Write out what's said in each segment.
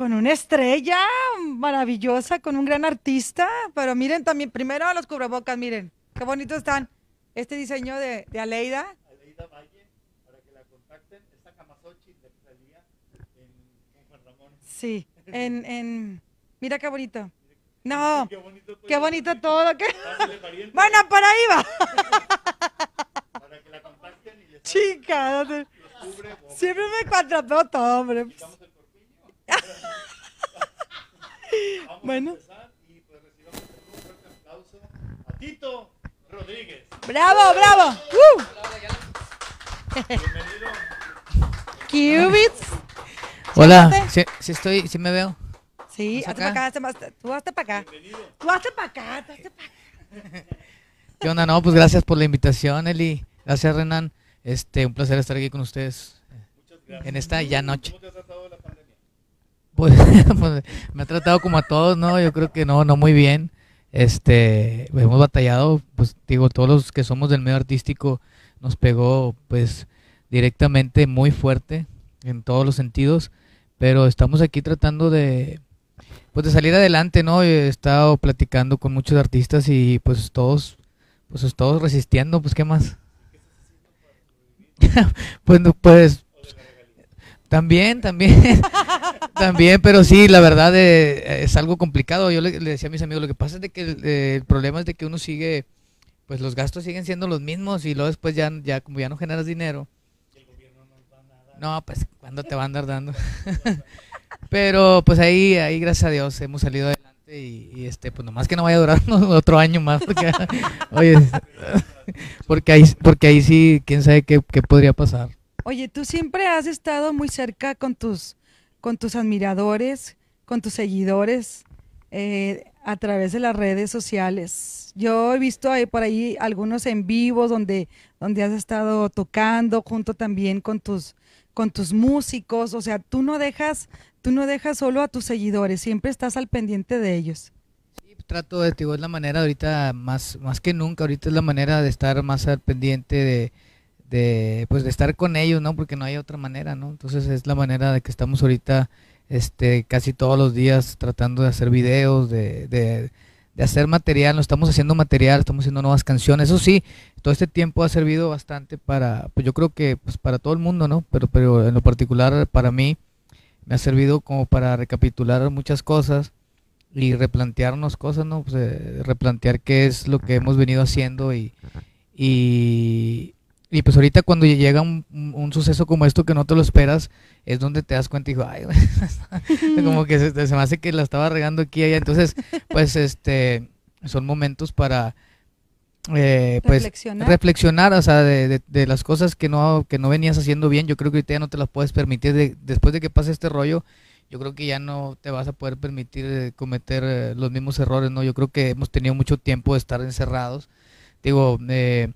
con una estrella maravillosa, con un gran artista. Pero miren también, primero los cubrebocas, miren, qué bonitos están. Este diseño de, de Aleida. Aleida Valle, para que la contacten, esta Camasochi de Salía en, Juan Ramón. Sí, en, en, mira qué bonito. No, Qué bonito todo. qué bonito todo. qué- Bueno, por ahí va. para que la contacten y les Chica, siempre me contrapeo todo, hombre. Vamos Bueno. a empezar y pues recibamos un fuerte aplauso a Tito Rodríguez. Bravo, bravo. ¡Uh! Bienvenido. Cubits. Hola, sí, sí estoy, sí me veo. Sí, ¿Vas hazte para acá? acá, hazte más- tú hazte para acá. Tú hazte para acá, tú hazte para acá. ¿Qué onda? No, pues gracias por la invitación, Eli. Gracias, Renan. Este, un placer estar aquí con ustedes eh, en esta ya noche. Pues, pues, me ha tratado como a todos, ¿no? Yo creo que no, no muy bien. Este, hemos batallado, pues digo, todos los que somos del medio artístico nos pegó, pues, directamente muy fuerte en todos los sentidos, pero estamos aquí tratando de, pues, de salir adelante, ¿no? He estado platicando con muchos artistas y pues todos, pues todos resistiendo, pues, ¿qué más? pues, pues, también, también, también, pero sí, la verdad eh, es algo complicado. Yo le, decía a mis amigos, lo que pasa es de que el, eh, el problema es de que uno sigue, pues los gastos siguen siendo los mismos y luego después ya, ya como ya no generas dinero. No, pues, ¿cuándo te va a andar dando? pero pues ahí, ahí gracias a Dios hemos salido adelante y, y, este, pues nomás que no vaya a durar otro año más, porque, oye, porque ahí, porque ahí sí, quién sabe qué, qué podría pasar. Oye, tú siempre has estado muy cerca con tus, con tus admiradores, con tus seguidores, eh, a través de las redes sociales. Yo he visto ahí por ahí algunos en vivos donde, donde has estado tocando junto también con tus, con tus músicos. O sea, tú no dejas, tú no dejas solo a tus seguidores, siempre estás al pendiente de ellos. Trato de, digo, es la manera ahorita más, más que nunca, ahorita es la manera de estar más al pendiente de, de, pues de estar con ellos, ¿no? Porque no hay otra manera, ¿no? Entonces es la manera de que estamos ahorita, este, casi todos los días tratando de hacer videos, de, de, de hacer material, no estamos haciendo material, estamos haciendo nuevas canciones, eso sí, todo este tiempo ha servido bastante para, pues yo creo que, pues para todo el mundo, ¿no? Pero, pero en lo particular para mí me ha servido como para recapitular muchas cosas y replantearnos cosas, ¿no? Pues, eh, replantear qué es lo que hemos venido haciendo y, y, y pues ahorita cuando llega un, un- un suceso como esto que no te lo esperas, es donde te das cuenta y digo, ay, güey", como que se, se me hace que la estaba regando aquí y allá. Entonces, pues este, son momentos para, eh, pues, Reflexionar. reflexionar, o sea, de, de- de las cosas que no, que no venías haciendo bien, yo creo que ahorita ya no te las puedes permitir. de- después de que pase este rollo, yo creo que ya no te vas a poder permitir eh, cometer eh, los mismos errores, ¿no? Yo creo que hemos tenido mucho tiempo de estar encerrados. Digo, eh,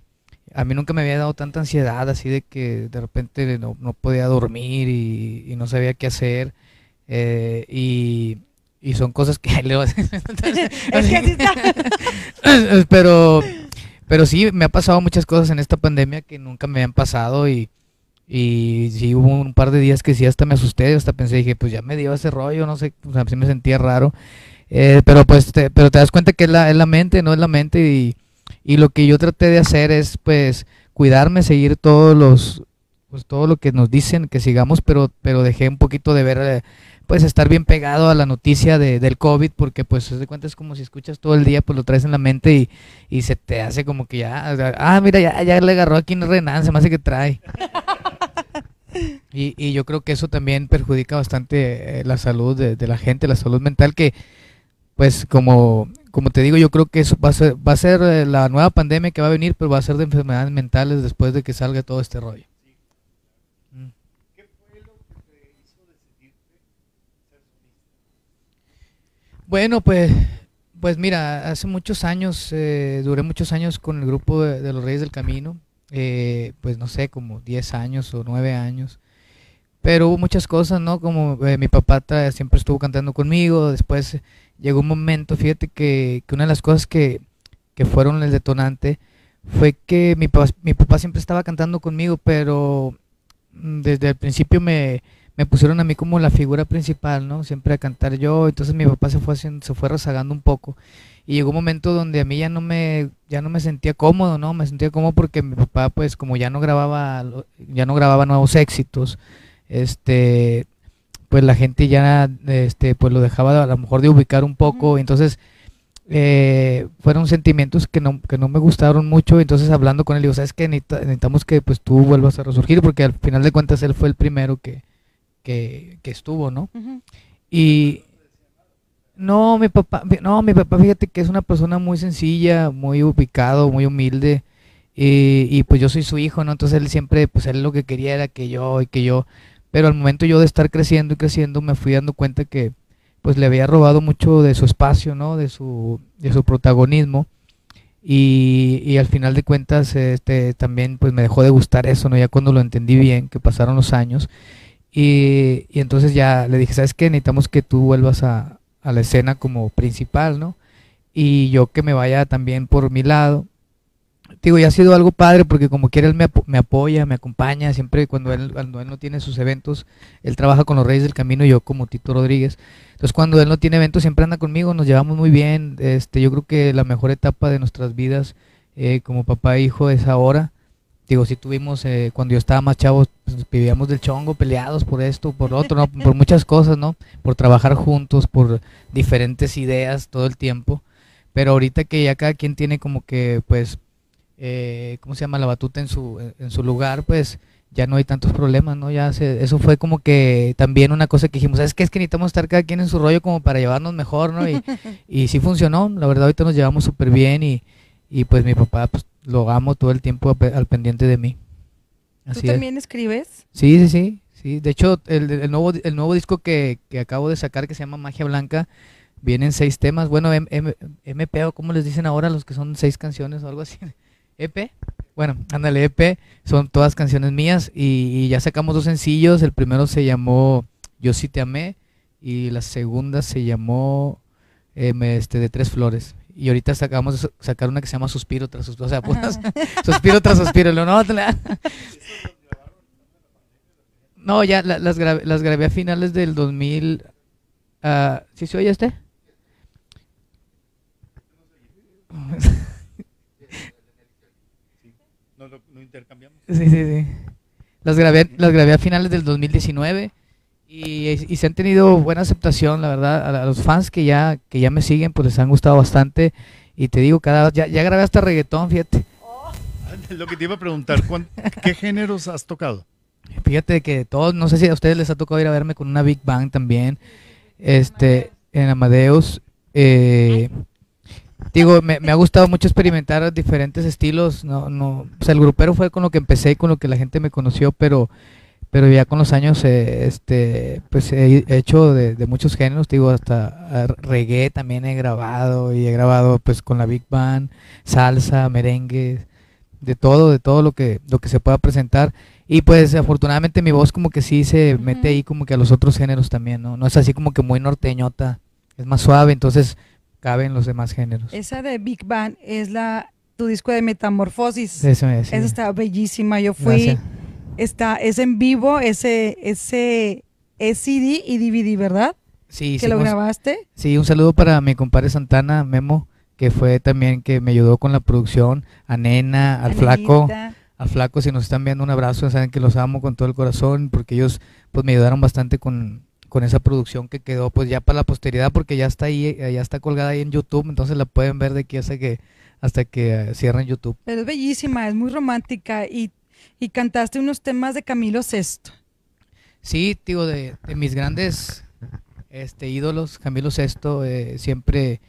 a mí nunca me había dado tanta ansiedad, así de que de repente no, no podía dormir y, y no sabía qué hacer. eh, y, y son cosas que le pero pero sí me ha pasado muchas cosas en esta pandemia que nunca me habían pasado y y sí hubo un par de días que sí hasta me asusté hasta pensé dije pues ya me dio ese rollo no sé o sea, sí me sentía raro. Eh, pero pues te, pero te das cuenta que es la, es la mente no es la mente y, y lo que yo traté de hacer es pues cuidarme seguir todos los pues todo lo que nos dicen que sigamos pero pero dejé un poquito de ver eh, pues estar bien pegado a la noticia de, del COVID, porque pues de cuenta es como si escuchas todo el día, pues lo traes en la mente y, y se te hace como que ya, ah, mira, ya, ya le agarró aquí en Renan, se me hace que trae. Y, y yo creo que eso también perjudica bastante eh, la salud de, de la gente, la salud mental, que pues como, como te digo, yo creo que eso va a ser, va a ser eh, la nueva pandemia que va a venir, pero va a ser de enfermedades mentales después de que salga todo este rollo. Mm. ¿Qué fue lo que te hizo decidirte ser solista? Bueno, pues, pues mira, hace muchos años, eh, duré muchos años con el grupo de, de los Reyes del Camino, eh, pues no sé, como 10 años o 9 años. Pero hubo muchas cosas, ¿no? Como eh, mi papá siempre estuvo cantando conmigo, después llegó un momento, fíjate que, una de las cosas que, que fueron el detonante fue que mi, pa- mi papá siempre estaba cantando conmigo, pero mm, desde el principio me, me pusieron a mí como la figura principal, ¿no? Siempre a cantar yo, entonces mi papá se fue se fue rezagando un poco y llegó un momento donde a mí ya no me ya no me sentía cómodo, ¿no? Me sentía cómodo porque mi papá pues como ya no grababa ya no grababa nuevos éxitos, este pues la gente ya este pues lo dejaba a lo mejor de ubicar un poco, entonces eh, fueron sentimientos que no, que no me gustaron mucho, entonces hablando con él, digo, sabes que necesitamos que pues tú vuelvas a resurgir, porque al final de cuentas él fue el primero que, que, estuvo, ¿no? Y no, mi papá, no, mi papá, fíjate que es una persona muy sencilla, muy ubicado, muy humilde, y, y pues yo soy su hijo, ¿no? Entonces él siempre, pues él lo que quería era que yo y que yo, pero al momento yo de estar creciendo y creciendo me fui dando cuenta que pues le había robado mucho de su espacio, ¿no? De su, de su protagonismo. Y, y, al final de cuentas este también pues me dejó de gustar eso no ya cuando lo entendí bien que pasaron los años. Y, y entonces ya le dije sabes qué necesitamos que tú vuelvas a, a, la escena como principal no y yo que me vaya también por mi lado digo ya ha sido algo padre porque como quiera él me, me apoya me acompaña siempre cuando él cuando él no tiene sus eventos él trabaja con los Reyes del Camino y yo como Tito Rodríguez entonces cuando él no tiene eventos siempre anda conmigo, nos llevamos muy bien. Este, yo creo que la mejor etapa de nuestras vidas eh, como papá e hijo es ahora. Digo, si tuvimos, eh, cuando yo estaba más chavo, pues, vivíamos del chongo, peleados por esto, por lo otro, ¿no? por muchas cosas, ¿no? Por trabajar juntos, por diferentes ideas todo el tiempo. Pero ahorita que ya cada quien tiene como que, pues, eh, ¿cómo se llama? La batuta en su, en su lugar, pues ya no hay tantos problemas, ¿no? Ya se, eso fue como que también una cosa que dijimos, es que es que necesitamos estar cada quien en su rollo como para llevarnos mejor, ¿no? Y, y sí funcionó, la verdad ahorita nos llevamos súper bien y, y, pues mi papá pues, lo amo todo el tiempo al pendiente de mí. ¿Tú también escribes? Sí, sí, sí, sí. De hecho, el, el, nuevo, el nuevo disco que, que acabo de sacar que se llama Magia Blanca, vienen seis temas, bueno, M, M, MP o como les dicen ahora los que son seis canciones o algo así. EP. Bueno, ándale, EP, son todas canciones mías y, ya sacamos dos sencillos. El primero se llamó Yo sí te amé y la segunda se llamó eh, este, De Tres Flores. Y ahorita sacamos de sacar una que se llama Suspiro tras Suspiro. O sea, pues, Suspiro tras Suspiro. No, no ya las, grabé, las grabé a finales del 2000. Uh, ¿Sí se oye este? Sí, sí, sí. Las grabé, las grabé a finales del 2019 y, y se han tenido buena aceptación, la verdad. A, los fans que ya, que ya me siguen, pues les han gustado bastante. Y te digo, cada ya, ya grabé hasta reggaetón, fíjate. Lo que te iba a preguntar, ¿qué géneros has tocado? Fíjate que todos, no sé si a ustedes les ha tocado ir a verme con una Big Bang también, este, en Amadeus. Eh, digo, me, ha gustado mucho experimentar diferentes estilos. No, no, o sea, el grupero fue con lo que empecé, con lo que la gente me conoció, pero, pero ya con los años, eh, este, pues he hecho de, muchos géneros. Digo, hasta reggae también he grabado y he grabado, pues, con la Big Band, salsa, merengue, de todo, de todo lo que, lo que se pueda presentar. Y pues afortunadamente mi voz como que sí se mete ahí como que a los otros géneros también, ¿no? No es así como que muy norteñota, es más suave, entonces caben los demás géneros. Esa de Big Bang es la tu disco de Metamorfosis. Eso es. Esa está bellísima. Yo fui, está, es en vivo, ese, ese es CD y DVD, ¿verdad? Sí, ¿Que lo grabaste? Sí, un saludo para mi compadre Santana, Memo, que fue también que me ayudó con la producción, a Nena, al Flaco. Al Flaco, si nos están viendo un abrazo, saben que los amo con todo el corazón, porque ellos pues me ayudaron bastante con, con esa producción que quedó pues ya para la posteridad porque ya está ahí, eh, ya está colgada ahí en YouTube, entonces la pueden ver de aquí hasta que hasta que eh, cierren YouTube. Pero es bellísima, es muy romántica y, y cantaste unos temas de Camilo Sesto. Sí, digo, de, de mis grandes este, ídolos, Camilo Sesto, eh, siempre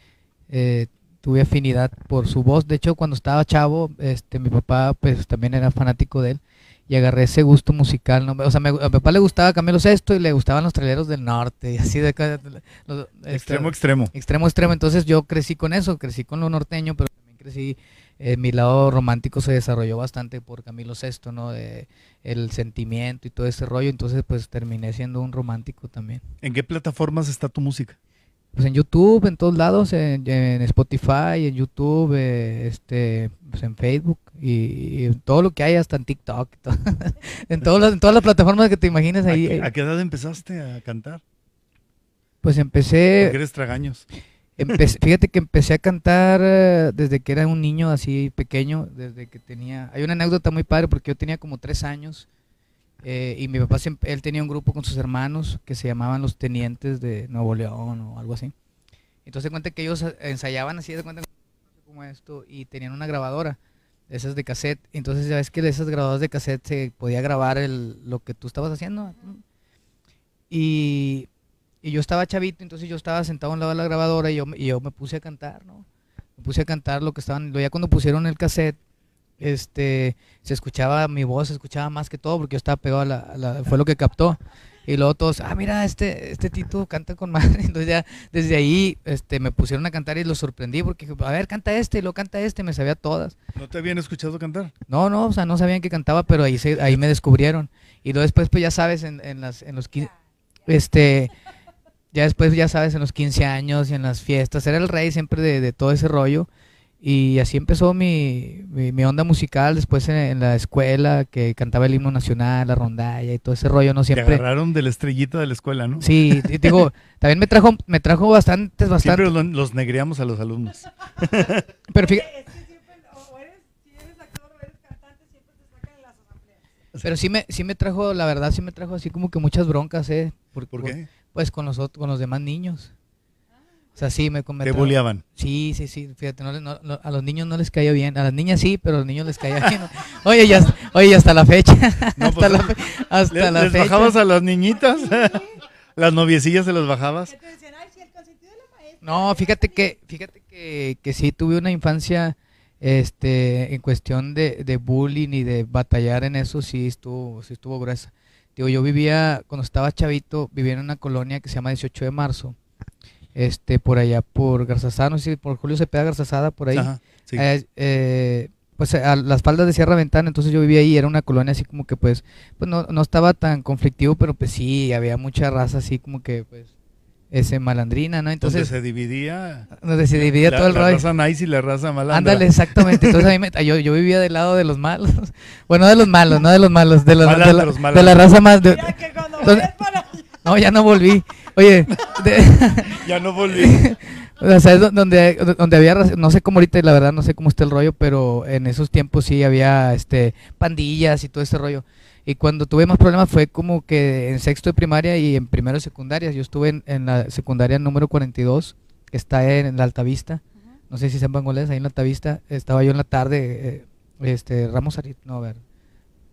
tuve afinidad por su voz. De hecho, cuando estaba chavo, este, mi papá pues también era fanático de él y agarré ese gusto musical. ¿no? O sea, a mi papá le gustaba Camilo Sesto y le gustaban los traileros del norte, y así de este, extremo, extremo. Extremo, extremo. Entonces yo crecí con eso, crecí con lo norteño, pero también crecí, eh, mi lado romántico se desarrolló bastante por Camilo Sesto, ¿no? De el sentimiento y todo ese rollo. Entonces, pues terminé siendo un romántico también. ¿En qué plataformas está tu música? Pues en YouTube, en todos lados, en, en Spotify, en YouTube, eh, este, pues en Facebook y, y en todo lo que hay, hasta en TikTok, y todo. en, todas las, en todas las plataformas que te imagines ¿A, ahí. qué, eh, a qué edad empezaste a cantar? Pues empecé, Porque eres tragaños. Empe- fíjate que empecé a cantar eh, desde que era un niño así pequeño, desde que tenía... Hay una anécdota muy padre porque yo tenía como tres años eh, y mi papá siempre, él tenía un grupo con sus hermanos que se llamaban los Tenientes de Nuevo León o algo así. Entonces cuenta que ellos eh, ensayaban así, de cuenta como esto y tenían una grabadora, esas de cassette. Entonces ya ves que de esas grabadoras de cassette se podía grabar el, lo que tú estabas haciendo. Y, y yo estaba chavito, entonces yo estaba sentado a lado de la grabadora y yo, y yo me puse a cantar, ¿no? Me puse a cantar lo que estaban, ya cuando pusieron el cassette, este, se escuchaba mi voz, se escuchaba más que todo porque yo estaba pegado a la, a la- fue lo que captó. Y luego todos, ah, mira, este, este Tito canta con madre. Entonces ya desde ahí este, me pusieron a cantar y los sorprendí porque, a ver, canta este, y lo canta este, me sabía todas. ¿No te habían escuchado cantar? No, no, o sea, no sabían que cantaba, pero ahí se, ahí me descubrieron. Y luego después, pues ya sabes, en, en las, en los, este, ya después, ya sabes, en los 15 años y en las fiestas, era el rey siempre de, de todo ese rollo. Y así empezó mi, mi, mi onda musical, después en, en la escuela, que cantaba el himno nacional, la rondalla y todo ese rollo, ¿no? Te Siempre. agarraron de la estrellita de la escuela, ¿no? Sí, y digo, también me trajo, me trajo bastantes, Siempre bastantes. lo- los negreamos a los alumnos. Pero fíjate, Es que siempre, o eres, si eres actor o eres cantante, siempre te sacan en las asambleas. pero sí me, sí me trajo, la verdad, sí me trajo así como que muchas broncas, ¿eh? Por, ¿Por por- qué? Pues con los, con los demás niños. O sea, sí, me, Te bulleaban. Sí, sí, sí, fíjate, no, no- no- a los niños no les caía bien, a las niñas sí, pero a los niños les caía bien. Oye, ya, oye, y hasta la fecha, No, hasta pues, la, fe- hasta ¿Les, la les fecha. bajabas a las niñitas? ¿Las noviecillas se las bajabas? No, fíjate que, fíjate que, que sí tuve una infancia, este, en cuestión de, de bullying y de batallar en eso, sí estuvo, sí estuvo gruesa. Digo, yo vivía, cuando estaba chavito, vivía en una colonia que se llama 18 de marzo, este, por allá por Garzazada, no sé si por Julio Cepeda Garzazada, por ahí. Ajá, sí. Eh, eh, pues a las faldas de Sierra Ventana, entonces yo vivía ahí, era una colonia así como que pues, pues no, no estaba tan conflictivo, pero pues sí, había mucha raza así como que pues, ese malandrina, ¿no? Donde Entonces, se dividía donde se dividía la, todo el la rollo. raza nice y la raza malandra. Ándale, exactamente. Entonces a mí me- yo, yo vivía del lado de los malos. Bueno, de los malos, no de los malos, de, los, de, la, Malandros, de la raza más. de- Mira que cuando ¿Dónde? vayas para allá, no, ya no volví. Oye, de- Ya no volví. o sea, es do- donde, donde había, no sé cómo ahorita, la verdad, no sé cómo está el rollo, pero en esos tiempos sí había este pandillas y todo ese rollo. Y cuando tuve más problemas fue como que en sexto de primaria y en primero de secundaria. Yo estuve en, en la secundaria número 42, que está en la Altavista. No sé si sepan cuál es, ahí en la Altavista. Estaba yo en la tarde, eh, este, Ramos Arit, no, a ver.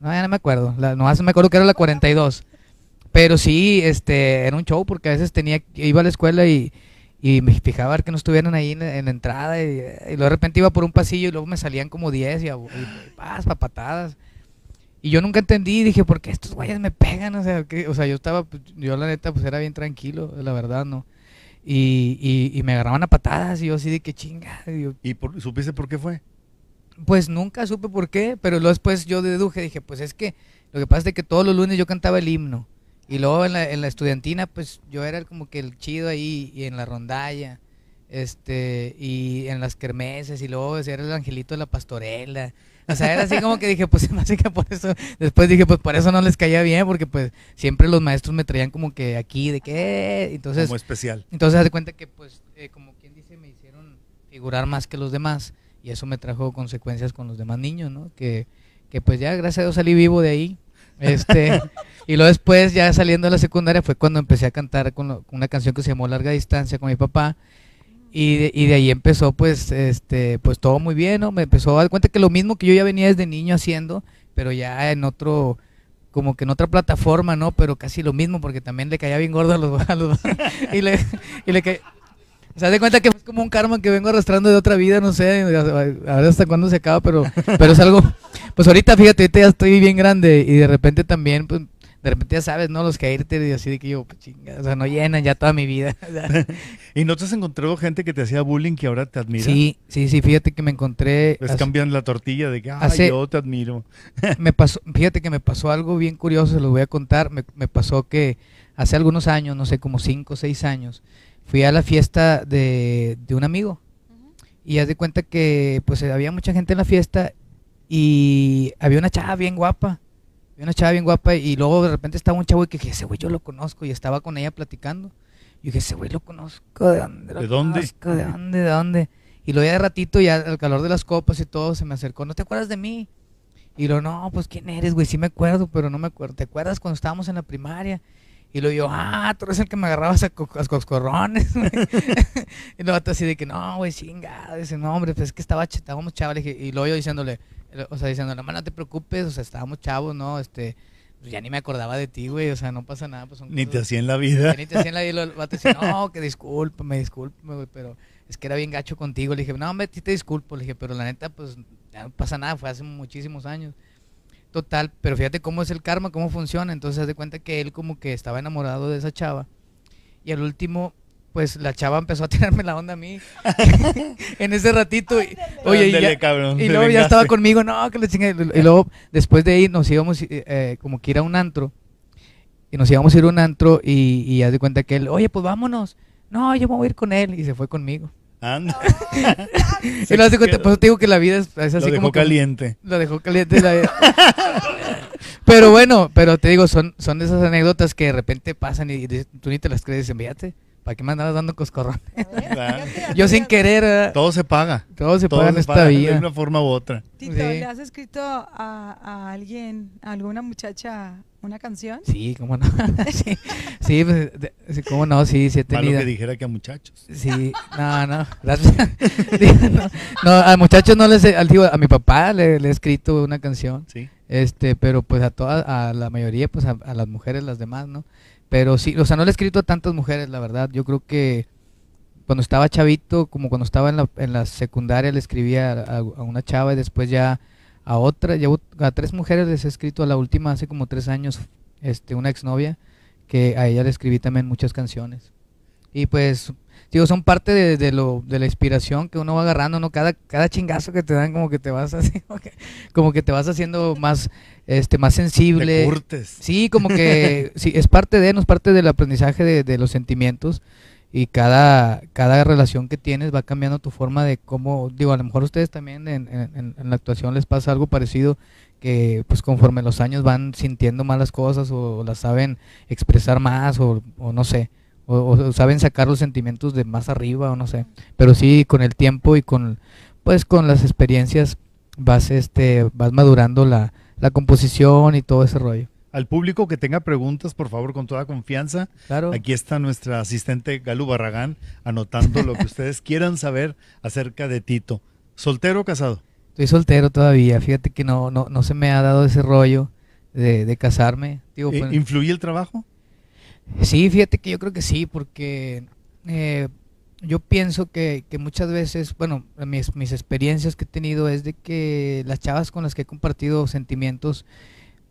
No, ya no me acuerdo. La, nomás me acuerdo que era la 42. Pero sí, este, era un show porque a veces tenía, iba a la escuela y, y me fijaba a ver que no estuvieran ahí en, en la entrada y, y luego de repente iba por un pasillo y luego me salían como 10 y, paz, pa' patadas. Y yo nunca entendí, dije, ¿por qué estos güeyes me pegan? O sea, que, o sea, yo estaba, pues, yo la neta, pues era bien tranquilo, la verdad, ¿no? Y, y, y me agarraban a patadas y yo así de que chinga. y yo, ¿Y por- supiste por qué fue? pues nunca supe por qué, pero luego después yo deduje, dije, pues es que lo que pasa es que todos los lunes yo cantaba el himno. Y luego en la, en la estudiantina, pues yo era como que el chido ahí, y en la rondalla, este, y en las kermeses, y luego era el angelito de la pastorela. O sea, era así como que dije, pues se me hace que por eso, después dije, pues por eso no les caía bien, porque pues siempre los maestros me traían como que aquí, de que, entonces... Como especial. Entonces, haz de cuenta que, pues, eh, como quien dice, me hicieron figurar más que los demás y eso me trajo consecuencias con los demás niños, ¿no? Que, que pues ya, gracias a Dios, salí vivo de ahí. Este, y luego después, ya saliendo de la secundaria, fue cuando empecé a cantar con, lo- con una canción que se llamó Larga Distancia con mi papá. Y de, y de ahí empezó, pues, este, pues todo muy bien, ¿no? Me empezó a dar cuenta que lo mismo que yo ya venía desde niño haciendo, pero ya en otro, como que en otra plataforma, ¿no? Pero casi lo mismo, porque también le caía bien gordo a los, a los- y le, y le ca- o sea, de cuenta que es como un karma que vengo arrastrando de otra vida, no sé, a ver hasta cuándo se acaba, pero, pero es algo, pues ahorita fíjate, ahorita ya estoy bien grande y de repente también, pues, de repente ya sabes, ¿no? Los haters y así de que yo, pues chinga, o sea, no llenan ya toda mi vida. ¿Y no te has encontrado gente que te hacía bullying que ahora te admira? Sí, sí, sí, fíjate que me encontré, Les hace- cambian la tortilla de que, ay, hace- yo te admiro. me pasó, fíjate que me pasó algo bien curioso, se los voy a contar. Me, me pasó que hace algunos años, no sé, como cinco o seis años, fui a la fiesta de, de un amigo. Y haz de cuenta que pues había mucha gente en la fiesta y había una chava bien guapa. Había una chava bien guapa y luego de repente estaba un chavo y que dije, ese güey yo lo conozco y estaba con ella platicando. Y dije, ese güey lo conozco, ¿de dónde? lo ¿De dónde? conozco? ¿De dónde? ¿De dónde? Y luego ya de ratito, ya al calor de las copas y todo, se me acercó, ¿no te acuerdas de mí? Y lo no, pues ¿quién eres, güey? Sí me acuerdo, pero no me acuerdo. ¿Te acuerdas cuando estábamos en la primaria? Y luego yo, ah, tú eres el que me agarrabas a, co- a coscorrones, güey. y luego así de que, no, güey, chingada. Dice, no, hombre, pues es que estaba, estábamos chavos. Le dije, Y luego yo diciéndole, eh, o sea, diciéndole, no, te preocupes, o sea, estábamos chavos, ¿no? Este, pues ya ni me acordaba de ti, güey, o sea, no pasa nada. Pues son Ni te hacía en la vida. Ni te hacían la y el vato decía, no, que discúlpame, discúlpame, güey, pero es que era bien gacho contigo. Le dije, no, hombre, sí te disculpo. Le dije, pero la neta, pues ya no pasa nada, fue hace muchísimos años. Total, pero fíjate cómo es el karma, cómo funciona. Entonces, haz de cuenta que él como que estaba enamorado de esa chava. Y al último, pues la chava empezó a tirarme la onda a mí. en ese ratito. y- oye, y, Ándale, ya- cabrón, y te luego ya estaba conmigo, no, que le chingue. Y luego, después de ahí, nos íbamos eh, eh, como que ir a un antro. Y nos íbamos a ir a un antro y, y haz de cuenta que él, oye, pues vámonos. No, yo me voy a ir con él. Y se fue conmigo. Anda. y lo haz de cuenta, por eso te digo que la vida es, es así Lo dejó como que- caliente. lo dejó caliente la vida. pero bueno, pero te digo, son, son de esas anécdotas que de repente pasan y de- tú ni te las crees. Dicen, fíjate, ¿para qué me andabas dando coscorrón? Claro. Yo sin querer, ¿verdad? Todo se paga. todo se Todo paga en esta paga de vida. una forma u otra. Tito, Sí. ¿le has escrito a, a alguien, a alguna muchacha, una canción? Sí, cómo no. sí, sí, pues, de- sí, cómo no, sí, sí he Malo que dijera que a muchachos. Sí, no, no, no, no, a muchachos no les he, al- digo, a mi papá le, le he escrito una canción, Sí. este, pero pues a todas, a la mayoría, pues a, a las mujeres, las demás, ¿no? Pero sí, o sea, no le he escrito a tantas mujeres, la verdad. Yo creo que cuando estaba chavito, como cuando estaba en la, en la secundaria, le escribía a, una chava y después ya a otra, llevo a tres mujeres les he escrito, a la última hace como tres años, este, una exnovia, que a ella le escribí también muchas canciones. Y pues, digo, son parte de, de lo, de la inspiración que uno va agarrando, ¿no? Cada, cada chingazo que te dan como que te vas así, como que, te vas haciendo más, este, más Te sensible. curtes. Sí, como que sí, es parte de, no es parte del aprendizaje de, de los sentimientos y cada, cada relación que tienes va cambiando tu forma de cómo, digo, a lo mejor a ustedes también en, en- en la actuación les pasa algo parecido que pues conforme los años van sintiendo más las cosas o, las saben expresar más o, o no sé, o, o saben sacar los sentimientos de más arriba o no sé, pero sí con el tiempo y con pues con las experiencias vas este vas madurando la, la composición y todo ese rollo. Al público que tenga preguntas, por favor, con toda confianza. Claro. Aquí está nuestra asistente Galu Barragán anotando lo que ustedes quieran saber acerca de Tito. ¿Soltero o casado? Estoy soltero todavía, fíjate que no, no, no se me ha dado ese rollo de, de casarme. Digo, Eh, pues, ¿Influye el trabajo? Sí, fíjate que yo creo que sí, porque eh, yo pienso que, que muchas veces, bueno, mis, mis experiencias que he tenido es de que las chavas con las que he compartido sentimientos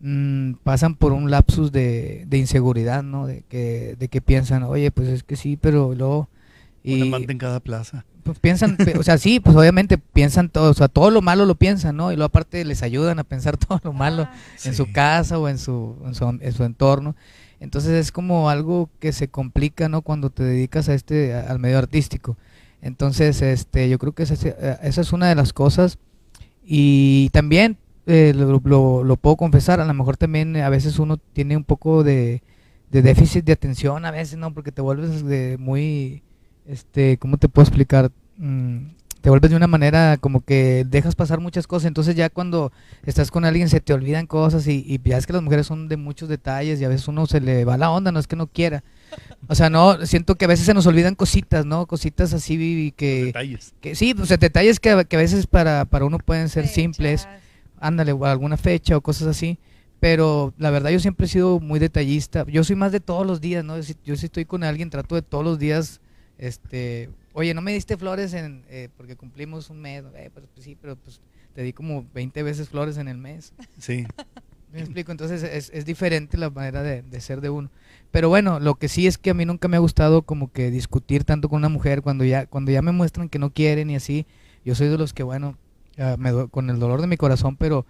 mm, pasan por un lapsus de, de inseguridad, ¿no? De que, de que piensan, oye, pues es que sí, pero luego... Un Y, amante en cada plaza. pues piensan, o sea, sí, pues obviamente piensan todo, o sea, todo lo malo lo piensan, ¿no? Y luego aparte les ayudan a pensar todo lo malo Ah, en Sí. su casa o en su, en su, en su entorno. Entonces es como algo que se complica, ¿no? Cuando te dedicas a este, al medio artístico. Entonces, este, yo creo que esa, es- eh, esa es una de las cosas. Y también, eh, lo, lo- puedo confesar, a lo mejor también eh, a veces uno tiene un poco de, de déficit de atención, a veces, ¿no? Porque te vuelves de muy, este, ¿cómo te puedo explicar? Mm, te vuelves de una manera como que dejas pasar muchas cosas, entonces ya cuando estás con alguien se te olvidan cosas y, y ya es que las mujeres son de muchos detalles y a veces uno se le va la onda, no es que no quiera. O sea, no, siento que a veces se nos olvidan cositas, ¿no? Cositas así y que, Detalles. que sí, pues detalles que, a- que a veces para, para uno pueden ser simples, ándale, o alguna fecha o cosas así. Pero la verdad yo siempre he sido muy detallista. Yo soy más de todos los días, ¿no? Yo si, yo si estoy con alguien trato de todos los días, este, oye, no me diste flores en, eh, porque cumplimos un mes. Eh, pues, pues sí, pero pues te di como 20 veces flores en el mes. Sí. ¿Me explico? Entonces es, es diferente la manera de, de ser de uno. Pero bueno, lo que sí es que a mí nunca me ha gustado como que discutir tanto con una mujer cuando ya, cuando ya me muestran que no quieren y así. Yo soy de los que, bueno, me do- con el dolor de mi corazón, pero,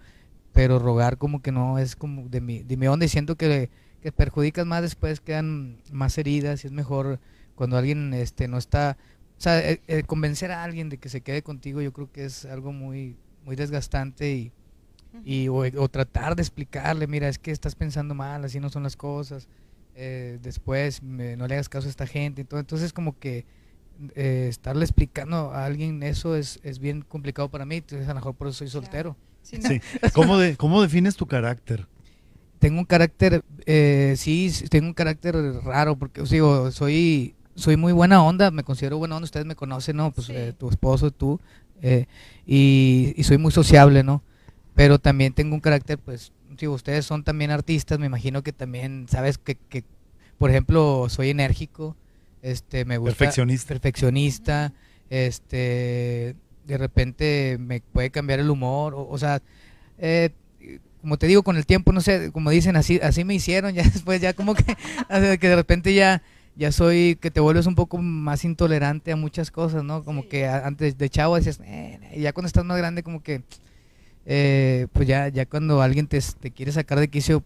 pero rogar como que no es como de mi, de mi onda y siento que, que perjudicas más después, quedan más heridas y es mejor cuando alguien este, no está, o sea, eh, eh, convencer a alguien de que se quede contigo yo creo que es algo muy, muy desgastante y, y o, o tratar de explicarle, mira, es que estás pensando mal, así no son las cosas, eh, después me- no le hagas caso a esta gente, y todo. entonces como que eh, estarle explicando a alguien eso es, es bien complicado para mí, entonces a lo mejor por eso soy Claro. soltero. Sí, no, Sí. ¿Cómo, de, ¿Cómo defines tu carácter? tengo un carácter, eh, sí, sí, tengo un carácter raro, porque os digo, soy, soy muy buena onda, me considero buena onda, ustedes me conocen, ¿no? Pues Sí. eh, tu esposo, tú, eh, y, y soy muy sociable, ¿no? Pero también tengo un carácter, pues, digo, ustedes son también artistas, me imagino que también, sabes, que, que por ejemplo, soy enérgico, este, me gusta... Perfeccionista. Perfeccionista, este, de repente me puede cambiar el humor, o, o sea, eh, como te digo, con el tiempo, no sé, como dicen, así, así me hicieron, ya después, ya como que, que de repente ya, ya soy, que te vuelves un poco más intolerante a muchas cosas, ¿no? Como Sí. que antes de chavo decías, "Eh, eh", y ya cuando estás más grande, como que, eh, pues ya, ya cuando alguien te, te quiere sacar de quicio,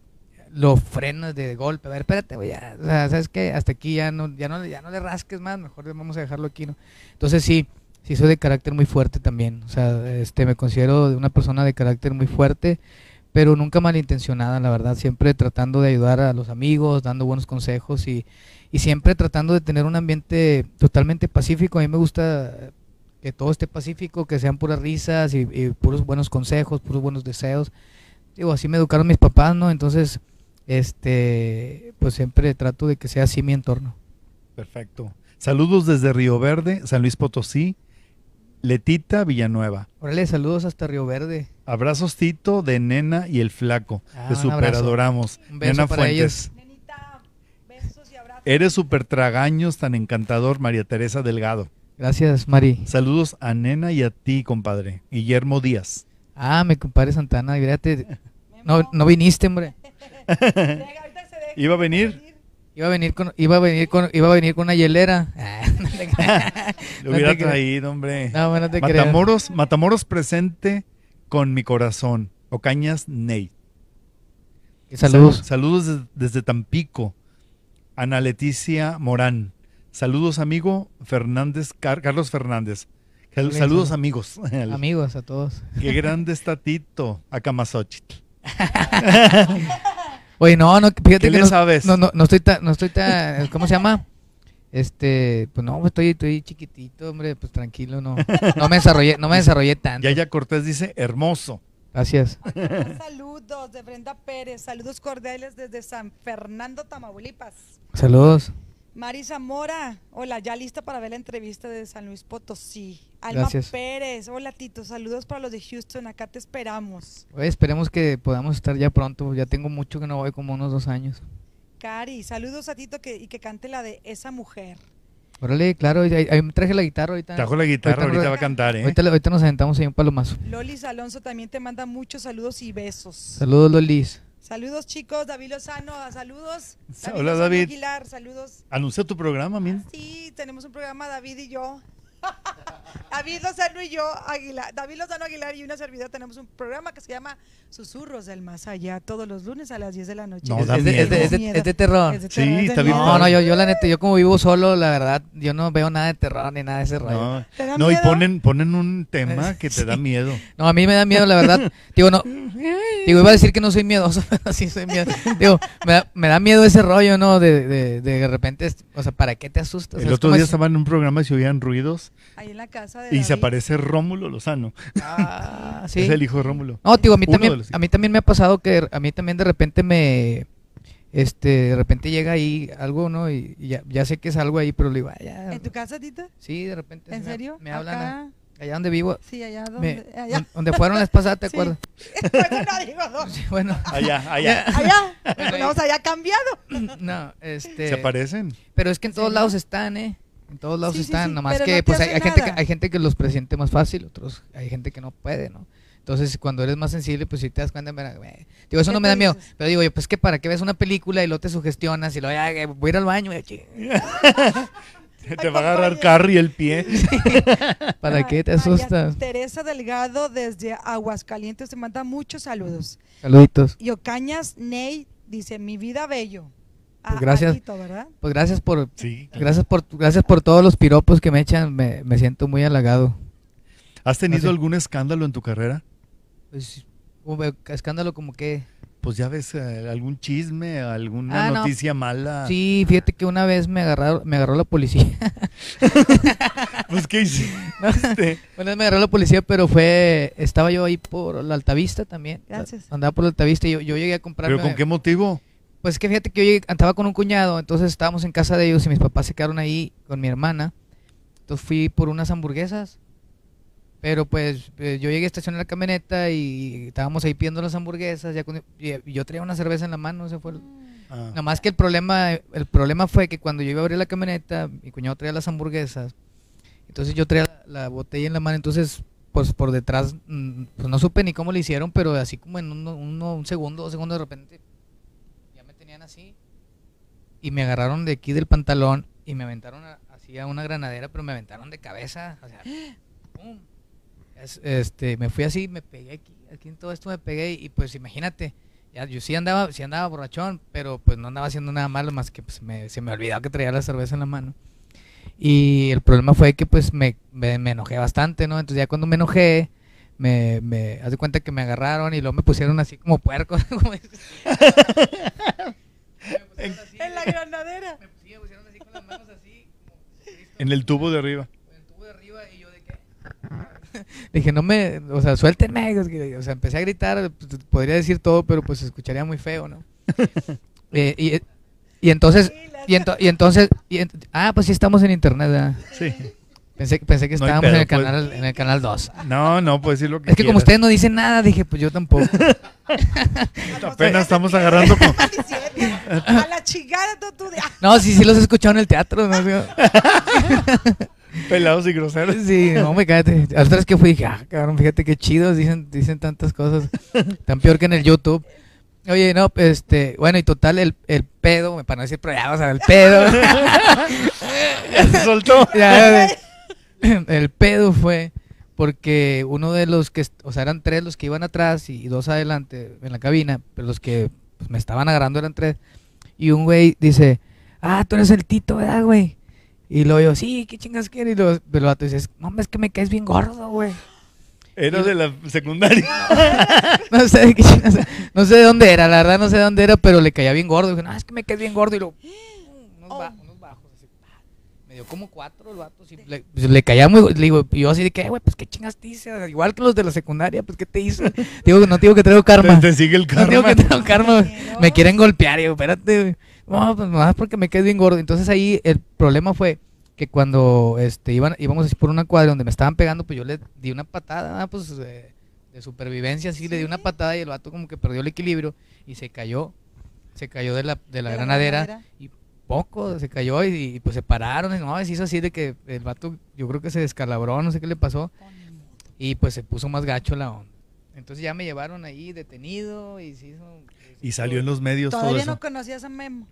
lo frenas de golpe, a ver, espérate, güey, ya, o sea, ¿sabes qué? Hasta aquí ya no, ya no, ya no le rasques más, mejor vamos a dejarlo aquí, ¿no? Entonces sí, sí soy de carácter muy fuerte también, o sea, este, me considero una persona de carácter muy fuerte, pero nunca malintencionada, la verdad, siempre tratando de ayudar a los amigos, dando buenos consejos y, y siempre tratando de tener un ambiente totalmente pacífico. A mí me gusta que todo esté pacífico, que sean puras risas y, y puros buenos consejos, puros buenos deseos. Digo, así me educaron mis papás, ¿no? Entonces, este, pues siempre trato de que sea así mi entorno. Perfecto. Saludos desde Río Verde, San Luis Potosí, Letita Villanueva. Órale, saludos hasta Río Verde. Abrazos Tito de Nena y el Flaco. Ah, Te un super abrazo. adoramos. Un beso Nena Fuentes. Eres súper tragaños, tan encantador, María Teresa Delgado. Gracias, Mari. Saludos a Nena y a ti, compadre. Guillermo Díaz. Ah, mi compadre Santana, fíjate, no, no viniste, hombre. ¿Iba a venir? Iba a venir con, iba a venir con, iba a venir con una hielera. Ah, no te. Lo No hubiera te traído, hombre. No, no te. Matamoros, Matamoros presente con mi corazón. Ocañas Ney. Saludos. Sal- saludos des- desde Tampico. Ana Leticia Morán. Saludos, amigo Fernández, Car- Carlos Fernández. Saludos, amigos. Amigos, a todos. Qué grande está Tito. Acamazochitl. Oye, no, no, fíjate ¿Qué que no, sabes? no, no, no estoy tan, no estoy tan, ¿cómo se llama? Este, pues no, estoy, estoy chiquitito, hombre, pues tranquilo, no, no me desarrollé, no me desarrollé tanto. Yaya Cortés dice hermoso. Gracias. Saludos de Brenda Pérez, saludos cordiales desde San Fernando, Tamaulipas. Saludos. Mari Zamora, hola, ya lista para ver la entrevista de San Luis Potosí. Alma Gracias. Pérez, hola Tito, saludos para los de Houston, acá te esperamos. Oye, esperemos que podamos estar ya pronto, ya tengo mucho que no voy, como unos dos años. Cari, saludos a Tito que, y que cante la de esa mujer. Órale, claro, ahí, ahí me traje la guitarra ahorita. Trajo la guitarra, Ahorita- ahorita va a cantar, ¿eh? Ahorita, ahorita nos aventamos ahí un palomazo. Lolis Alonso también te manda muchos saludos y besos. Saludos, Lolis. Saludos chicos, David Lozano, saludos. Hola, Lozano David. Aguilar, saludos. Anuncia tu programa, mira. Sí, tenemos un programa David y yo. David Lozano y yo, Aguilar. David Lozano Aguilar y una servidora tenemos un programa que se llama Susurros del Más Allá, todos los lunes a las 10 de la noche. No, es, da es de, es de- miedo. es de- es de terror. Es de Sí, terror, es de está bien. No, no, yo, yo la neta, yo como vivo solo, la verdad, yo no veo nada de terror ni nada de ese rollo. No, No, ¿Te da no y ponen, ponen un tema que te da miedo. a mí me da miedo, la verdad. Digo, no, digo, iba a decir que no soy miedoso, pero sí soy miedo. Digo, me da, me da miedo ese rollo, ¿no? De, de, de repente, o sea, ¿para qué te asustas? El otro día es- estaba en un programa y se oían ruidos Ahí en la casa de y se aparece Rómulo Lozano. Ah, sí. Es el hijo de Rómulo. No, digo, a mí Uno también, a mí también me ha pasado que a mí también de repente me, este, de repente llega ahí algo, ¿no? Y, y ya, ya sé que es algo ahí, pero le digo, "Ah, ya". ¿En tu casa, Tita? Sí, de repente. ¿En me- serio? Me, hablan Acá. a- allá donde vivo. Sí, allá me- donde. allá. donde fueron las pasadas, ¿te Sí. acuerdas? Bueno, no. Sí, bueno. Allá, allá. Allá. Bueno, Tenemos allá cambiado. No, este. Se aparecen. Pero es que en ¿En todos lados están, ¿eh? En todos lados están, sí, nomás que no pues hay, gente que hay gente que los presiente más fácil, otros hay gente que no puede, ¿no? Entonces, cuando eres más sensible, pues si te das cuenta, mira, güey, digo, eso ¿Qué no me da miedo, dices? pero digo, yo, pues que para que ves una película y luego te sugestionas y luego ya voy a ir al baño, güey, Te va a agarrar. Carrie el pie. ¿para Ay, qué te María asustas? Teresa Delgado desde Aguascalientes te manda muchos saludos. Saluditos. Y Ocañas Ney dice, mi vida bello. pues gracias, pues gracias por, Sí. gracias por, gracias por todos los piropos que me echan, me, me siento muy halagado. ¿Has tenido Así. algún escándalo en tu carrera? Pues, escándalo como que... Pues ya ves, eh, algún chisme, alguna Ah, no. noticia mala. Sí, fíjate que una vez me agarraron, me agarró la policía. Pues, ¿qué hiciste? Una vez me agarró la policía, pero fue, estaba yo ahí por la Altavista también. Gracias. Andaba por la Altavista y yo, yo llegué a comprarme... ¿Pero con qué motivo? Pues que fíjate que yo llegué- andaba con un cuñado, entonces estábamos en casa de ellos y mis papás se quedaron ahí con mi hermana. Entonces fui por unas hamburguesas. Pero pues eh, yo llegué a estacionar la camioneta y estábamos ahí pidiendo las hamburguesas. Ya cuando- y, y yo traía una cerveza en la mano, ese fue el- Ah. Nada más que el problema, el problema fue que cuando yo iba a abrir la camioneta, mi cuñado traía las hamburguesas. Entonces yo traía la, la botella en la mano, entonces pues por detrás, mm, pues no supe ni cómo le hicieron, pero así como en uno, uno- un segundo, dos segundos de repente, ya me tenían así. Y me agarraron de aquí del pantalón y me aventaron a- así a una granadera, pero me aventaron de cabeza. O sea, ¡pum! Es- este, me fui así, me pegué aquí, aquí en todo esto me pegué y pues imagínate, ya, yo sí andaba, sí andaba borrachón, pero pues no andaba haciendo nada malo más que pues me, se me olvidó que traía la cerveza en la mano. Y el problema fue que pues me, me, me enojé bastante, ¿no? Entonces ya cuando me enojé, me, me haz de cuenta que me agarraron y luego me pusieron así como puerco. como. Me así, En la granadera. me, pusieron así con las manos así, como En el tubo de arriba. en el tubo de arriba y yo de qué dije no me o sea suéltenme o sea empecé a gritar pues, podría decir todo pero pues se escucharía muy feo no Eh, y, y entonces y, ento- y entonces y ent- ah pues sí estamos en internet ¿verdad? Sí. pensé pensé que No estábamos en el pues. canal en el canal 2 No, no, puedes decir lo que es que como ustedes no dicen nada dije pues yo tampoco Apenas estamos agarrando con... A la chingada, tú, tú. de- no sí sí los he escuchado en el teatro no pelados y groseros. Sí, no me cállate. A las tres que fui dije, ah, cabrón, fíjate qué chidos, dicen, dicen tantas cosas. Tan peor que en el YouTube. Oye, no, este, bueno, y total, el, el pedo, para no decir, pero ya, o sea, el pedo. Ya se soltó. ya, el pedo fue porque uno de los que, o sea, eran tres los que iban atrás y dos adelante en la cabina, pero los que pues, me estaban agarrando eran tres. Y un güey dice, ah, tú eres el Tito, ¿verdad, güey? Y luego yo, sí, ¿qué chingas quieres? Y luego, pero el vato dice, no, es que me caes bien gordo, güey. Era de la secundaria. No sé, de qué chingas- no sé de dónde era, la verdad no sé de dónde era, pero le caía bien gordo. Dije, no, es que me caes bien gordo. Y luego, unos, ba- unos bajos, así, pa. me dio como cuatro el vato. sí, le, pues, le caía muy, le digo, y yo así de que, "Eh, güey, pues qué chingas te hice. Igual que los de la secundaria, pues qué te hizo. digo, que no te digo que traigo karma. Te, te sigue el No digo karma. que traigo karma. Me quieren golpear. Y digo, espérate, güey. No, pues más porque me caes bien gordo. Entonces ahí el problema fue que cuando este iban íbamos así por una cuadra donde me estaban pegando, pues yo le di una patada, ah, pues de, de supervivencia, así le di una patada y el vato como que perdió el equilibrio y se cayó. Se cayó de la, de la De la granadera y poco se cayó y, y, pues se pararon y no, se hizo así de que el vato yo creo que se descalabró, no sé qué le pasó y pues se puso más gacho la onda. Entonces ya me llevaron ahí detenido y se hizo... Y salió en los medios todo Todavía eso. no conocías a Memo.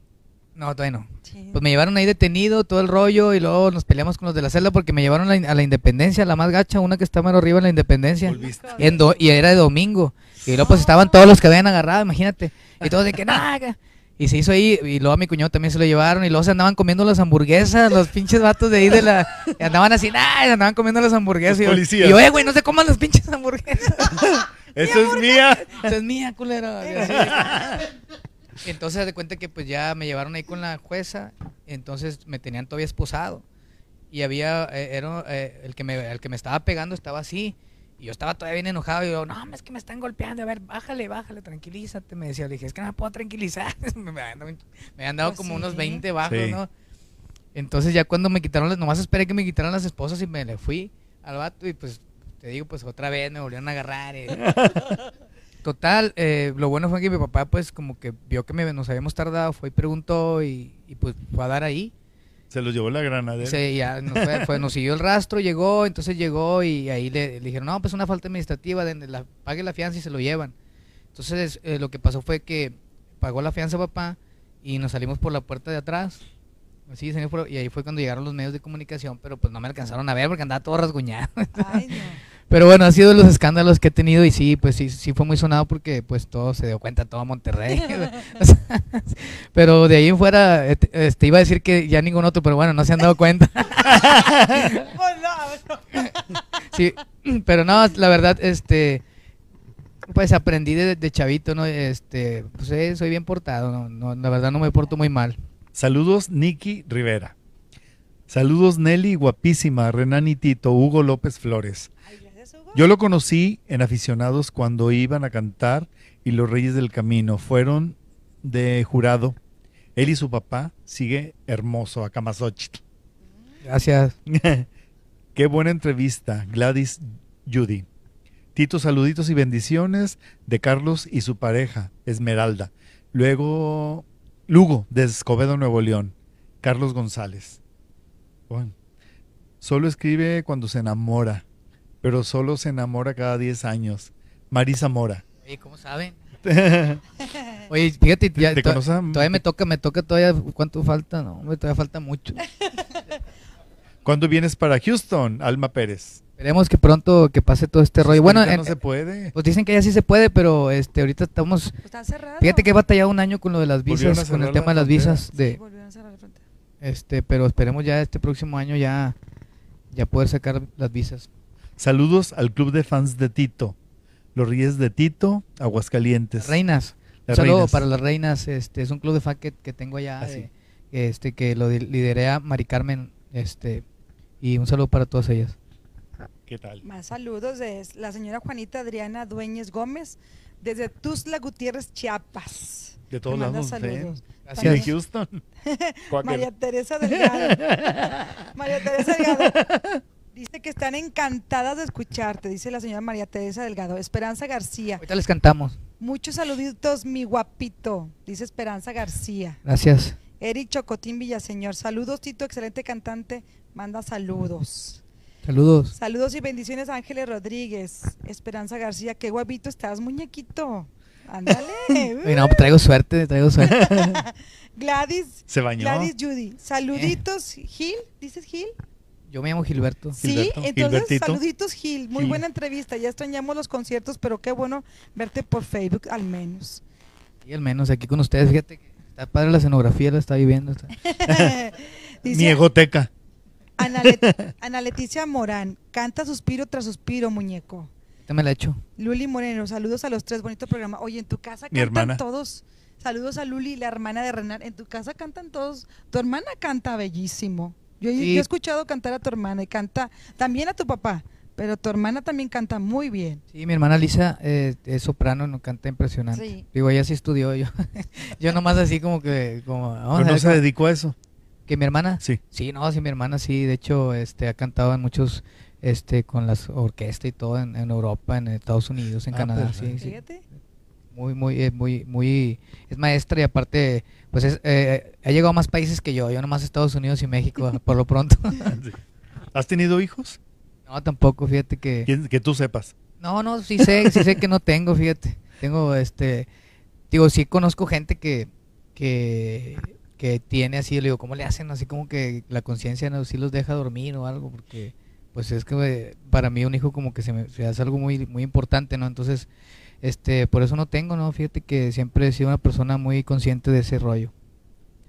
No, todavía no. Sí. Pues me llevaron ahí detenido, todo el rollo, y luego nos peleamos con los de la celda porque me llevaron a la, a la Independencia, la más gacha, una que está más arriba en la Independencia. En do- y era de domingo. Y luego pues estaban todos los que habían agarrado, imagínate. Y todos de que nada. Y se hizo ahí, y luego a mi cuñado también se lo llevaron, y luego se andaban comiendo las hamburguesas, los pinches vatos de ahí de la... y andaban así, nada, andaban comiendo las hamburguesas. Los y yo, policías. y yo, eh, güey, no se coman las pinches hamburguesas. ¡Esa es mía! Esa es mía, culero. Entonces, de cuenta que pues ya me llevaron ahí con la jueza, entonces me tenían todavía esposado. Y había, eh, era, eh, el, que me, el que me estaba pegando estaba así. Y yo estaba todavía bien enojado. Y yo, no, es que me están golpeando. A ver, bájale, bájale, tranquilízate. Me decía, le dije, es que no me puedo tranquilizar. me, habían dado, me habían dado Pues como sí. unos 20 bajos, Sí. ¿no? Entonces ya cuando me quitaron las, nomás esperé que me quitaran las esposas y me le fui al vato y pues te digo, pues otra vez me volvieron a agarrar. y- Total, eh, lo bueno fue que mi papá pues como que vio que me, nos habíamos tardado, fue y preguntó y, y, pues fue a dar ahí. Se los llevó la granadera. Se, ya nos, fue- fue- nos siguió el rastro, llegó, entonces llegó y ahí le, le dijeron, no, pues una falta administrativa, de, la, pague la fianza y se lo llevan. Entonces eh, lo que pasó fue que pagó la fianza papá y nos salimos por la puerta de atrás. Así, y ahí fue cuando llegaron los medios de comunicación, pero pues no me alcanzaron a ver porque andaba todo rasguñado. Ay, no. Pero bueno, ha sido de los escándalos que he tenido y sí, pues sí, sí fue muy sonado porque pues todo se dio cuenta, todo Monterrey. O sea, pero de ahí en fuera, eh, te- este, iba a decir que ya ningún otro, pero bueno, no se han dado cuenta. Pues no, no. Sí, pero no, la verdad, este, pues aprendí de, de chavito, ¿no? Este, pues eh, soy bien portado, no, no, la verdad no me porto muy mal. Saludos, Nicky Rivera. Saludos, Nelly, guapísima, Renan y Tito, Hugo López Flores. Ay. Yo lo conocí en aficionados cuando iban a cantar y los Reyes del Camino fueron de jurado. Él y su papá sigue hermoso a Camasochitl. Gracias. Qué buena entrevista, Gladys Judy. Tito, saluditos y bendiciones de Carlos y su pareja, Esmeralda. Luego, Lugo, de Escobedo, Nuevo León. Carlos González. Bueno, solo escribe cuando se enamora, pero solo se enamora cada 10 años. Marisa Mora. Oye, ¿cómo saben? Oye, fíjate, ya, ¿Te to- conoces? todavía me toca, me toca todavía, ¿cuánto falta? No, hombre, todavía falta mucho. ¿Cuándo vienes para Houston, Alma Pérez? Esperemos que pronto que pase todo este rollo. Bueno, en- no se puede. pues dicen que ya sí se puede, pero este ahorita estamos, Pues están cerrados. fíjate que he batallado un año con lo de las visas, con el tema de las visas Sí, de volvieron a cerrar la frontera. este, pero esperemos ya este próximo año ya ya poder sacar las visas. Saludos al club de fans de Tito. Los Reyes de Tito, Aguascalientes. Reinas. Un Las saludo reinas. para las reinas, este es un club de fan que, que tengo allá, Ah, sí. de- este que lo lideré a Mari Carmen, este y un saludo para todas ellas. ¿Qué tal? Más saludos de la señora Juanita Adriana Dueñez Gómez desde Tuzla Gutiérrez, Chiapas. De todos lados ven. saludos. Gracias. de Houston. María Teresa Delgado. María Teresa Delgado. Dice que están encantadas de escucharte, dice la señora María Teresa Delgado. Esperanza García. Ahorita les cantamos. Muchos saluditos, mi guapito, dice Esperanza García. Gracias. Eric Chocotín Villaseñor. Saludos, Tito, excelente cantante. Manda saludos. Saludos. Saludos y bendiciones, Ángeles Rodríguez. Esperanza García, qué guapito estás, muñequito. Ándale. Oye, no, pues traigo suerte, traigo suerte. Gladys, Se bañó. Gladys Judy. Saluditos, Gil, ¿dices Gil? Yo me llamo Gilberto. Sí, Gilberto, entonces Gilbertito. saluditos Gil, muy buena entrevista, ya extrañamos los conciertos, pero qué bueno verte por Facebook al menos. Y al menos aquí con ustedes, fíjate que está padre la escenografía, la está viviendo. está- Mi Dice egoteca. Ana, Let- Ana Leticia Morán, canta suspiro tras suspiro, muñeco. Ahorita me la echo. Luli Moreno, saludos a los tres, bonito programa. Oye, en tu casa Mi cantan hermana. todos. Saludos a Luli, la hermana de Renan. En tu casa cantan todos. Tu hermana canta bellísimo. Yo, he escuchado cantar a tu hermana y canta también a tu papá, pero tu hermana también canta muy bien. Sí, mi hermana Lisa eh, es soprano, no canta impresionante. Sí. Digo, ella sí estudió, yo yo nomás así como que, como, vamos Pero a no ver se dedicó a eso. que mi hermana, Sí. sí, no, sí, mi hermana sí, de hecho, este, ha cantado en muchos, este, con las orquestas y todo en, en Europa, en Estados Unidos, en Ah, Canadá, sí, sí, Fíjate. muy, muy, eh, muy, muy, es maestra y aparte, pues es, eh, ha llegado a más países que yo, yo nomás Estados Unidos y México, por lo pronto. ¿Has tenido hijos? no, tampoco, fíjate que... ¿Quién- Que tú sepas. No, no, sí sé, sí sé que no tengo, fíjate. Tengo, este, digo, sí conozco gente que, que, que tiene así, le digo, ¿cómo le hacen? Así como que la conciencia no, sí los deja dormir o algo, porque, pues es que eh, para mí un hijo como que se me se hace algo muy, muy importante, ¿no? Entonces, este, por eso no tengo, ¿no? Fíjate que siempre he sido una persona muy consciente de ese rollo.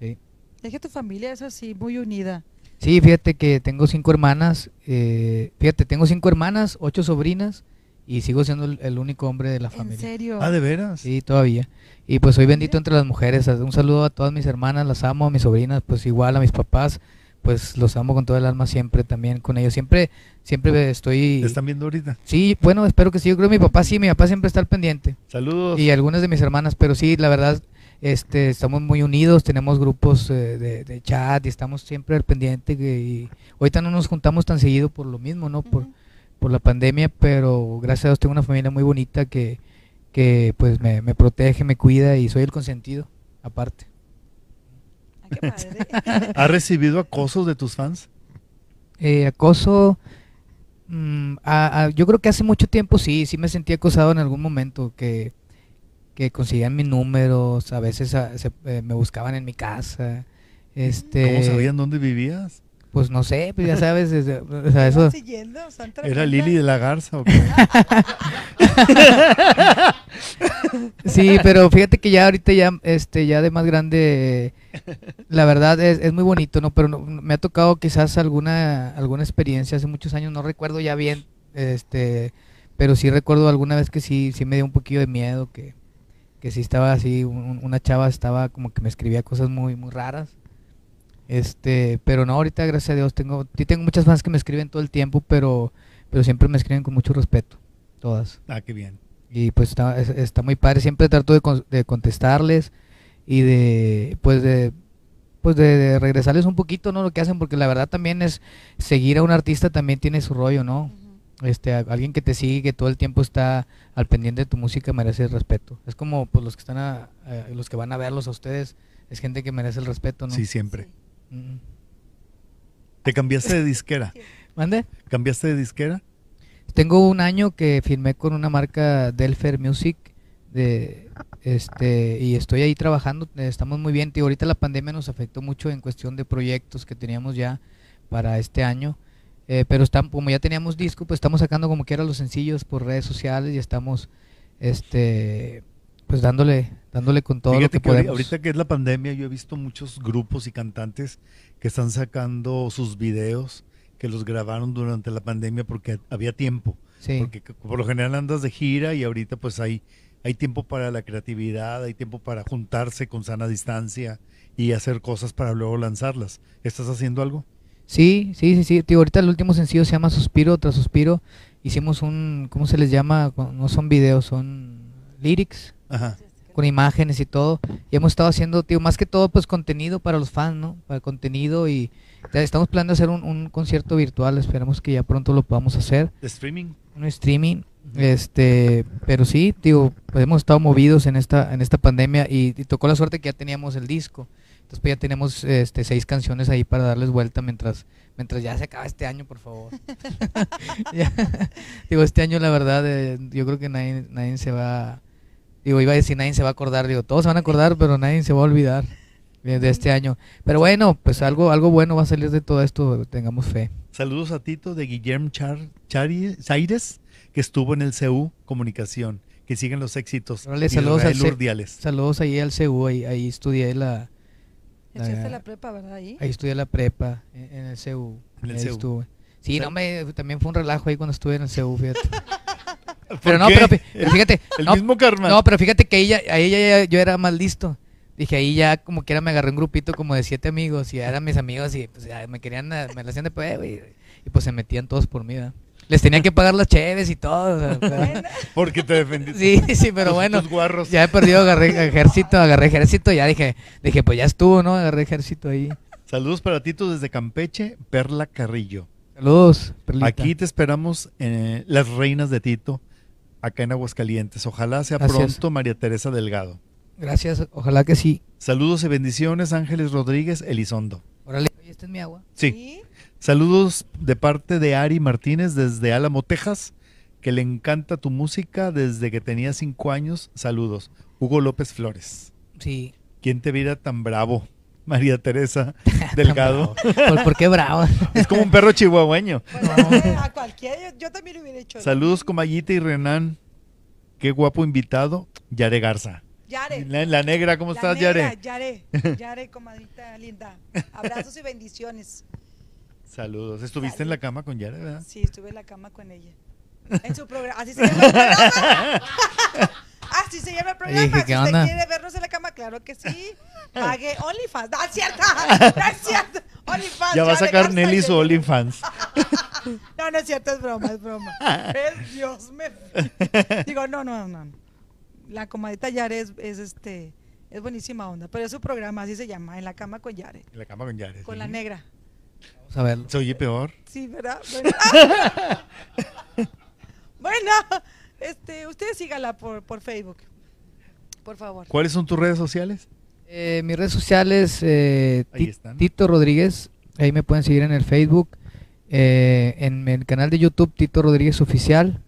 Sí. Es que tu familia es así, muy unida. Sí, fíjate que tengo cinco hermanas, eh, fíjate, tengo cinco hermanas, ocho sobrinas y sigo siendo el, el único hombre de la En familia. serio. Ah, ¿de veras? Sí, todavía. Y pues soy bendito entre las mujeres. Un saludo a todas mis hermanas, las amo, a mis sobrinas, pues igual a mis papás, pues los amo con todo el alma siempre también con ellos. Siempre, siempre estoy... ¿Te están viendo ahorita? Sí, bueno, espero que sí. Yo creo que mi papá sí, mi papá siempre está al pendiente. Saludos. Y algunas de mis hermanas, pero sí, la verdad, este, estamos muy unidos, tenemos grupos eh, de, de chat y estamos siempre al pendiente. que- y ahorita no nos juntamos tan seguido por lo mismo, ¿no? Por, por la pandemia, pero gracias a Dios tengo una familia muy bonita que, que pues me, me protege, me cuida y soy el consentido, aparte. Ay, qué padre. ¿Has recibido acosos de tus fans? Eh, acoso, mm, a- a- yo creo que hace mucho tiempo sí, sí me sentí acosado en algún momento, que, que conseguían mis números, a veces a- se- eh, me buscaban en mi casa. Este, ¿Cómo sabían dónde vivías? Pues no sé, pues ya sabes, desde- o sea, ¿Me eso... ¿Era? Lili de la Garza o qué? Sí, pero fíjate que ya ahorita ya, este, ya de más grande, la verdad es, es muy bonito, ¿no? Pero no- me ha tocado quizás alguna, alguna experiencia hace muchos años, no recuerdo ya bien, este, pero sí recuerdo alguna vez que sí, sí me dio un poquillo de miedo, que, que sí estaba así, un- una chava estaba como que me escribía cosas muy, muy raras. Este, pero no, ahorita gracias a Dios tengo, sí tengo muchas fans que me escriben todo el tiempo, pero, pero siempre me escriben con mucho respeto, todas. Ah, qué bien. Y pues está, es- está muy padre. Siempre trato de, con- de contestarles y de, pues de, pues de, de regresarles un poquito, ¿no? Lo que hacen, porque la verdad también es seguir a un artista también tiene su rollo, ¿no? Este, a- alguien que te sigue, que todo el tiempo está al pendiente de tu música merece el respeto. Es como pues los que están a, a- los que van a verlos a ustedes, es gente que merece el respeto, ¿no? Sí, siempre. ¿Te cambiaste de disquera? ¿Mande? ¿Cambiaste de disquera? Tengo un año que firmé con una marca Delfer Music de este y estoy ahí trabajando, estamos muy bien. Tío, ahorita la pandemia nos afectó mucho en cuestión de proyectos que teníamos ya para este año. eh, pero como ya teníamos disco, pues estamos sacando como quiera los sencillos por redes sociales y estamos este pues dándole dándole con todo lo Fíjate que que ahori- podemos. ahorita que es la pandemia, yo he visto muchos grupos y cantantes que están sacando sus videos que los grabaron durante la pandemia porque había tiempo. sí. Porque por lo general andas de gira y ahorita pues hay, hay tiempo para la creatividad, hay tiempo para juntarse con sana distancia y hacer cosas para luego lanzarlas. ¿Estás haciendo algo? Sí, sí, sí, sí. Tío, ahorita el último sencillo se llama Suspiro tras Suspiro. Hicimos un, ¿cómo se les llama? No son videos, son lyrics Ajá. con imágenes y todo. Y hemos estado haciendo, tío, más que todo, pues contenido para los fans, ¿no? Para contenido y ya estamos planeando hacer un, un concierto virtual. Esperamos que ya pronto lo podamos hacer, ¿De streaming? un streaming. Este, pero sí, tío, pues hemos estado movidos en esta, en esta pandemia y, y tocó la suerte que ya teníamos el disco. Entonces pues ya tenemos este, seis canciones ahí para darles vuelta mientras, mientras ya se acaba este año, por favor. Ya. Digo, este año la verdad, eh, yo creo que nadie, nadie se va, digo, iba a decir nadie se va a acordar, digo, todos se van a acordar, pero nadie se va a olvidar de, este año. Pero bueno, pues algo, algo bueno va a salir de todo esto, tengamos fe. Saludos a Tito de Guillermo Char, Chari- Chaires, que estuvo en el CU Comunicación. Que siguen los éxitos. Saludos al C- Urdiales. Saludos ahí al CU, ahí, ahí estudié la, Echaste La- la prepa, ¿verdad? Ahí. ahí estudié la prepa en, en el CU. En el ahí CU. estuve. Sí, O sea- no, me, también fue un relajo ahí cuando estuve en el CU, fíjate. ¿Por Pero no, pero, fíjate, El no, mismo karma. No, pero fíjate que ahí, ya, ahí ya- ya- yo era más listo. Dije, ahí ya como quiera me agarré un grupito como de siete amigos y eran mis amigos y pues ya me querían, eh, me la hacían de pedo y, y pues se metían todos por mí, ¿verdad? Les tenía que pagar las cheves y todo. o sea, pero- Bueno, Porque te defendiste. sí, sí, pero bueno. tus guarros. Ya he perdido, agarré ejército, agarré ejército, ya dije, dije, pues ya estuvo, ¿no? Agarré ejército ahí. Saludos para Tito desde Campeche, Perla Carrillo. Saludos, Perlita. Aquí te esperamos en Las Reinas de Tito, acá en Aguascalientes. Ojalá sea Gracias. pronto María Teresa Delgado. Gracias, ojalá que sí. Saludos y bendiciones, Ángeles Rodríguez Elizondo. Órale, oye, esta es mi agua. Sí. Saludos de parte de Ari Martínez desde Álamo, Texas, que le encanta tu música desde que tenía cinco años. Saludos. Hugo López Flores. Sí. ¿Quién te viera tan bravo? María Teresa Delgado. ¿Por, por qué bravo? es como un perro chihuahueño. Pues, eh, a cualquiera, yo, yo también lo hubiera hecho. Saludos, Comayita y Renan. Qué guapo invitado. Yare Garza. Yare. La, la negra, ¿cómo La estás, negra, Yare? Yare, Yare, comadrita linda. Abrazos y bendiciones. Saludos. Estuviste en la cama con Yare, ¿verdad? Sí, estuve en la cama con ella. En su programa. Así se llama el programa. Así se llama el programa. dije, si ¿qué usted onda? quiere cama, claro que sí. Pague OnlyFans. No, es cierto. No es cierto. OnlyFans. Ya va a sacar Nelly su OnlyFans. No, no es cierto, es broma, es broma. Es Dios me. Digo, no, no, no. La comadita Yare es, es este. Es buenísima onda, pero es su programa, así se llama, En la cama con Yare. En la cama con Yare. Con sí. la negra. Vamos a verlo. Se oye peor. Sí, ¿verdad? Bueno, Bueno, este, ustedes sígala por, por Facebook. Por favor. ¿Cuáles son tus redes sociales? Eh, mis redes sociales, eh, Ahí Ti- están. Tito Rodríguez, ahí me pueden seguir en el Facebook, eh, en el canal de YouTube Tito Rodríguez Oficial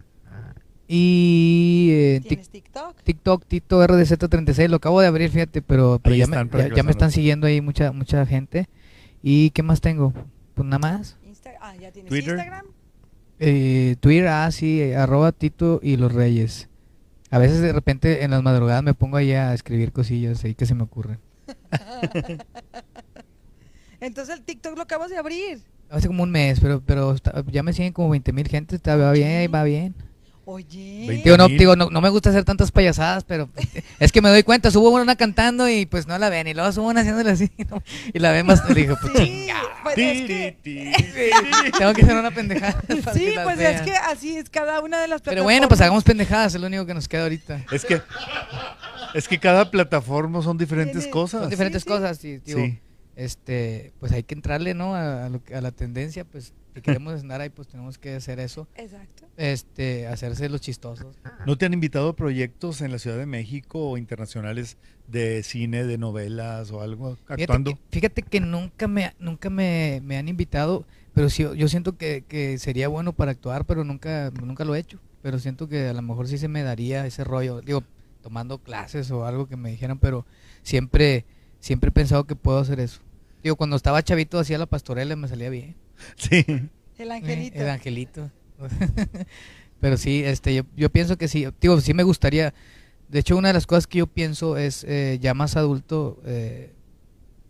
y eh, en Tik- ¿Tienes TikTok? TikTok Tito RDZ36, lo acabo de abrir, fíjate, pero, pero ya, están me, ya- ya están siguiendo ahí mucha mucha gente. ¿Y qué más tengo? pues nada más. Insta- ah, ya tienes Twitter. Instagram. Eh, Twitter, ah, sí, eh, arroba Tito y los Reyes. A veces de repente en las madrugadas me pongo ahí a escribir cosillas ahí que se me ocurren. Entonces el TikTok lo acabas de abrir. Hace como un mes, pero pero está- ya me siguen como 20 mil gente, está va bien, va bien. Oye. No, digo no, no me gusta hacer tantas payasadas, pero es que me doy cuenta, subo una cantando y pues no la ven, y luego subo una haciéndole así, ¿no? y la ven más, y digo, pues Sí, chinga, pues es que, tengo que hacer una pendejada. sí, pues es que así es cada una de las Pero bueno, pues plataformas. hagamos pendejadas, es lo único que nos queda ahorita. Es que, es que cada plataforma son diferentes Tiene- cosas. Son diferentes sí. cosas, y, digo, Sí. Este, pues hay que entrarle, ¿no? A, a lo que- a la tendencia, pues si queremos andar ahí, pues tenemos que hacer eso, Exacto. este, hacerse los chistosos. ¿No te han invitado a proyectos en la Ciudad de México o internacionales de cine, de novelas o algo Fíjate actuando? que, fíjate que nunca me nunca me, me han invitado, pero sí, yo siento que, que sería bueno para actuar, pero nunca nunca lo he hecho. Pero siento que a lo mejor sí se me daría ese rollo, digo, tomando clases o algo que me dijeran, pero siempre siempre he pensado que puedo hacer eso. Digo, cuando estaba chavito hacía la pastorela y me salía bien. Sí. El Eh, angelito. El angelito. Pero sí, este, yo, yo pienso que sí. Digo, sí me gustaría. De hecho, una de las cosas que yo pienso es eh, ya más adulto, eh,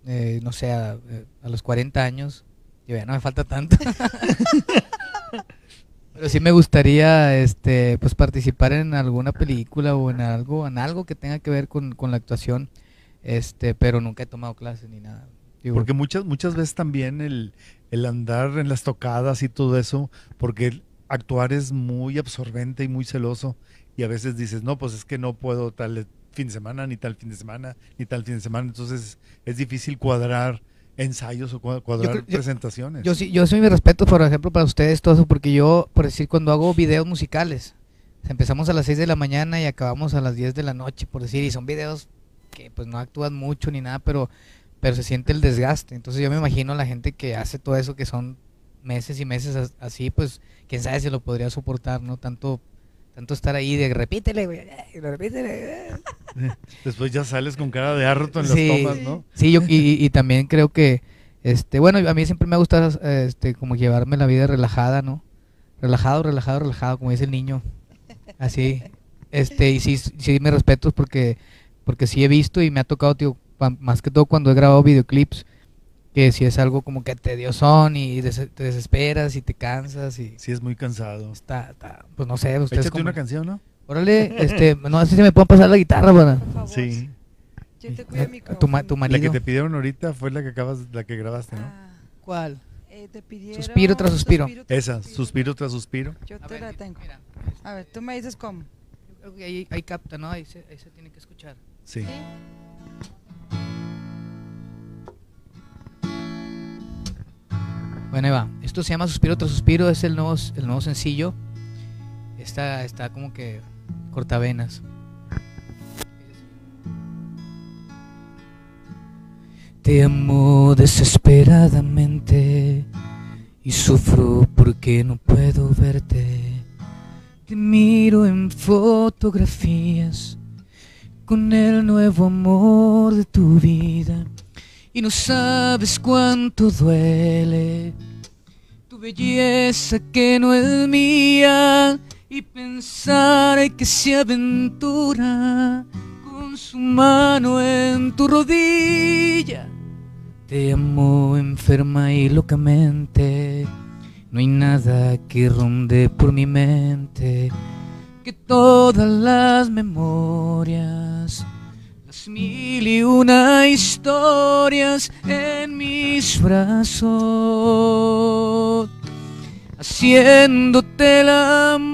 eh, no sé, a, eh, a los 40 años. Digo, ya no me falta tanto. Pero sí me gustaría, este, pues participar en alguna película o en algo, en algo que tenga que ver con, con la actuación. Este, pero nunca he tomado clases ni nada. Digo, Porque muchas, muchas veces también el, el andar en las tocadas y todo eso, porque actuar es muy absorbente y muy celoso. Y a veces dices, no, pues es que no puedo tal fin de semana, ni tal fin de semana, ni tal fin de semana. Entonces es difícil cuadrar ensayos o cua- cuadrar yo- presentaciones. Yo sí, yo soy mi respeto, por ejemplo, para ustedes, todo eso, porque yo, por decir, cuando hago videos musicales, empezamos a las 6 de la mañana y acabamos a las 10 de la noche, por decir, y son videos que pues no actúan mucho ni nada, pero, pero se siente el desgaste. Entonces yo me imagino la gente que hace todo eso, que son meses y meses as- así, pues quién sabe si lo podría soportar, ¿no? Tanto, tanto estar ahí de repítele, güey, eh, repítele. eh". Después ya sales con cara de harto en Sí. las tomas, ¿no? Sí, yo, y, y- también creo que, este, bueno, a mí siempre me ha gustado, este, como llevarme la vida relajada, ¿no? Relajado, relajado, relajado, como dice el niño. Así, este, y sí, sí me respeto porque, porque sí he visto y me ha tocado, tío, más que todo cuando he grabado videoclips, que si es algo como que tediosón y des- te desesperas y te cansas y Sí, es muy cansado. está, está- pues no sé, ustedes Échate como, una canción, ¿no? órale, este, no sé si me pueden pasar la guitarra, favor. Sí. Yo te cuido el tu, micrófono. ma- tu La que marido. te pidieron ahorita fue la que acabas, la que grabaste, ¿no? Ah, ¿Cuál? eh, te pidieron Suspiro tras suspiro. tras Esa, suspiro tras suspiro. Yo te ver, la tengo. mira. A ver, tú me dices cómo. Yo creo que ahí, ahí capta, ¿no? Ahí se, ahí se tiene que escuchar. Sí. Bueno, ahí va. Esto se llama Suspiro tras Suspiro, es el nuevo, el nuevo sencillo. Está, está como que cortavenas. Te amo desesperadamente y sufro porque no puedo verte. Te miro en fotografías con el nuevo amor de tu vida y no sabes cuánto duele tu belleza que no es mía y pensar que se aventura con su mano en tu rodilla. Te amo enferma y locamente, no hay nada que ronde por mi mente que todas las memorias, mil y una historias en mis brazos, haciéndote el amor.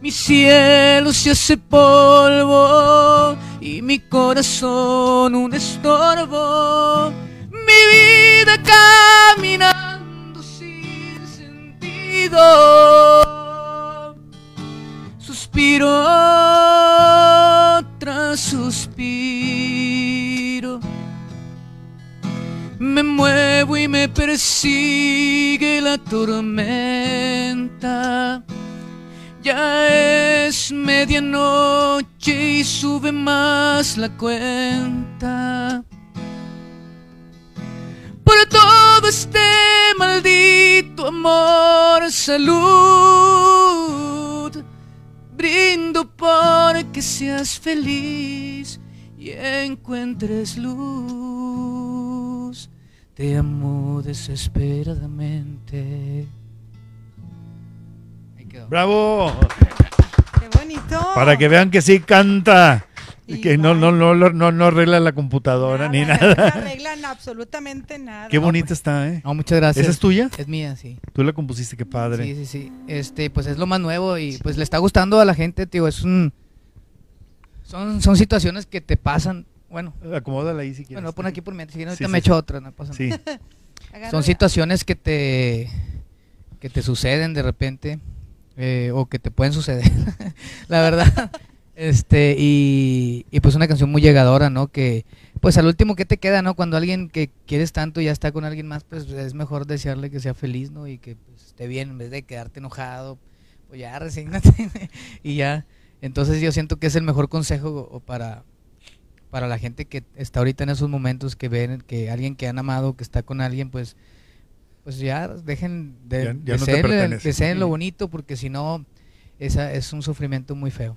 Mi cielo se hace polvo y mi corazón un estorbo. Mi vida caminando sin sentido suspiro tras suspiro. Me muevo y me persigue la tormenta. Ya es medianoche y sube más la cuenta. Por todo este amor, salud. Brindo por que seas feliz y encuentres luz. Te amo desesperadamente. Ahí quedó. ¡Bravo! Qué bonito. Para que vean que sí canta. Y que no, no, no, no, no, no arregla la computadora ni No nada. arreglan absolutamente nada. Qué bonita está, ¿eh? No, muchas gracias. ¿Esa es tuya? Es mía, sí. Tú la compusiste, qué padre. Sí, sí, sí. Este, pues es lo más nuevo y pues le está gustando a la gente, tío. Es un. Son, son situaciones que te pasan. Bueno, Acomódala ahí si quieres. bueno, poner aquí por mientras. Si no, Sí, ahorita sí, me sí. echo otra, no pasa nada. Son situaciones que te que te suceden de repente eh, o que te pueden suceder, la verdad. Este y, y pues una canción muy llegadora, ¿no? Que pues al último que te queda, ¿no? Cuando alguien que quieres tanto ya está con alguien más, pues es mejor desearle que sea feliz, ¿no? Y que pues, esté bien en vez de quedarte enojado, pues ya resígnate y ya. Entonces yo siento que es el mejor consejo para para la gente que está ahorita en esos momentos que ven que alguien que han amado, que está con alguien, pues pues ya dejen de, Ya- ya deseen- deseen lo bonito porque si no esa es un sufrimiento muy feo.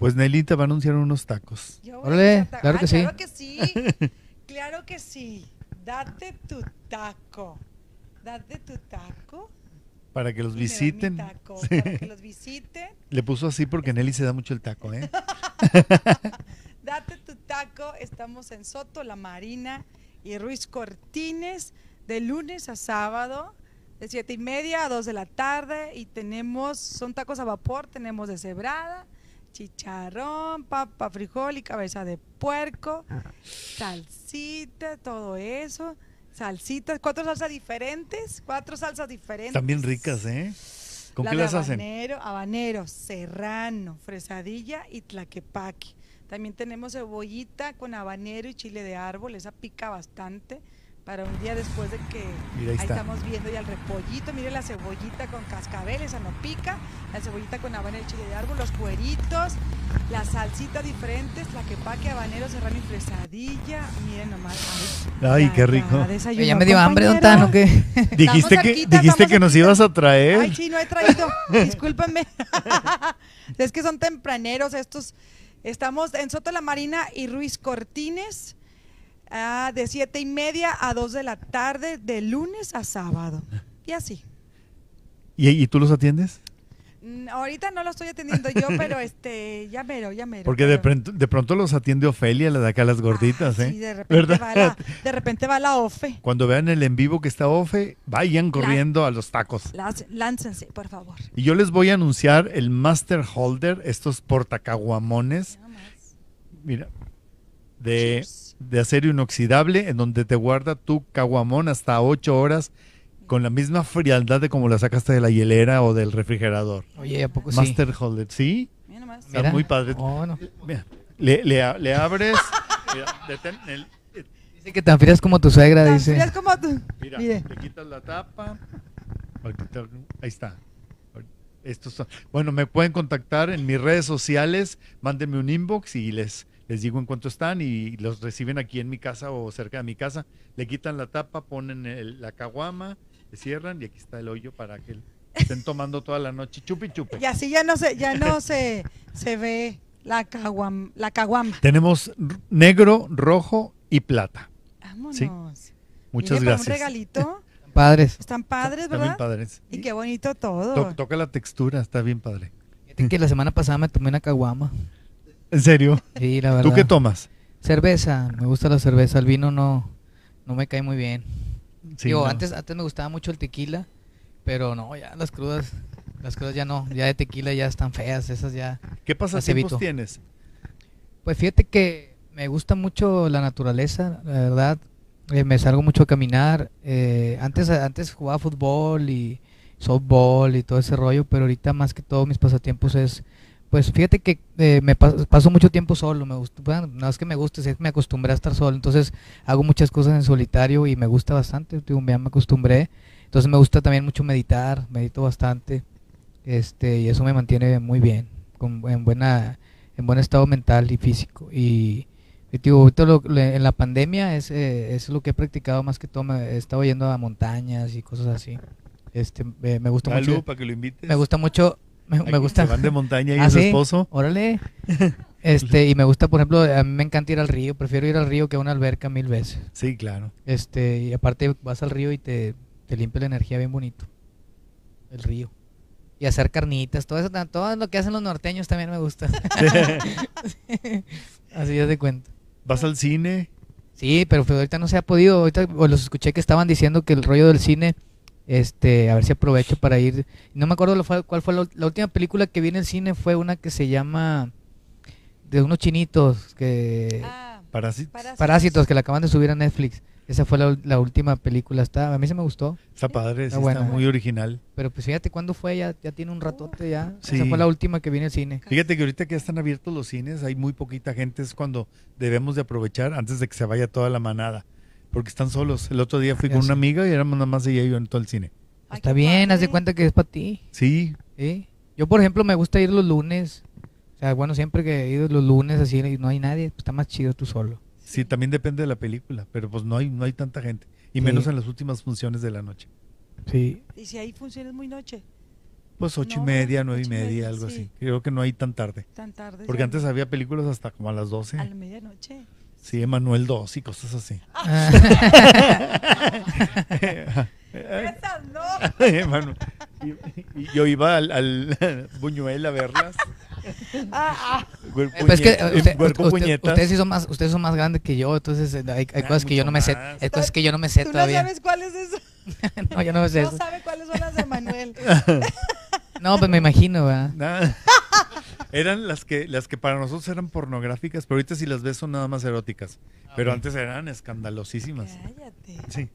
Pues Nelly te va a anunciar unos tacos. Yo voy Órale, a echar ta- claro Ah, que sí. Claro que sí. Claro que sí. Date tu taco. Date tu taco. Para que los y me das mi visiten. taco, Sí. Para que los visiten. Le puso así porque Nelly se da mucho el taco, ¿eh? Date tu taco. Estamos en Soto, La Marina y Ruiz Cortines de lunes a sábado. De siete y media a 2 de la tarde y tenemos, son tacos a vapor, tenemos de cebrada, chicharrón, papa, frijol y cabeza de puerco, salsita, todo eso, salsitas, cuatro salsas diferentes, cuatro salsas diferentes. Bien ricas, ¿eh? ¿Con La qué de las hacen? habanero, habanero, serrano, fresadilla y tlaquepaque. También tenemos cebollita con habanero y chile de árbol, esa pica bastante para un día después de que Mira, ahí estamos viendo ya el repollito, mire la cebollita con cascabel, esa no pica, la cebollita con habanero chile de árbol, los cueritos, las salsitas diferentes, tlaquepaque, habanero, serrano y fresadilla, miren nomás. Ay, qué rico. Ya, me dio hambre, don. Tano, ¿qué? Dijiste que, dijiste que nos ibas a traer. Ay, sí, no he traído. Discúlpenme. es que son tempraneros estos. Estamos en Soto la Marina y Ruiz Cortines ah, de siete y media a 2 de la tarde, de lunes a sábado. Y así. ¿Y, y tú los atiendes? Mm, Ahorita no lo estoy atendiendo yo, pero este, ya mero, ya mero. Porque de pronto, de pronto los atiende Ofelia, la de acá las gorditas, Ah, ¿eh? Sí, de repente, ¿Verdad? va la, de repente va la OFE. Cuando vean el en vivo que está Ofe, vayan corriendo a los tacos. Las- láncense, por favor. Y yo les voy a anunciar el Master Holder, estos portacaguamones, Nada más. mira, de, Cheers. De acero inoxidable, en donde te guarda tu caguamón hasta 8 horas con la misma frialdad de como la sacaste de la hielera o del refrigerador. Oye, ¿a poco sí? Master Holder, ¿sí? Mira nomás. Está muy padre. Oh, no. Mira, le, le abres, mira, detén el- eh, Dice que te enfrías como tu suegra, Tan dice. frías como tú. mira, Mire. le quitas la tapa. Ahí está. Estos son- bueno, me pueden contactar en mis redes sociales, mándenme un inbox y les, les digo en cuánto están y los reciben aquí en mi casa o cerca de mi casa. Le quitan la tapa, ponen el- la caguama, le cierran y aquí está el hoyo para que estén tomando toda la noche. Chupi chupi. Y así ya no se, ya no se, se ve la caguam, la caguama. Tenemos negro, rojo y plata. Vámonos. Muchas gracias. Un regalito. Padres. Están padres, Están bien ¿verdad? padres. Y qué bonito todo. To- toca la textura, está bien padre. Fíjate que la semana pasada me tomé una caguama. ¿En serio? Sí, la verdad. ¿Tú qué tomas? Cerveza, me gusta la cerveza. El vino no, no me cae muy bien. Sí, Digo, no. antes, antes me gustaba mucho el tequila, pero no, ya las crudas, las crudas ya no, ya de tequila ya están feas, esas ya. ¿Qué pasatiempos tienes? Pues fíjate que me gusta mucho la naturaleza, la verdad. Eh, me salgo mucho a caminar. eh, antes, antes jugaba fútbol y softball y todo ese rollo, pero ahorita más que todo mis pasatiempos es, pues fíjate que eh, me pas- paso mucho tiempo solo. Me gusta, bueno, no es que me guste, es que me acostumbré a estar solo. Entonces hago muchas cosas en solitario y me gusta bastante. Digo, ya me acostumbré. Entonces me gusta también mucho meditar, medito bastante. Este, y eso me mantiene muy bien, con, en buena en buen estado mental y físico. Y Y digo, ahorita lo- en la pandemia es, eh, es lo que he practicado más que todo. Me he estado yendo a montañas y cosas así. Este, eh, me gusta Dale, mucho. para que lo invites. Me gusta mucho. Me, gusta. se van de montaña y ¿Ah, su sí? esposo. Órale. Este, y me gusta, por ejemplo, a mí me encanta ir al río. Prefiero ir al río que a una alberca mil veces. Sí, claro. Este, y aparte vas al río y te, te limpia la energía bien bonito. El río. Y hacer carnitas, todo eso, todo lo que hacen los norteños también me gusta. Así ya te cuento. ¿Vas al cine? Sí, pero pues ahorita no se ha podido. Ahorita los escuché que estaban diciendo que el rollo del cine, este, a ver si aprovecho para ir. No me acuerdo fue- cuál fue la, la última película que vi en el cine fue una que se llama de unos chinitos que Ah, Parásitos. parásitos. Parásitos que la acaban de subir a Netflix. Esa fue la, última película. Está, a mí se me gustó. Está padre, sí, Está muy original. Pero pues fíjate cuándo fue, ya, ya tiene un ratote ya. Sí. Esa fue la última que vi en el cine. Fíjate que ahorita que ya están abiertos los cines, hay muy poquita gente, es cuando debemos de aprovechar antes de que se vaya toda la manada. Porque están solos. El otro día fui Ya con sé. una amiga y éramos nada más ella y yo en todo el cine. Ay, Está bien, haz de padre. cuenta que es para ti. Sí, ¿sí? Yo, por ejemplo, me gusta ir los lunes. O sea, bueno, siempre que he ido los lunes así y no hay nadie, pues está más chido tú solo. sí, también depende de la película, pero pues no hay, no hay tanta gente. Y Sí. menos en las últimas funciones de la noche. Sí. Y si hay funciones muy noche, Pues ocho No, y media, nueve y media, media, algo sí. así. Creo que no hay tan tarde. tan tarde. Porque antes había películas hasta como a las 12. A la medianoche. Sí, Emanuel 2 y cosas así. Esas no. Emanuel. Y, y yo iba al, al Buñuel a verlas. Ah, ah. Eh, pues es que usted- usted- ustedes sí son más, ustedes son más grandes que yo, entonces eh, hay, hay Ah, cosas que yo no me sé, más. hay cosas que yo no me sé Tú no todavía. sabes cuál es eso. no, yo no me sé No eso. sabe cuáles son las de Manuel. No, pues me imagino, ¿verdad? Eran las que, las que para nosotros eran pornográficas, pero ahorita si las ves son nada más eróticas. Pero antes eran escandalosísimas. Cállate. Sí.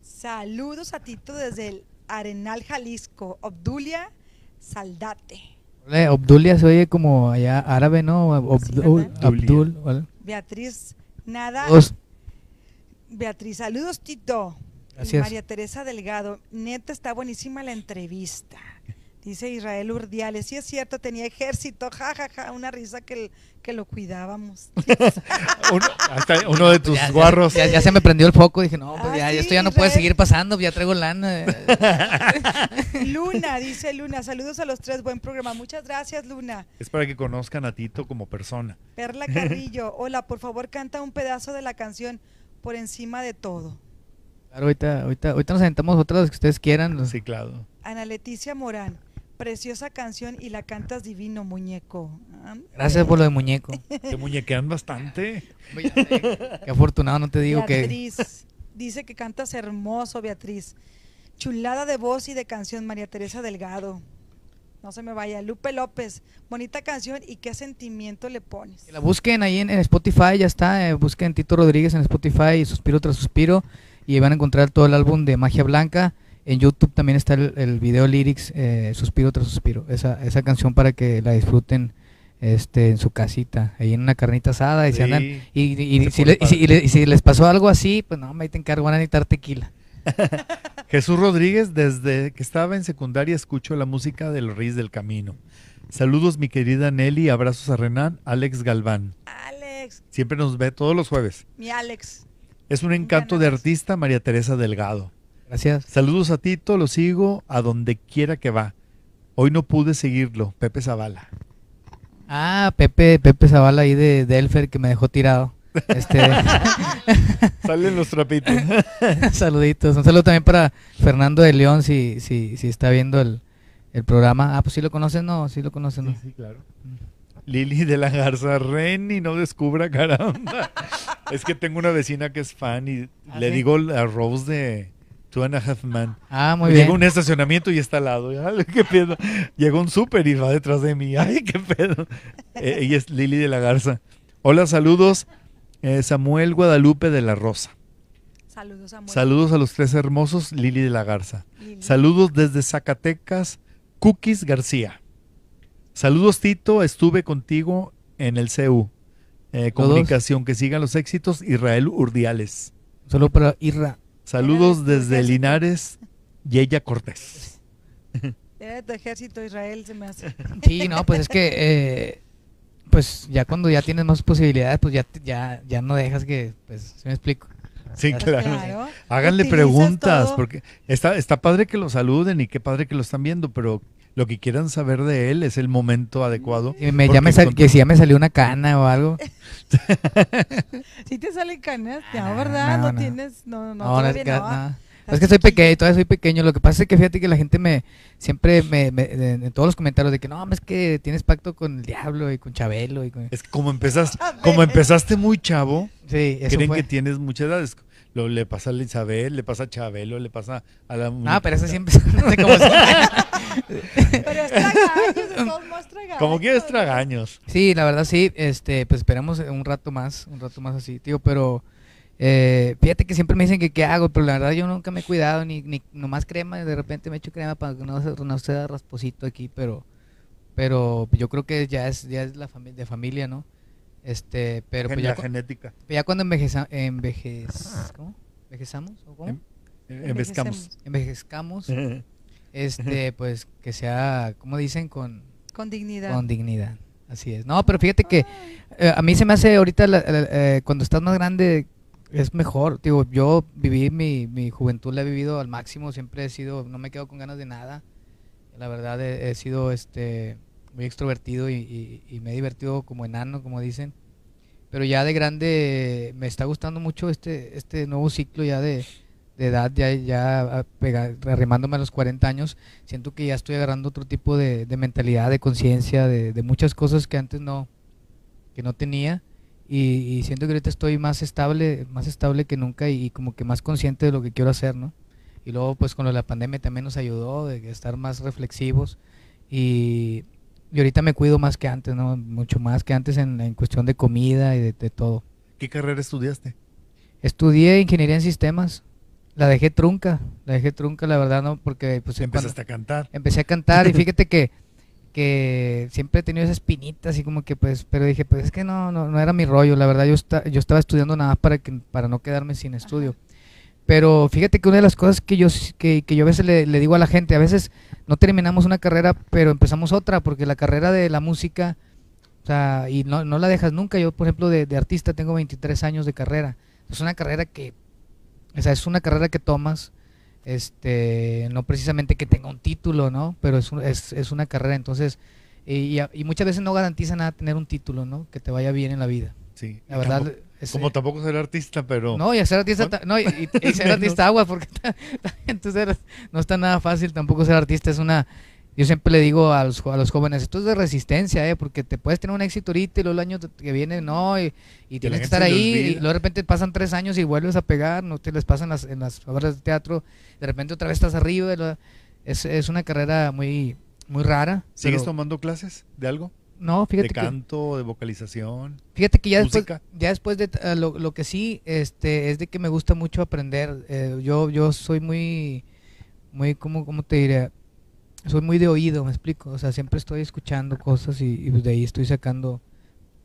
Saludos a Tito desde el Arenal, Jalisco. Obdulia Saldate. Obdulia se oye como allá árabe, ¿no? Obdul. Abdul. Beatriz Nada. Dos. Beatriz, saludos Tito. Gracias. María Teresa Delgado. Neta, está buenísima la entrevista. Dice Israel Urdiales. Sí es cierto, tenía ejército. Ja, ja, ja. Una risa que, que lo cuidábamos. Uno, hasta uno de tus Ya- guarros. Ya, ya se me prendió el foco, dije, no, pues Ah, ya, sí, esto ya no puede seguir pasando, ya traigo lana. Luna, dice Luna. Saludos a los tres. Buen programa. Muchas gracias, Luna. Es para que conozcan a Tito como persona. Perla Carrillo. Hola, por favor, canta un pedazo de la canción por encima de todo. Claro, ahorita, ahorita, ahorita nos sentamos otras las que ustedes quieran. Sí, claro. Ana Leticia Morán. Preciosa canción y la cantas divino, muñeco. Ah, Gracias por lo de muñeco. Te muñequean bastante. Oye, Qué afortunado, no te digo que... Beatriz. Dice que cantas hermoso, Beatriz. Chulada de voz y de canción, María Teresa Delgado. No se me vaya. Lupe López. Bonita canción y qué sentimiento le pones. Que la busquen ahí en, en Spotify, ya está. eh, busquen Tito Rodríguez en Spotify, Suspiro tras Suspiro, y van a encontrar todo el álbum de Magia Blanca. En YouTube también está el, el video lyrics eh, Suspiro tras Suspiro. Esa, esa canción para que la disfruten este, en su casita, ahí en una carnita asada. Y, andan, y, y- y se si le- y les pasó algo así, pues no, me te encargo, van a necesitar tequila. Jesús Rodríguez, desde que estaba en secundaria, escucho la música de los Reyes del Camino. Saludos, mi querida Nelly. Abrazos a Renan, Alex Galván. Alex, Siempre nos ve todos los jueves. mi Alex. Es un encanto de artista, María Teresa Delgado. Gracias. Saludos a Tito, lo sigo a donde quiera que va. Hoy no pude seguirlo, Pepe Zavala. Ah, Pepe, Pepe Zavala ahí de Delfer que me dejó tirado. Este, Salen los trapitos. saluditos. Un saludo también para Fernando de León si, si, si está viendo el, el programa. Ah, pues sí lo conocen, no, sí lo conocen. ¿no? Sí, sí, claro. Lili de la Garza, Reni, no descubra caramba. es que tengo una vecina que es fan y ¿Ah, le sí? digo a Rose de Two and a Half Men. Ah, muy Llega bien. un estacionamiento y está al lado. Ay, qué pedo. Llega un súper y va detrás de mí. Ay, qué pedo. Eh, ella es Lili de la Garza. Hola, saludos. Eh, Samuel Guadalupe de la Rosa. Saludos, amor. Saludos a los tres hermosos, Lili de la Garza. Lili. Saludos desde Zacatecas, Cookies García. Saludos, Tito. Estuve contigo en el CU. Eh, comunicación, que sigan los éxitos. Israel Urdiales. Un saludo para Irra. Saludos desde ejército. Linares, Yeya Cortés. Era de tu ejército Israel, se me hace. Sí, no, pues es que eh, pues ya cuando ya tienes más posibilidades, pues ya, te- ya, ya no dejas que, pues, ¿sí me explico? Sí, claro. Claro. Háganle preguntas, todo. porque está, está padre que lo saluden y qué padre que lo están viendo, pero lo que quieran saber de él es el momento adecuado. Y me, ya Porque me sal- con- que si ya me salió una cana o algo. Si te salen canas, Ah, no, ¿verdad? no, No, no. tienes, no, no, No, es que, no. no. Estás Es que soy pequeño, todavía soy pequeño. Lo que pasa es que fíjate que la gente me siempre me, me- en todos los comentarios de que no, es que tienes pacto con el diablo y con Chabelo y con... Es que como empezaste, como empezaste muy chavo, Sí, eso creen fue. que tienes mucha edad. Es- Lo, le pasa a Isabel, le pasa a Chabelo, le pasa a la... Ah, pero eso siempre... no sé cómo se- Pero es tragaños, de todos modos tragaños. Como quieres tragaños. Sí, la verdad sí, este, pues esperamos un rato más, un rato más así, tío, pero eh, fíjate que siempre me dicen que qué hago, pero la verdad yo nunca me he cuidado, ni, ni nomás crema, de repente me echo crema para que no se, no se da rasposito aquí, pero, pero yo creo que ya es, ya es la fami- de familia, ¿no? Este, pero pues la ya, genética. ya cuando envejeza, envejez, ¿cómo? ¿Envejezamos? ¿O cómo? Em- Envejezcamos. Envejezcamos, este, pues que sea, como dicen, con, Con dignidad. con dignidad. Así es. No, pero fíjate que eh, a mí se me hace ahorita, la- la- eh, cuando estás más grande, es mejor. Digo, yo viví mi, mi juventud, la he vivido al máximo. Siempre he sido, no me quedo con ganas de nada. La verdad, he, he sido este muy extrovertido y, y- y me he divertido como enano, como dicen. Pero ya de grande me está gustando mucho este, este nuevo ciclo ya de, de edad, ya, ya a pega- arrimándome a los 40 años siento que ya estoy agarrando otro tipo de, de mentalidad, de conciencia, de, de muchas cosas que antes no, que no tenía. Y, y siento que ahorita estoy más estable, más estable que nunca y, como que más consciente de lo que quiero hacer, ¿no? Y luego pues con lo de la pandemia también nos ayudó de estar más reflexivos y, y ahorita me cuido más que antes, ¿no? Mucho más que antes en, en cuestión de comida y de, de todo. ¿Qué carrera estudiaste? Estudié ingeniería en sistemas, la dejé trunca, la dejé trunca la verdad, ¿no? Porque pues cuando- Empezaste a cantar. empecé a cantar y fíjate que, que siempre he tenido esa espinita así como que pues, pero dije pues es que no, no, no era mi rollo, la verdad yo, esta- yo estaba estudiando nada más para, que, para no quedarme sin estudio. Pero fíjate que una de las cosas que yo, que, que yo a veces le, le digo a la gente, a veces no terminamos una carrera, pero empezamos otra, porque la carrera de la música, o sea, y no, no la dejas nunca. Yo, por ejemplo, de, de artista tengo 23 años de carrera. Es una carrera que, o sea, es una carrera que tomas, este, no precisamente que tenga un título, ¿no? Pero es, un- es, es una carrera, entonces, y, muchas veces no garantiza nada tener un título, ¿no? Que te vaya bien en la vida. Sí. La verdad, Tampoco- es- como tampoco ser artista, pero... no, y hacer artista, ta- no, y, y- y ser artista agua, porque ser- no está nada fácil tampoco ser artista, es una, yo siempre le digo a los, a los jóvenes, esto es de resistencia, ¿eh? porque te puedes tener un éxito ahorita y luego el año que viene no, y, y tienes que estar ahí, y luego de repente pasan tres años y vuelves a pegar, no te les pasan las, en las obras de teatro, de repente otra vez estás arriba, lo- es, es una carrera muy, muy rara. ¿Sigues pero- tomando clases de algo? No, fíjate ¿De que... canto, de vocalización? Fíjate que ya después, ya después de eh, lo, lo que sí, este, es de que me gusta mucho aprender. Eh, yo, yo soy muy, muy, ¿cómo, cómo te diré? Soy muy de oído, me explico. O sea, siempre estoy escuchando cosas y, y pues de ahí estoy sacando,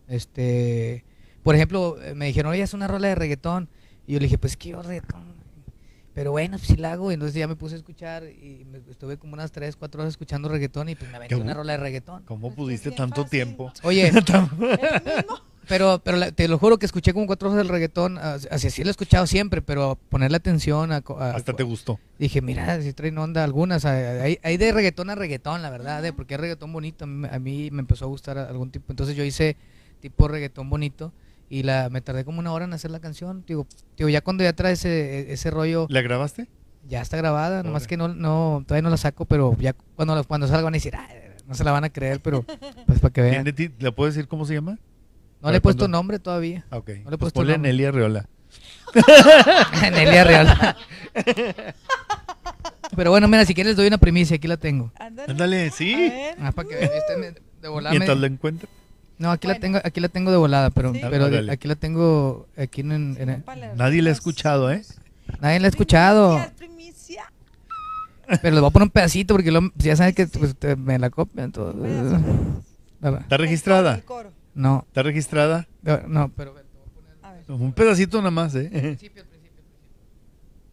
este, por ejemplo, me dijeron, oye, es una rola de reggaetón. Y yo le dije, pues yo reggaetón. Pero bueno, pues sí la hago. Y entonces ya me puse a escuchar y me, estuve como unas 3, 4 horas escuchando reggaetón y pues me aventé Qué una rola de reggaetón. ¿Cómo Pues pudiste es tanto fácil. tiempo? Oye, El mismo. Pero, pero la- te lo juro que escuché como cuatro horas del reggaetón, así así sí lo he escuchado siempre, pero ponerle atención a... a- Hasta te gustó. Dije, mira, si traen onda algunas, hay, hay de reggaetón a reggaetón, la verdad, eh, porque es reggaetón bonito, a mí, me empezó a gustar algún tipo, entonces yo hice tipo reggaetón bonito y la me tardé como una hora en hacer la canción, digo, digo ya cuando ya trae ese, ese rollo, ¿La grabaste? ya está grabada, nomás Órale. que no, no, todavía no la saco, pero ya cuando, la- cuando salga van a decir, "Ay, no se la van a creer, pero pues para que vean. ¿Tiene ti- ¿Le puedes decir cómo se llama? No le he puesto cuando- nombre todavía. Ah, ok. No le he pues puesto ponle nombre. Nelly Arreola. Nelia Real. Pero bueno, mira, si quieres les doy una primicia, aquí la tengo. Ándale. Sí. Ah, para que me- de volada. Mientras me- lo encuentro. No, aquí la tengo, aquí la tengo de volada, pero, Sí. pero Órale. aquí la tengo aquí en, en- en- Nadie la ha escuchado, ¿eh? nadie la ha escuchado, Primicia, primicia. pero les voy a poner un pedacito porque luego ya saben que pues, te- me la copian todo. ¿Está registrada? El coro. No. ¿Está registrada? No, no pero te voy a poner... A ver. Un pedacito nada más, ¿eh? Al principio, al principio, al principio.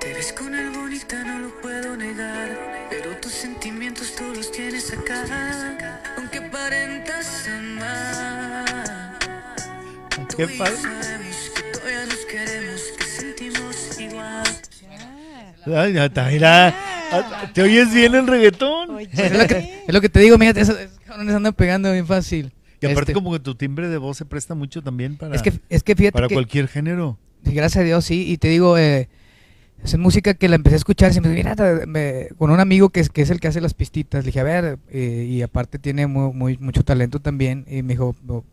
Te ves con el bonita, no lo puedo negar. Pero tus sentimientos tú los tienes acá. Aunque parentas amar sentimos igual. Ay, está, mira. ¿Te oyes bien el reggaetón? Oye, Es lo que, es lo que te digo, fíjate, esos, cabrones andan pegando bien fácil. Y aparte Este, como que tu timbre de voz se presta mucho también para, es que, es que fíjate para que, cualquier género. Gracias a Dios, sí. Y te digo, eh, es música que la empecé a escuchar. Mira, te- me- con un amigo que es, que es el que hace las pistitas. Le dije, a ver, eh, y aparte tiene muy, muy- mucho talento también. Y me dijo, "No,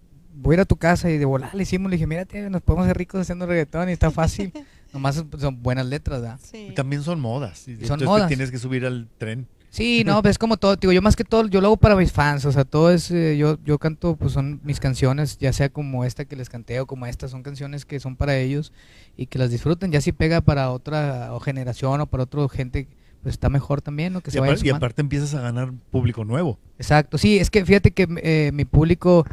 voy a ir a tu casa. Y de volar le hicimos. Le dije, mira, tío, nos podemos hacer ricos haciendo reggaetón y está fácil. Nomás son- son buenas letras, ¿verdad? sí. Y también son modas. Y son entonces te modas. tienes que subir al tren. Sí, no, pues es como todo, digo, yo más que todo, yo lo hago para mis fans, o sea, todo es, eh, yo, yo canto, pues son mis canciones, ya sea como esta que les canté o como esta, son canciones que son para ellos y que las disfruten, ya si pega para otra o generación o para otra gente, pues está mejor también, ¿no? Que Y, se vaya apar- y aparte empiezas a ganar público nuevo. Exacto, sí, es que fíjate que eh, mi público,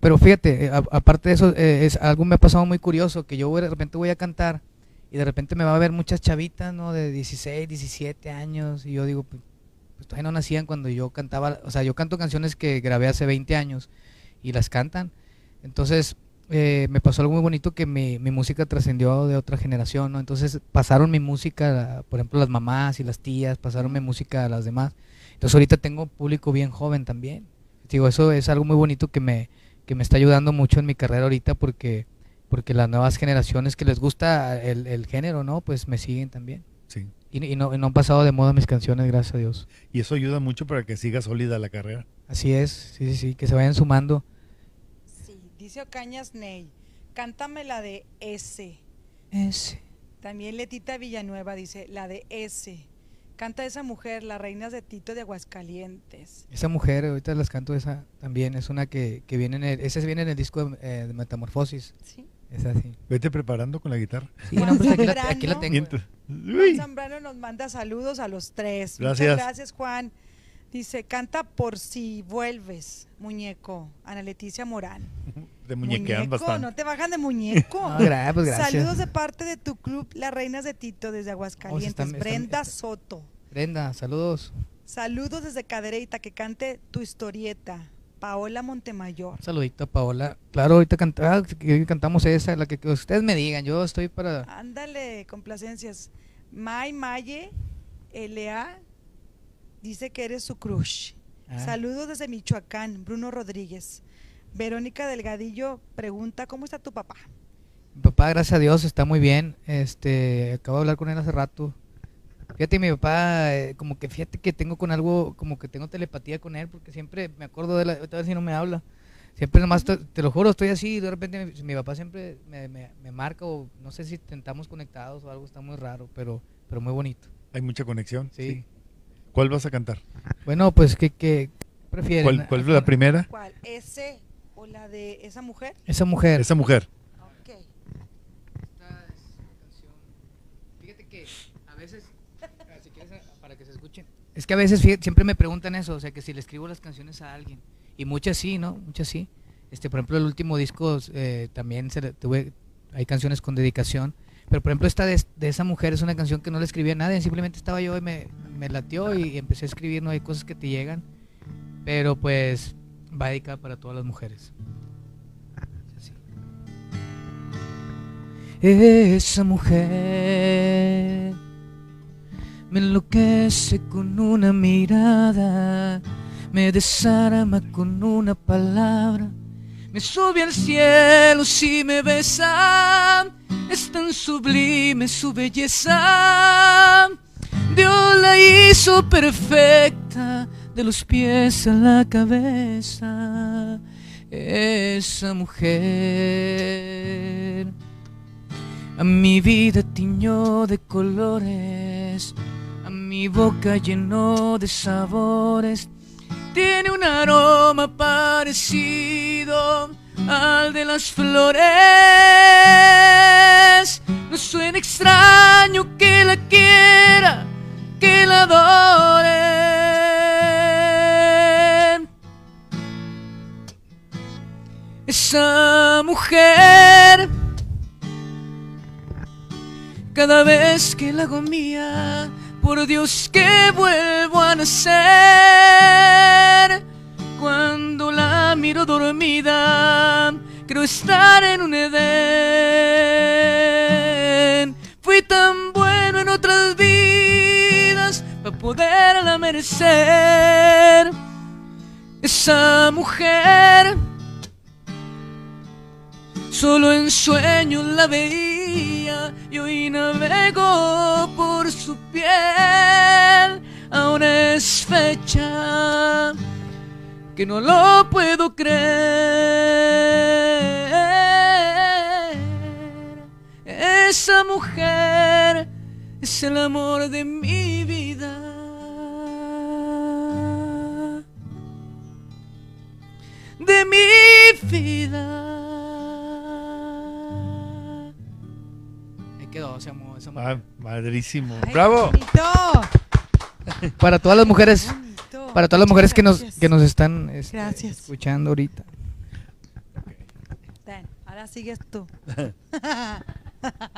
pero fíjate, eh, a- aparte de eso, eh, es algo me ha pasado muy curioso, que yo de repente voy a cantar y de repente me va a ver muchas chavitas, ¿no? De 16, 17 años y yo digo, pues, pues todavía no nacían cuando yo cantaba, o sea, yo canto canciones que grabé hace 20 años y las cantan. Entonces, eh, me pasó algo muy bonito que mi, mi música trascendió de otra generación, ¿no? Entonces pasaron mi música, por ejemplo, las mamás y las tías, pasaron mi música a las demás. Entonces ahorita tengo público bien joven también. Digo, eso es algo muy bonito que me, que me está ayudando mucho en mi carrera ahorita porque, porque las nuevas generaciones que les gusta el, el género, ¿no? Pues me siguen también. Sí. Y, y no, y no han pasado de moda mis canciones, gracias a Dios. Y eso ayuda mucho para que siga sólida la carrera. Así es, sí, sí, sí, que se vayan sumando. Sí, dice Ocañas Ney, cántame la de S. Ese. También Letita Villanueva dice, la de S. Canta esa mujer, las reinas de Tito de Aguascalientes. Esa mujer, ahorita las canto esa también, es una que, que viene en el, esa viene en el disco de, eh, de Metamorfosis. ¿Sí? Es así. Vete preparando con la guitarra. Sí, Juan no, pues aquí la, Zambrano. aquí la tengo. Juan. Zambrano nos manda saludos a los tres. Gracias. Muchas gracias, Juan. Dice, canta por si vuelves, muñeco. Ana Leticia Morán. Te muñequean Muñeco, bastante. no te bajan de muñeco. No, gra- pues gracias. Saludos de parte de tu club, Las Reinas de Tito, desde Oh, Aguascalientes. están- están- Brenda están- Soto. Brenda, saludos. Saludos desde Cadereyta, que cante tu historieta. Paola Montemayor. Un saludito a Paola. Claro, ahorita canta- ah, que cantamos esa, la que, que ustedes me digan. Yo estoy para. Ándale, complacencias. May Maye, LA, dice que eres su crush. Ah. Saludos desde Michoacán, Bruno Rodríguez. Verónica Delgadillo pregunta, ¿cómo está tu papá? Mi papá, gracias a Dios, está muy bien. Este, acabo de hablar con él hace rato. Fíjate, mi papá, eh, como que fíjate que tengo con algo, como que tengo telepatía con él, porque siempre me acuerdo de él, ahorita a ver si no me habla. Siempre nomás, te, te lo juro, estoy así, y de repente mi, mi papá siempre me, me- me marca, o no sé si tentamos conectados o algo, está muy raro, pero, pero muy bonito. Hay mucha conexión. Sí. ¿Cuál vas a cantar? Bueno, pues, ¿qué, qué prefieren? ¿Cuál, cuál es la primera? ¿Cuál? ¿Ese o la de esa mujer? Esa mujer. Esa mujer. Ok. Esta es una canción. Fíjate que a veces, ah, si quieres, ah, para que se escuchen. Es que a veces fíjate, siempre me preguntan eso, o sea, que si le escribo las canciones a alguien. Y muchas sí, ¿no? Muchas sí. Este, por ejemplo, el último disco eh, también se le- tuve, hay canciones con dedicación. Pero por ejemplo, esta de, de esa mujer es una canción que no le escribí a nadie, simplemente estaba yo y me, me latió y, empecé a escribir, no hay cosas que te llegan. Pero pues va para todas las mujeres. Esa mujer me enloquece con una mirada, me desarma con una palabra, me sube al cielo si me besa, es tan sublime su belleza. Dios la hizo perfecta, de los pies a la cabeza, esa mujer. A mi vida tiñó de colores, a mi boca llenó de sabores. Tiene un aroma parecido al de las flores. No suena extraño que la quiera, que la adore. Esa mujer cada vez que la hago mía, Por Dios que vuelvo a nacer. Cuando la miro dormida, creo estar en un Edén. Fui tan bueno en otras vidas para poderla merecer. Esa mujer, solo en sueños la veía y hoy navego por su piel. Ahora es fecha que no lo puedo creer. Esa mujer es el amor de mi vida. De mi vida. Ah, madrísimo. Ay, ¡Bravo! bonito, Para todas las mujeres, bonito. para todas las mujeres que nos, que nos están este, Gracias. escuchando ahorita. Ten, ahora sigues tú.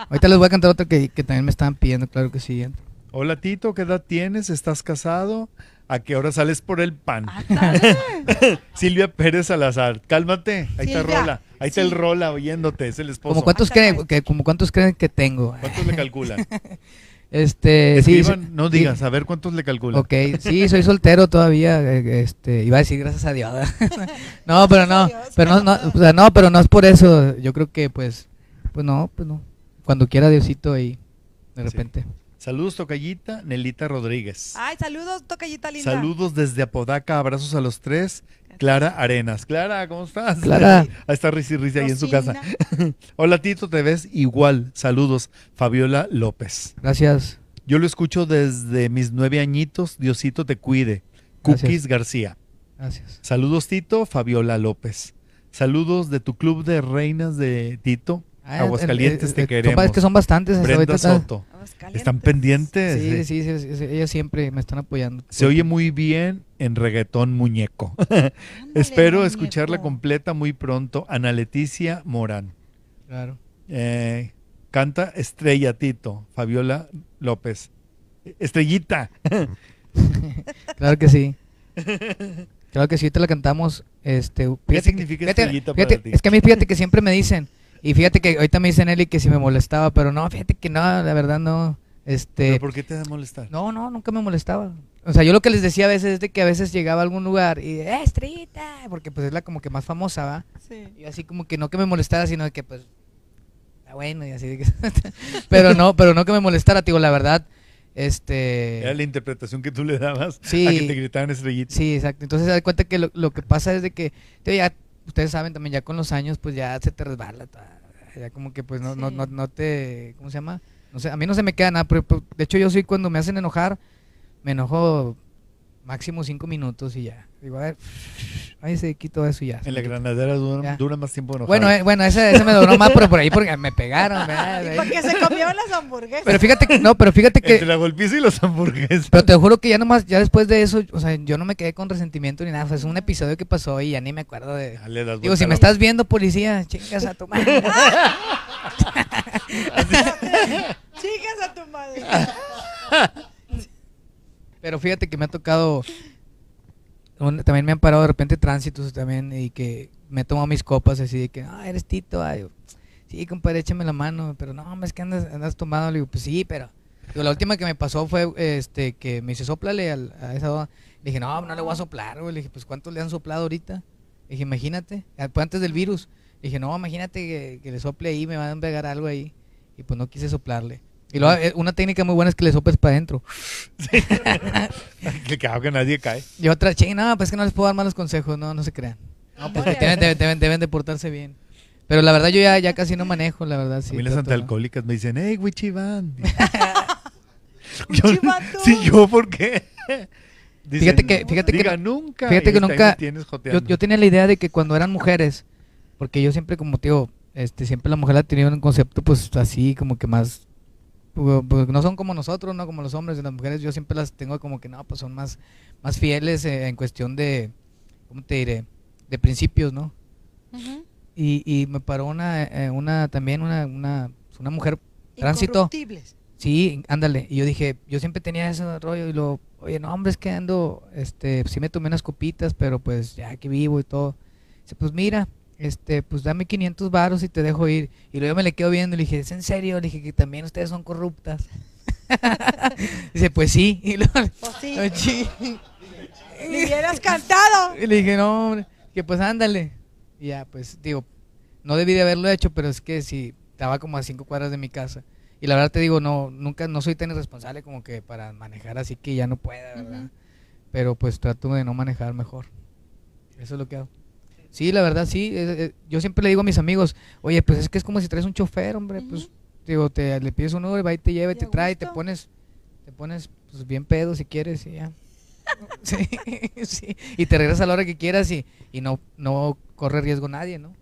Ahorita les voy a cantar otra que, que también me estaban pidiendo, claro que sí. Hola Tito, ¿qué edad tienes? ¿Estás casado? ¿A qué hora sales por el pan? Ah. Silvia Pérez Salazar, cálmate. Ahí está Silvia, Rola. Ahí está el. Rola oyéndote, es el esposo. Como cuántos, Ándale. creen, que, como cuántos creen que tengo. ¿Cuántos le calculan? Este, Escriban, sí, no sí. digas, a ver cuántos le calculan. Ok, sí, soy soltero todavía. eh, Este, iba a decir gracias a Dios. no, pero no, pero no, no, o sea, no, pero no es por eso. Yo creo que pues, pues no, pues no. Cuando quiera Diosito ahí, de Sí. Saludos, Tocayita, Nelita Rodríguez. Ay, saludos, tocallita linda. Saludos desde Apodaca, abrazos a los tres. Clara Arenas. Clara, ¿cómo estás? Clara. Ahí está Risi Risi ahí en su casa. Hola Tito, te ves igual. Saludos, Fabiola López. Gracias. Yo lo escucho desde mis nueve añitos. Diosito te cuide. Cookies Gracias. García. Gracias. Saludos Tito, Fabiola López. Saludos de tu club de reinas de Tito. Ah, Aguascalientes eh, te queremos. son- Es que son bastantes. Brenda Soto. Están pendientes. Sí, eh. sí, sí, sí, sí, ellos siempre me están apoyando. Se oye muy bien en reggaetón muñeco. Ándale, Espero muñeco. escucharla completa muy pronto. Ana Leticia Morán. Claro. Eh, canta Estrella Tito, Fabiola López. Estrellita. Claro que sí. Claro que sí, te la cantamos. Este, ¿Qué fíjate- significa fíjate- estrellita fíjate, para ti? Es que a mí, fíjate que siempre me dicen, y fíjate que ahorita me dicen Eli que si me molestaba, pero no, fíjate que no, la verdad no. Este, ¿Pero ¿Por qué te da molestar? no, no, nunca me molestaba. O sea, yo lo que les decía a veces es de que a veces llegaba a algún lugar y, eh, estrellita, porque pues es la como que más famosa, ¿va? Sí. Y así como que no que me molestara, sino de que pues, está bueno, y así de que, pero no, pero no que me molestara, digo, la verdad, este... Era la interpretación que tú le dabas Sí. a que te gritaban Estrellita. Sí, exacto. Entonces se da cuenta que lo, lo que pasa es de que tío, ya, ustedes saben también, ya con los años, pues ya se te resbala. Ya como que pues no, no, Sí. no, no te, ¿cómo se llama? No sé, a mí no se me queda nada. pero- pero, de hecho, yo soy cuando me hacen enojar, me enojo máximo cinco minutos y ya. Digo, a ver, ahí se quito eso y ya. En la granadera dura, dura más tiempo enojado. Bueno, eh, bueno, ese, ese me duró más, pero por ahí porque me pegaron. ¿verdad? Y porque se comieron las hamburguesas. Pero fíjate que, no, pero fíjate que, Entre la golpiza y los hamburguesas. Pero te juro que ya nomás, ya después de eso, o sea, yo no me quedé con resentimiento ni nada. Fue un episodio que pasó y ya ni me acuerdo de. Das Digo, si me estás viendo, policía, chingas a tu madre. Chicas a tu madre. Pero fíjate que me ha tocado. también me han parado de repente tránsitos también y que me he tomado mis copas así de que, ah, eres Tito. Ay, yo, sí, compadre, échame la mano. Pero no, es que andas, andas tomado. Le digo, pues sí, pero. Digo, la última que me pasó fue este que me dice, soplale al- a esa. Le dije, no, no le voy a soplar. Le dije, pues ¿cuántos le han soplado ahorita? Le dije, imagínate, ah, antes del virus. Le dije, no, imagínate que, que le sople ahí, me van a pegar algo ahí. Y pues no quise soplarle. Y luego, eh, una técnica muy buena es que le soples para adentro. que claro que nadie cae. Y otra, ching, no, pues es que no les puedo dar malos consejos, no, no se crean. No, pues deben, deben, deben, deben de portarse bien. Pero la verdad yo ya, ya casi no manejo, la verdad, sí. a mí las antialcohólicas me dicen, hey, Wichivan. Sí, yo, ¿por qué? Dicen, Fíjate que- fíjate que- "Diga nunca. fíjate que nunca- Yo, tenía la idea de que cuando eran mujeres, porque yo siempre como tío, este, siempre la mujer ha tenido un concepto pues así como que más, pues, no son como nosotros, no como los hombres, las mujeres yo siempre las tengo como que no, pues son más, más fieles eh, en cuestión de, ¿cómo te diré? De principios, ¿no? Y, y me paró una, eh, una también una, una, una mujer tránsito. Sí, ándale. Y yo dije, yo siempre tenía ese rollo y lo, oye, no, hombre, es que ando, este, sí me tomé unas copitas, pero pues ya que vivo y todo. Dice, pues mira, este, pues dame 500 varos y te dejo ir. Y luego yo me le quedo viendo y le dije, ¿es en serio? Le dije que también ustedes son corruptas. Dice, pues sí. Y luego, Pues sí. "Oye". Ni hubieras cantado. Y le dije, no, hombre, que pues ándale. Y ya, pues digo, no debí de haberlo hecho, pero es que sí, estaba como a cinco cuadras de mi casa. Y la verdad te digo, no, nunca, no soy tan irresponsable como que para manejar así que ya no pueda, ¿verdad? Pero pues trato de no manejar mejor. Eso es lo que hago. Sí, la verdad, sí. yo siempre le digo a mis amigos, oye, pues es que es como si traes un chofer, hombre. Pues, digo, te, le pides un Uber, va y te lleva y te trae, te pones, te pones pues, bien pedo si quieres y ya. Sí, sí. Y te regresas a la hora que quieras y, y no, no corre riesgo nadie, ¿no?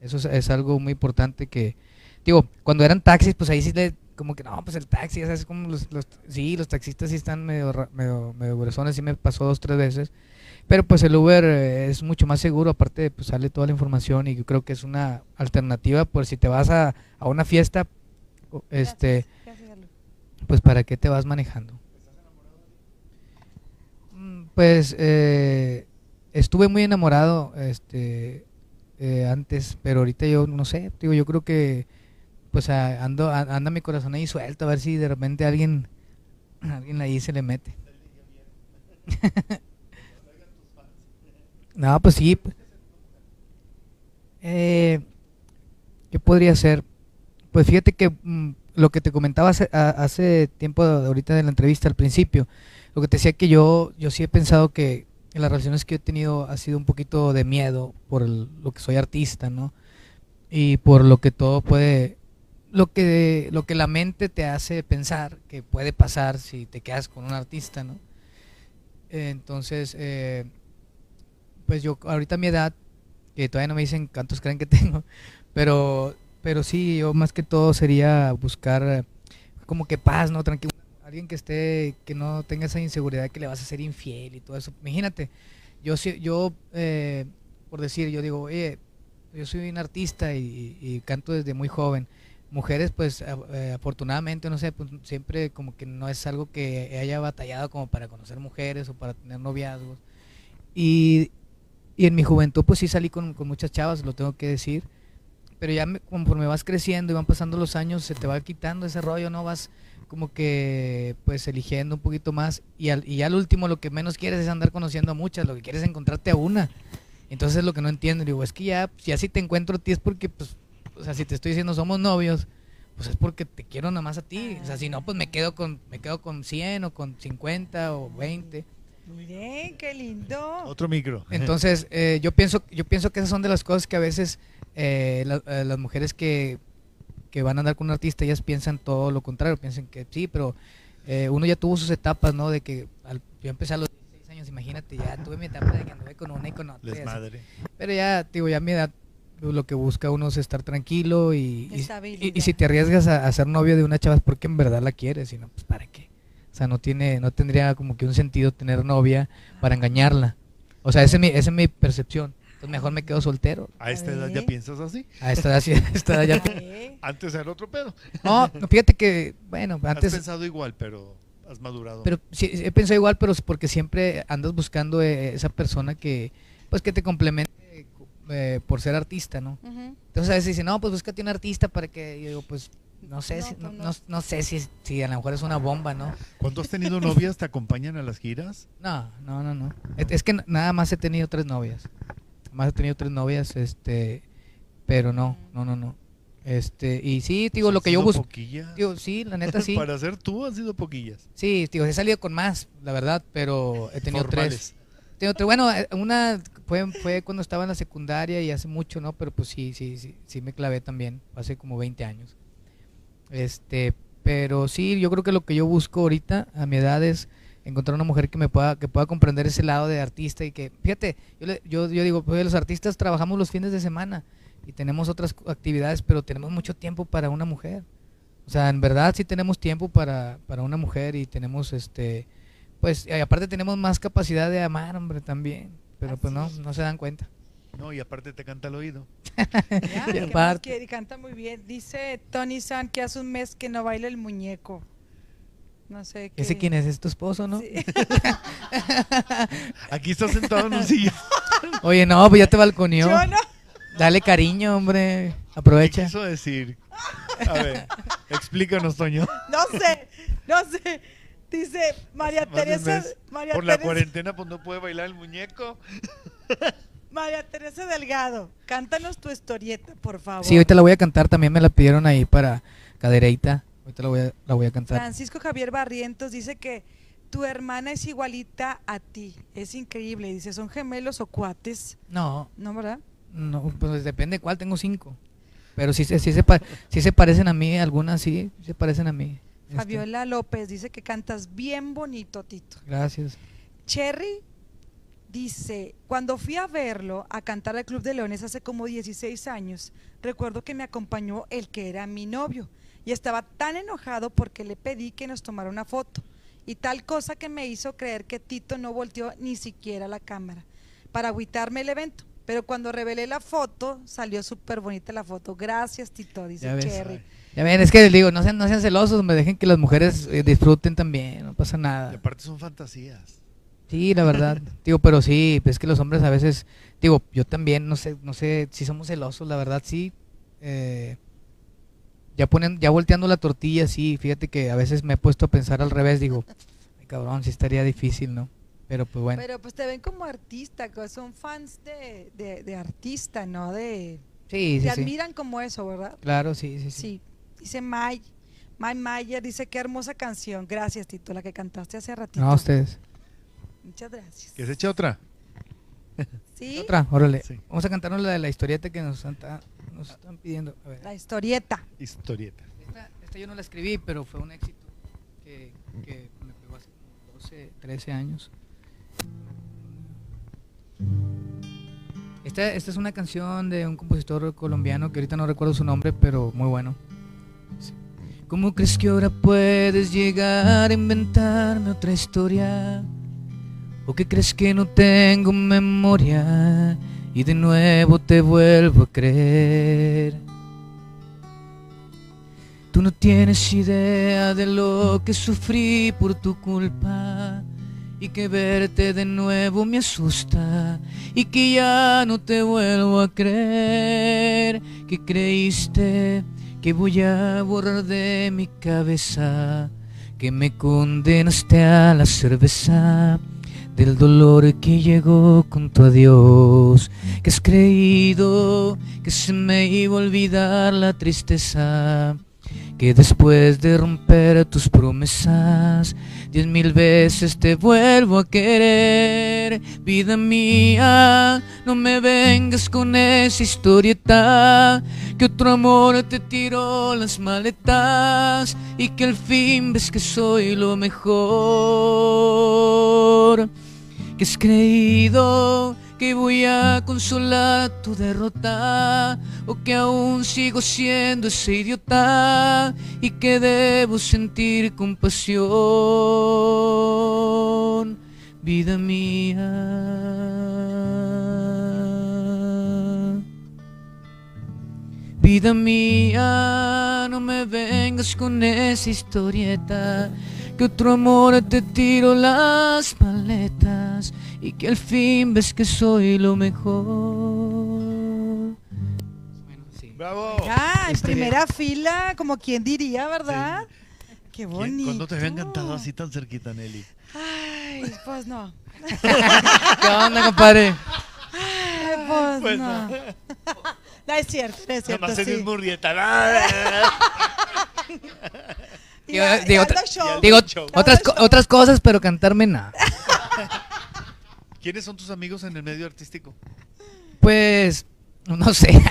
Eso es, es algo muy importante que, digo, cuando eran taxis, pues ahí sí le, como que no, pues el taxi, ya sabes, como los, los, sí, los taxistas sí están medio, medio, medio gruesones, sí me pasó dos, tres veces. Pero pues el Uber eh, es mucho más seguro, aparte pues sale toda la información y yo creo que es una alternativa por si te vas a, a una fiesta, este, pues para qué te vas manejando. Mm, Pues eh, estuve muy enamorado este eh, antes, pero ahorita yo no sé, digo, yo creo que pues a- ando a- anda mi corazón ahí suelto a ver si de repente alguien alguien ahí se le mete. no, pues sí. pues. Eh, ¿Qué podría ser? Pues fíjate que mm, lo que te comentaba hace, tiempo, ahorita de la entrevista al principio, lo que te decía que yo, yo sí he pensado que en las relaciones que he tenido ha sido un poquito de miedo por el- lo que soy artista, ¿no? Y por lo que todo puede, lo que, lo que la mente te hace pensar que puede pasar si te quedas con un artista, ¿no? Entonces, eh, pues yo ahorita mi edad, que todavía no me dicen cuántos creen que tengo, pero, pero sí, yo más que todo sería buscar como que paz, ¿no? Tranquilo. Alguien que esté, que no tenga esa inseguridad que le vas a ser infiel y todo eso. Imagínate, yo, yo eh, por decir, yo digo, oye, yo soy un artista y, canto desde muy joven. Mujeres, pues eh, afortunadamente, no sé, pues, siempre como que no es algo que haya batallado como para conocer mujeres o para tener noviazgos. Y, y en mi juventud, pues sí salí con, con muchas chavas, lo tengo que decir. Pero ya me- conforme vas creciendo y van pasando los años, se te va quitando ese rollo, ¿no? Vas como que, pues, eligiendo un poquito más. Y, al, y ya al último, lo que menos quieres es andar conociendo a muchas, lo que quieres es encontrarte a una. Entonces es lo que no entiendo. Digo, es que ya, si así te encuentro a ti es porque, pues, o sea, si te estoy diciendo somos novios, pues es porque te quiero nada más a ti. O sea, si no, pues me quedo con, me quedo con 100 o con 50 o 20. Miren, qué lindo. Otro micro. Entonces, eh, yo pienso yo pienso que esas son de las cosas que a veces eh, la- eh, las mujeres que, que van a andar con un artista, ellas piensan todo lo contrario, piensan que sí, pero eh, uno ya tuvo sus etapas, ¿no? De que al- yo empecé a los 16 años, imagínate, ya tuve mi etapa de que anduve con una y con otra. Pero ya, digo, ya a mi edad lo que busca uno es estar tranquilo y, y- Estabilidad. y- y si te arriesgas a, a ser novio de una chava es porque en verdad la quieres, si no, pues ¿para qué? O sea, no tiene, no tendría como que un sentido tener novia para engañarla. O sea, esa es mi, esa es mi percepción. Entonces mejor me quedo soltero. A esta edad ya piensas así. A esta edad, sí, a esta edad ya... Antes era otro pedo. No, no, fíjate que, bueno, Has antes... pensado igual, pero has madurado. Pero sí, he pensado igual, pero es porque siempre andas buscando eh, esa persona que, pues, que te complemente eh, por ser artista, ¿no? Entonces a veces dicen, no, pues búscate un artista para que, yo digo, pues, no sé, No, si, pues, no, no. no- no sé si, si a lo mejor es una bomba, ¿no? ¿Cuándo has tenido novias? ¿Te acompañan a las giras? No, no, no, no. Es, es que nada más he tenido tres novias. Más he tenido tres novias, este, pero no, no, no, no. Este, y sí, digo, ¿Han lo que yo busco, poquillas? digo, sí, la neta sí. Para ser tú han sido poquillas. Sí, digo, he salido con más, la verdad, pero he tenido tres. Formales. Tengo tres- bueno, eh, una fue, fue cuando estaba en la secundaria y hace mucho, ¿no? Pero pues sí, sí, sí, sí me clavé también, hace como 20 años. Este, pero sí, yo creo que lo que yo busco ahorita a mi edad es encontrar una mujer que me pueda que pueda comprender ese lado de artista y que, fíjate, yo, le- yo, yo digo, pues los artistas trabajamos los fines de semana y tenemos otras actividades, pero tenemos mucho tiempo para una mujer. O sea, en verdad sí tenemos tiempo para, para una mujer y tenemos este pues y aparte tenemos más capacidad de amar, hombre, también. Pero pues no, no se dan cuenta. No, y aparte te canta al oído. Ya, Y ¿qué aparte- canta muy bien. Dice Tony San que hace un mes que no baila el muñeco. No sé qué. ¿Ese quién es? ¿Es tu esposo, no? Sí. Aquí está sentado en un sillón. Oye, no, pues ya te balconeó. Yo no. Dale cariño, hombre. ¿Qué Aprovecha. quiso decir? A ver, explícanos, Toño. No sé, no sé. Dice María Teresa. María Por la cuarentena, pues no puede bailar el muñeco. María Teresa Delgado, cántanos tu historieta, por favor. Sí, ahorita la voy a cantar. También me la pidieron ahí para cadereita. Ahorita la voy a, la voy a cantar. Francisco Javier Barrientos dice que tu hermana es igualita a ti. Es increíble. Dice, ¿son gemelos o cuates? No, ¿No, verdad? no, pues depende cuál. Tengo cinco. Pero sí, se- sí, se, sí se parecen a mí. Algunas sí, sí se parecen a mí. Este, Fabiola López dice que cantas bien bonito, Tito. Gracias. Cherry dice, cuando fui a verlo a cantar al Club de Leones hace como 16 años, recuerdo que me acompañó el que era mi novio y estaba tan enojado porque le pedí que nos tomara una foto y tal cosa que me hizo creer que Tito no volteó ni siquiera la cámara para agüitarme el evento. Pero cuando revelé la foto, salió súper bonita la foto. Gracias, Tito, dice Ya ves. Cherry. Ya ven, es que les digo, no sean, no sean celosos, me dejen que las mujeres eh, disfruten también, no pasa Y nada. aparte son fantasías. Sí, la verdad. digo, pero sí, pues es que los hombres a veces, digo, yo también, no sé, no sé si somos celosos, la verdad, sí. eh, ya ponen, ya volteando la tortilla, sí, fíjate que a veces me he puesto a pensar al revés, digo, ay cabrón, sí estaría difícil, ¿no? Pero pues bueno. Pero pues te ven como artista, son fans de, de, de artista, ¿no? De, sí, sí, te sí. admiran como eso, ¿verdad? Claro, sí, sí, sí. Sí. Dice May, May Mayer, dice qué hermosa canción. Gracias, Tito, la que cantaste hace ratito. No, ustedes. Muchas gracias. ¿Que se eche otra? Sí, Otra, órale. Sí. Vamos a cantarnos la de la historieta que nos, anta- nos están pidiendo. A ver. la historieta. Historieta. Esta, esta yo no la escribí, pero fue un éxito que, que me pegó hace como 12, 13 años. Esta, esta es una canción de un compositor colombiano que ahorita no recuerdo su nombre, pero muy bueno. Dice, ¿Cómo crees que ahora puedes llegar a inventarme otra historia? ¿O que crees que no tengo memoria y de nuevo te vuelvo a creer? Tú no tienes idea de lo que sufrí por tu culpa. Y que verte de nuevo me asusta. Y que ya no te vuelvo a creer. Que creíste que voy a borrar de mi cabeza. Que me condenaste a la cerveza del dolor que llegó con tu adiós que has creído que se me iba a olvidar la tristeza que después de romper tus promesas, diez mil veces te vuelvo a querer. Vida mía, no me vengas con esa historieta, que otro amor te tiró las maletas y que al fin ves que soy lo mejor. Que has creído que voy a consolar tu derrota o que aún sigo siendo ese idiota y que debo sentir compasión, vida mía. Vida mía, no me vengas con esa historieta, que otro amor te tiro las maletas y que al fin ves que soy lo mejor. Bueno, sí. ¡Bravo! Ah, en Este- primera fila, como quien diría, ¿verdad? Qué ¿Quién- bonito. ¿Cuándo te habían cantado así tan cerquita, Nelly? Ay, pues no. ¿Qué onda, compadre? Ay, pues, Pues no. No es cierto, no es cierto. Nomás sí. eres murrieta. Y Digo, digo, y otra- ando show. Digo, Show. otras, otras cosas, pero cantarme nada. ¿Quiénes son tus amigos en el medio artístico? Pues, no sé.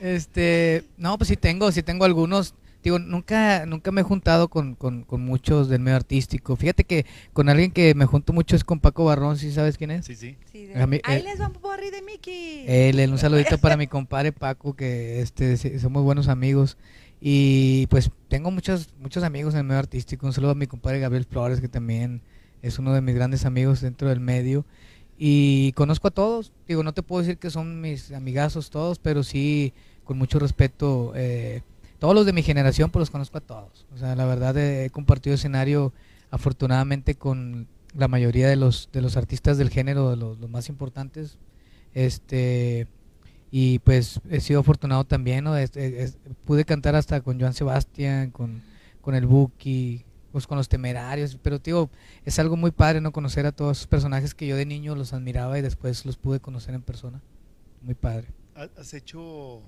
este, no, pues sí tengo, sí tengo algunos. Digo, nunca, nunca me he juntado con, con, con muchos del medio artístico. Fíjate que con alguien que me junto mucho es con Paco Barrón, ¿sí sabes quién es? Sí, sí. Sí, de- A mí- Ahí eh, les va un porri de Mickey. Él, él, un saludito para mi compadre Paco, que este, sí, somos buenos amigos. Y pues tengo muchos, muchos amigos en el medio artístico. Un saludo a mi compadre Gabriel Flores, que también es uno de mis grandes amigos dentro del medio. Y conozco a todos. Digo, no te puedo decir que son mis amigazos todos, pero sí, con mucho respeto. eh, todos los de mi generación, pues los conozco a todos. O sea, la verdad he compartido escenario afortunadamente con la mayoría de los, de los artistas del género, de los, más importantes. Este, y pues he sido afortunado también. Este, es- pude cantar hasta con Joan Sebastián, con, con el Buki, pues con los temerarios, pero tío, es algo muy padre, ¿no? Conocer a todos esos personajes que yo de niño los admiraba y después los pude conocer en persona. Muy padre. ¿Ha- ¿Has hecho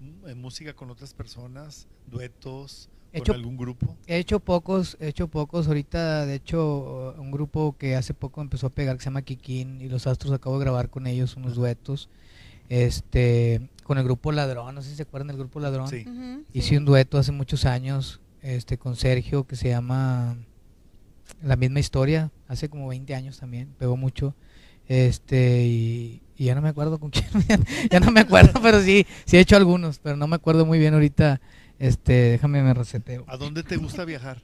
mm, eh, música con otras personas, duetos, He con hecho- algún grupo? He hecho pocos, he hecho pocos. Ahorita, de hecho, un grupo que hace poco empezó a pegar que se llama Kikín y los Astros acabo de grabar con ellos unos duetos. Este, con el grupo Ladrón, no sé si se acuerdan del grupo Ladrón. Sí. Ujú, Hice sí. un dueto hace muchos años, este, con Sergio que se llama La misma historia, hace como 20 años también, pegó mucho. Este, y, y ya no me acuerdo con quién, ya no me acuerdo, pero sí, sí he hecho algunos, pero no me acuerdo muy bien ahorita. Este, déjame me reseteo. ¿A dónde te gusta viajar?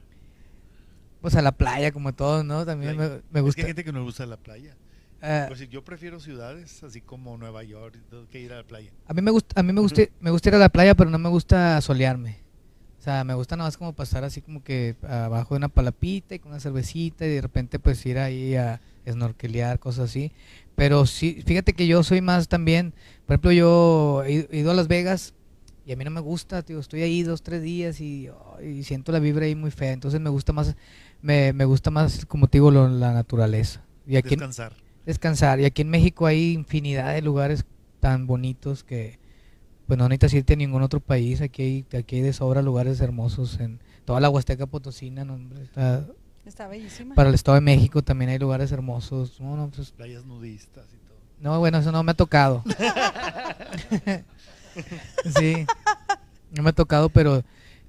Pues a la playa, como todos, ¿no? También me, Es gusta. que hay gente que no le gusta la playa. ah, Pues yo prefiero ciudades, así como Nueva York, que ir a la playa. a mí me gusta, a mí me gusta, me gusta ir a la playa, pero no me gusta solearme. O sea, me gusta nada más como pasar así como que abajo de una palapita y con una cervecita y de repente pues ir ahí a snorkelear, cosas así. Pero sí, fíjate que yo soy más también, por ejemplo, yo he ido- a Las Vegas y a mí no me gusta, tío, estoy ahí dos, tres días y, oh, y siento la vibra ahí muy fea. Entonces me gusta más, me, me gusta más, como te digo, lo- la naturaleza. Y aquí, en- Descansar. descansar. Y aquí en México hay infinidad de lugares tan bonitos que pues no necesitas irte a ningún otro país. Aquí hay, aquí hay de sobra lugares hermosos en toda la Huasteca Potosina. no, hombre, está- Está bellísima. para el Estado de México también hay lugares hermosos. No, no, pues, Playas nudistas y todo. no, bueno, eso no me ha tocado. sí, no me ha tocado, pero,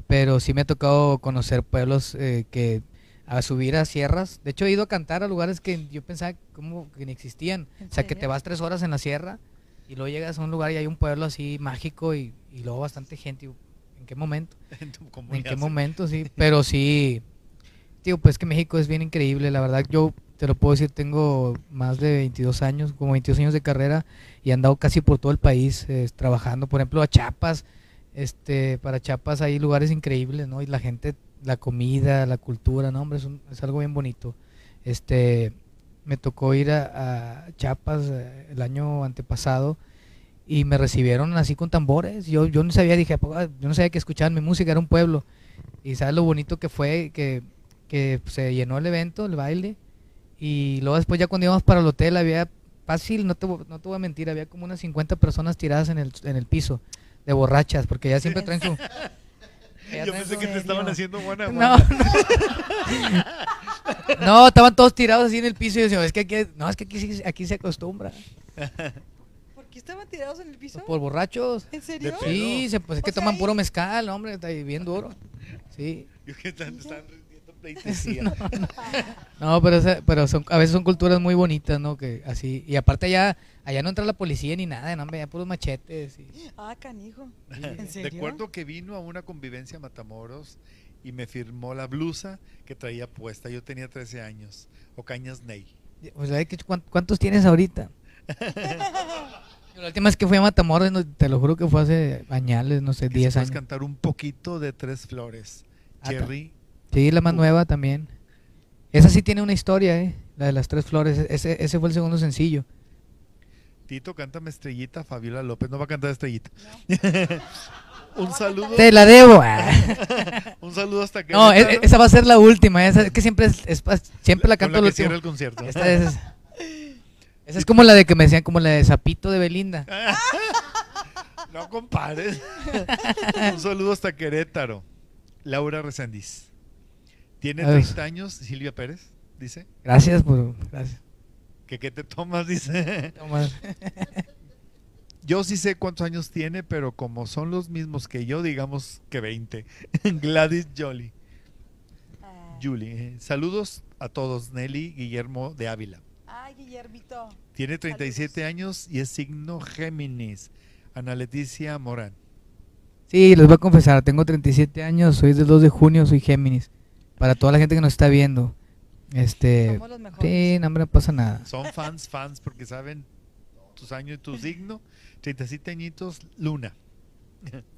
pero sí me ha tocado conocer pueblos eh, que a subir a sierras. De hecho, he ido a cantar a lugares que yo pensaba como que ni existían. ¿En O sea, que te vas tres horas en la sierra y luego llegas a un lugar y hay un pueblo así mágico y, y luego bastante gente. ¿En qué momento? ¿Cómo ¿En qué momento? Sí, pero sí. Digo, pues que México es bien increíble, la verdad. Yo te lo puedo decir, tengo más de 22 años, como 22 años de carrera y he andado casi por todo el país eh, trabajando. Por ejemplo, a Chiapas. Este, para Chiapas hay lugares increíbles, ¿no? Y la gente, la comida, la cultura, ¿no? Hombre, es, un- es algo bien bonito. Este, me tocó ir a, a Chiapas eh, el año antepasado y me recibieron así con tambores. Yo, yo no sabía, dije, "¿A poco? yo no sabía que escuchaban mi música, era un pueblo. Y sabes lo bonito que fue, que, que se llenó el evento, el baile. Y luego después ya cuando íbamos para el hotel había fácil, no te, no te voy a mentir, había como unas 50 personas tiradas en el, en el piso, de borrachas, porque ya siempre traen su... Yo pensé que te estaban haciendo buena no, no. No, estaban todos tirados así en el piso y yo decía, es que aquí, no, es que aquí, aquí se acostumbra. ¿Por qué estaban tirados en el piso? Por borrachos. ¿En serio? Sí, se, pues es O que sea, toman y- puro mezcal, hombre, está ahí bien duro. Sí. Yo que están, están rindiendo pleitesía. No, pero, esa- pero son, a veces son culturas muy bonitas, ¿no? Que así, y aparte allá, allá no entra la policía ni nada, no, allá puros machetes. y- Ah, canijo. Sí. ¿En serio? Recuerdo que vino a una convivencia a Matamoros y me firmó la blusa que traía puesta. Yo tenía 13 años. Ocañas Ney. Pues, ¿sabes qué- cuán- ¿cuántos tienes ahorita? La última vez que fui a Matamoros, no, te lo juro que fue hace añales, no sé, Que si 10 puedes años. cantar un poquito de Tres Flores. Ah, Cherry. Sí, la más nueva también. Esa sí tiene una historia, ¿eh? La de las tres flores. Ese, ese fue el segundo sencillo. Tito, cántame Estrellita. Fabiola López no va a cantar Estrellita. un saludo. Te la debo. ah. Un saludo hasta que. No, e- e- esa va a ser la última. Esa, es que siempre, es, es siempre la Con canto la al que último. cierra el concierto. Esta es, esa es como la de que me decían, como la de Zapito de Belinda. No compares. Un saludo hasta Querétaro. Laura Resendiz. Tiene A ver. 30 años, Silvia Pérez, dice. Gracias por. Gracias. ¿Que qué te tomas? Dice. Toma. Yo sí sé cuántos años tiene, pero como son los mismos que yo, digamos que 20. Gladys Jolie. Ah. Julie. eh. Saludos a todos. Nelly Guillermo de Ávila. Ay, Guillermito. Tiene 37 años y es signo Géminis. Ana Leticia Morán. Sí, les voy a confesar, tengo 37 años, soy del 2 de junio, soy Géminis. Para toda la gente que nos está viendo. Este. Somos los mejores. Sí, no, hombre, no pasa nada. Son fans, fans, porque saben tus años y tu signo. 37 añitos, Luna.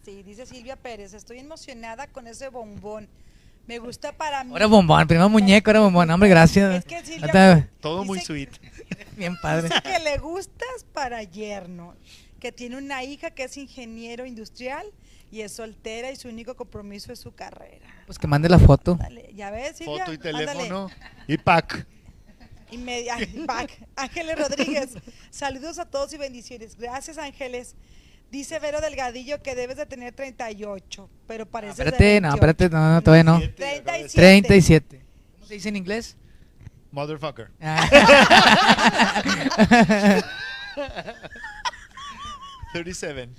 Sí, dice Silvia Pérez, estoy emocionada con ese bombón. Me gusta para mí. Ahora bombón, primero muñeco, ahora bombón. Hombre, gracias. Es que Silvia Todo muy sweet. Bien padre. Dice que le gustas para yerno, que tiene una hija que es ingeniero industrial y es soltera y su único compromiso es su carrera. Pues que mande la foto. Dale, ya ves, Silvia. Foto y Ándale. teléfono y pack. Y media- ay, back. Ángeles Rodríguez, saludos a todos y bendiciones. Gracias, Ángeles. Dice Vero Delgadillo que debes de tener 38, pero parece Espérate, no, espérate, no, no, todavía no. 37. 37. ¿Cómo se dice en inglés? Motherfucker. Ah. 37.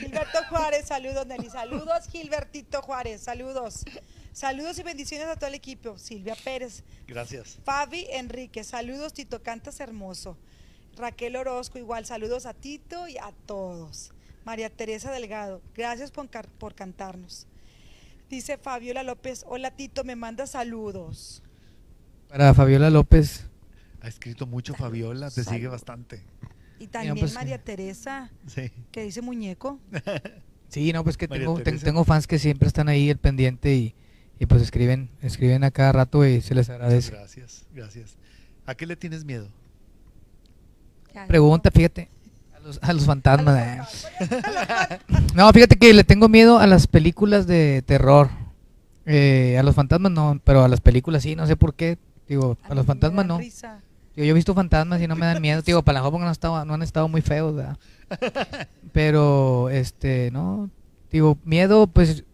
Gilberto Juárez, saludos, Nelly. Saludos, Gilbertito Juárez, saludos. Saludos y bendiciones a todo el equipo. Silvia Pérez, Gracias. Fabi Enrique, saludos, Tito Cantas Hermoso. Raquel Orozco, igual, saludos a Tito y a todos. María Teresa Delgado, gracias por, por cantarnos. Dice Fabiola López, hola Tito, me manda saludos. Para Fabiola López. Ha escrito mucho Fabiola, te sigue bastante. Y también pues, María. Teresa, Sí. que dice muñeco. Sí, no, pues que tengo, tengo fans que siempre están ahí el pendiente y, y pues escriben, escriben a cada rato y se les Muchas agradece. gracias, gracias. ¿A qué le tienes miedo? Pregunta, fíjate, a los, a los fantasmas. eh. No, fíjate que le tengo miedo a las películas de terror. Eh, a los fantasmas no, pero a las películas sí, no sé por qué. Digo, a los fantasmas no. risa. Digo, yo he visto fantasmas y no me dan miedo. Digo, para la joven no, han estado- no han estado muy feos, ¿verdad? Pero, este, no. Digo, miedo, pues.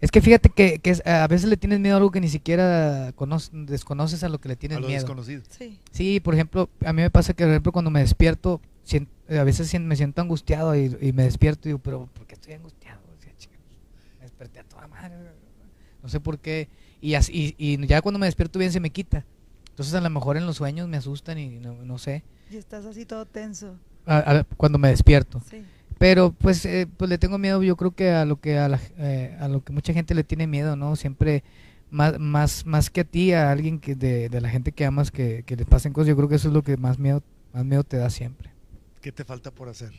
Es que fíjate que, que es- a veces le tienes miedo a algo que ni siquiera conoces, desconoces a lo que le tienes a lo miedo. desconocido. Sí. Sí, por ejemplo, a mí me pasa que, por ejemplo, cuando me despierto, a veces me siento angustiado y, y me despierto y digo, pero ¿por qué estoy angustiado? O sea, chica, me desperté a toda madre. No sé por qué. Y, así, y, y ya cuando me despierto bien se me quita. Entonces a lo mejor en los sueños me asustan y no, no sé. Y estás así todo tenso. A- a- cuando me despierto. Sí. Pero pues, eh, pues le tengo miedo, yo creo que a lo que a, la, eh, a lo que mucha gente le tiene miedo, ¿no? Siempre más más más que a ti, a alguien que de, de la gente que amas que, que le pasen cosas, yo creo que eso es lo que más miedo más miedo te da siempre. ¿Qué te falta por hacer?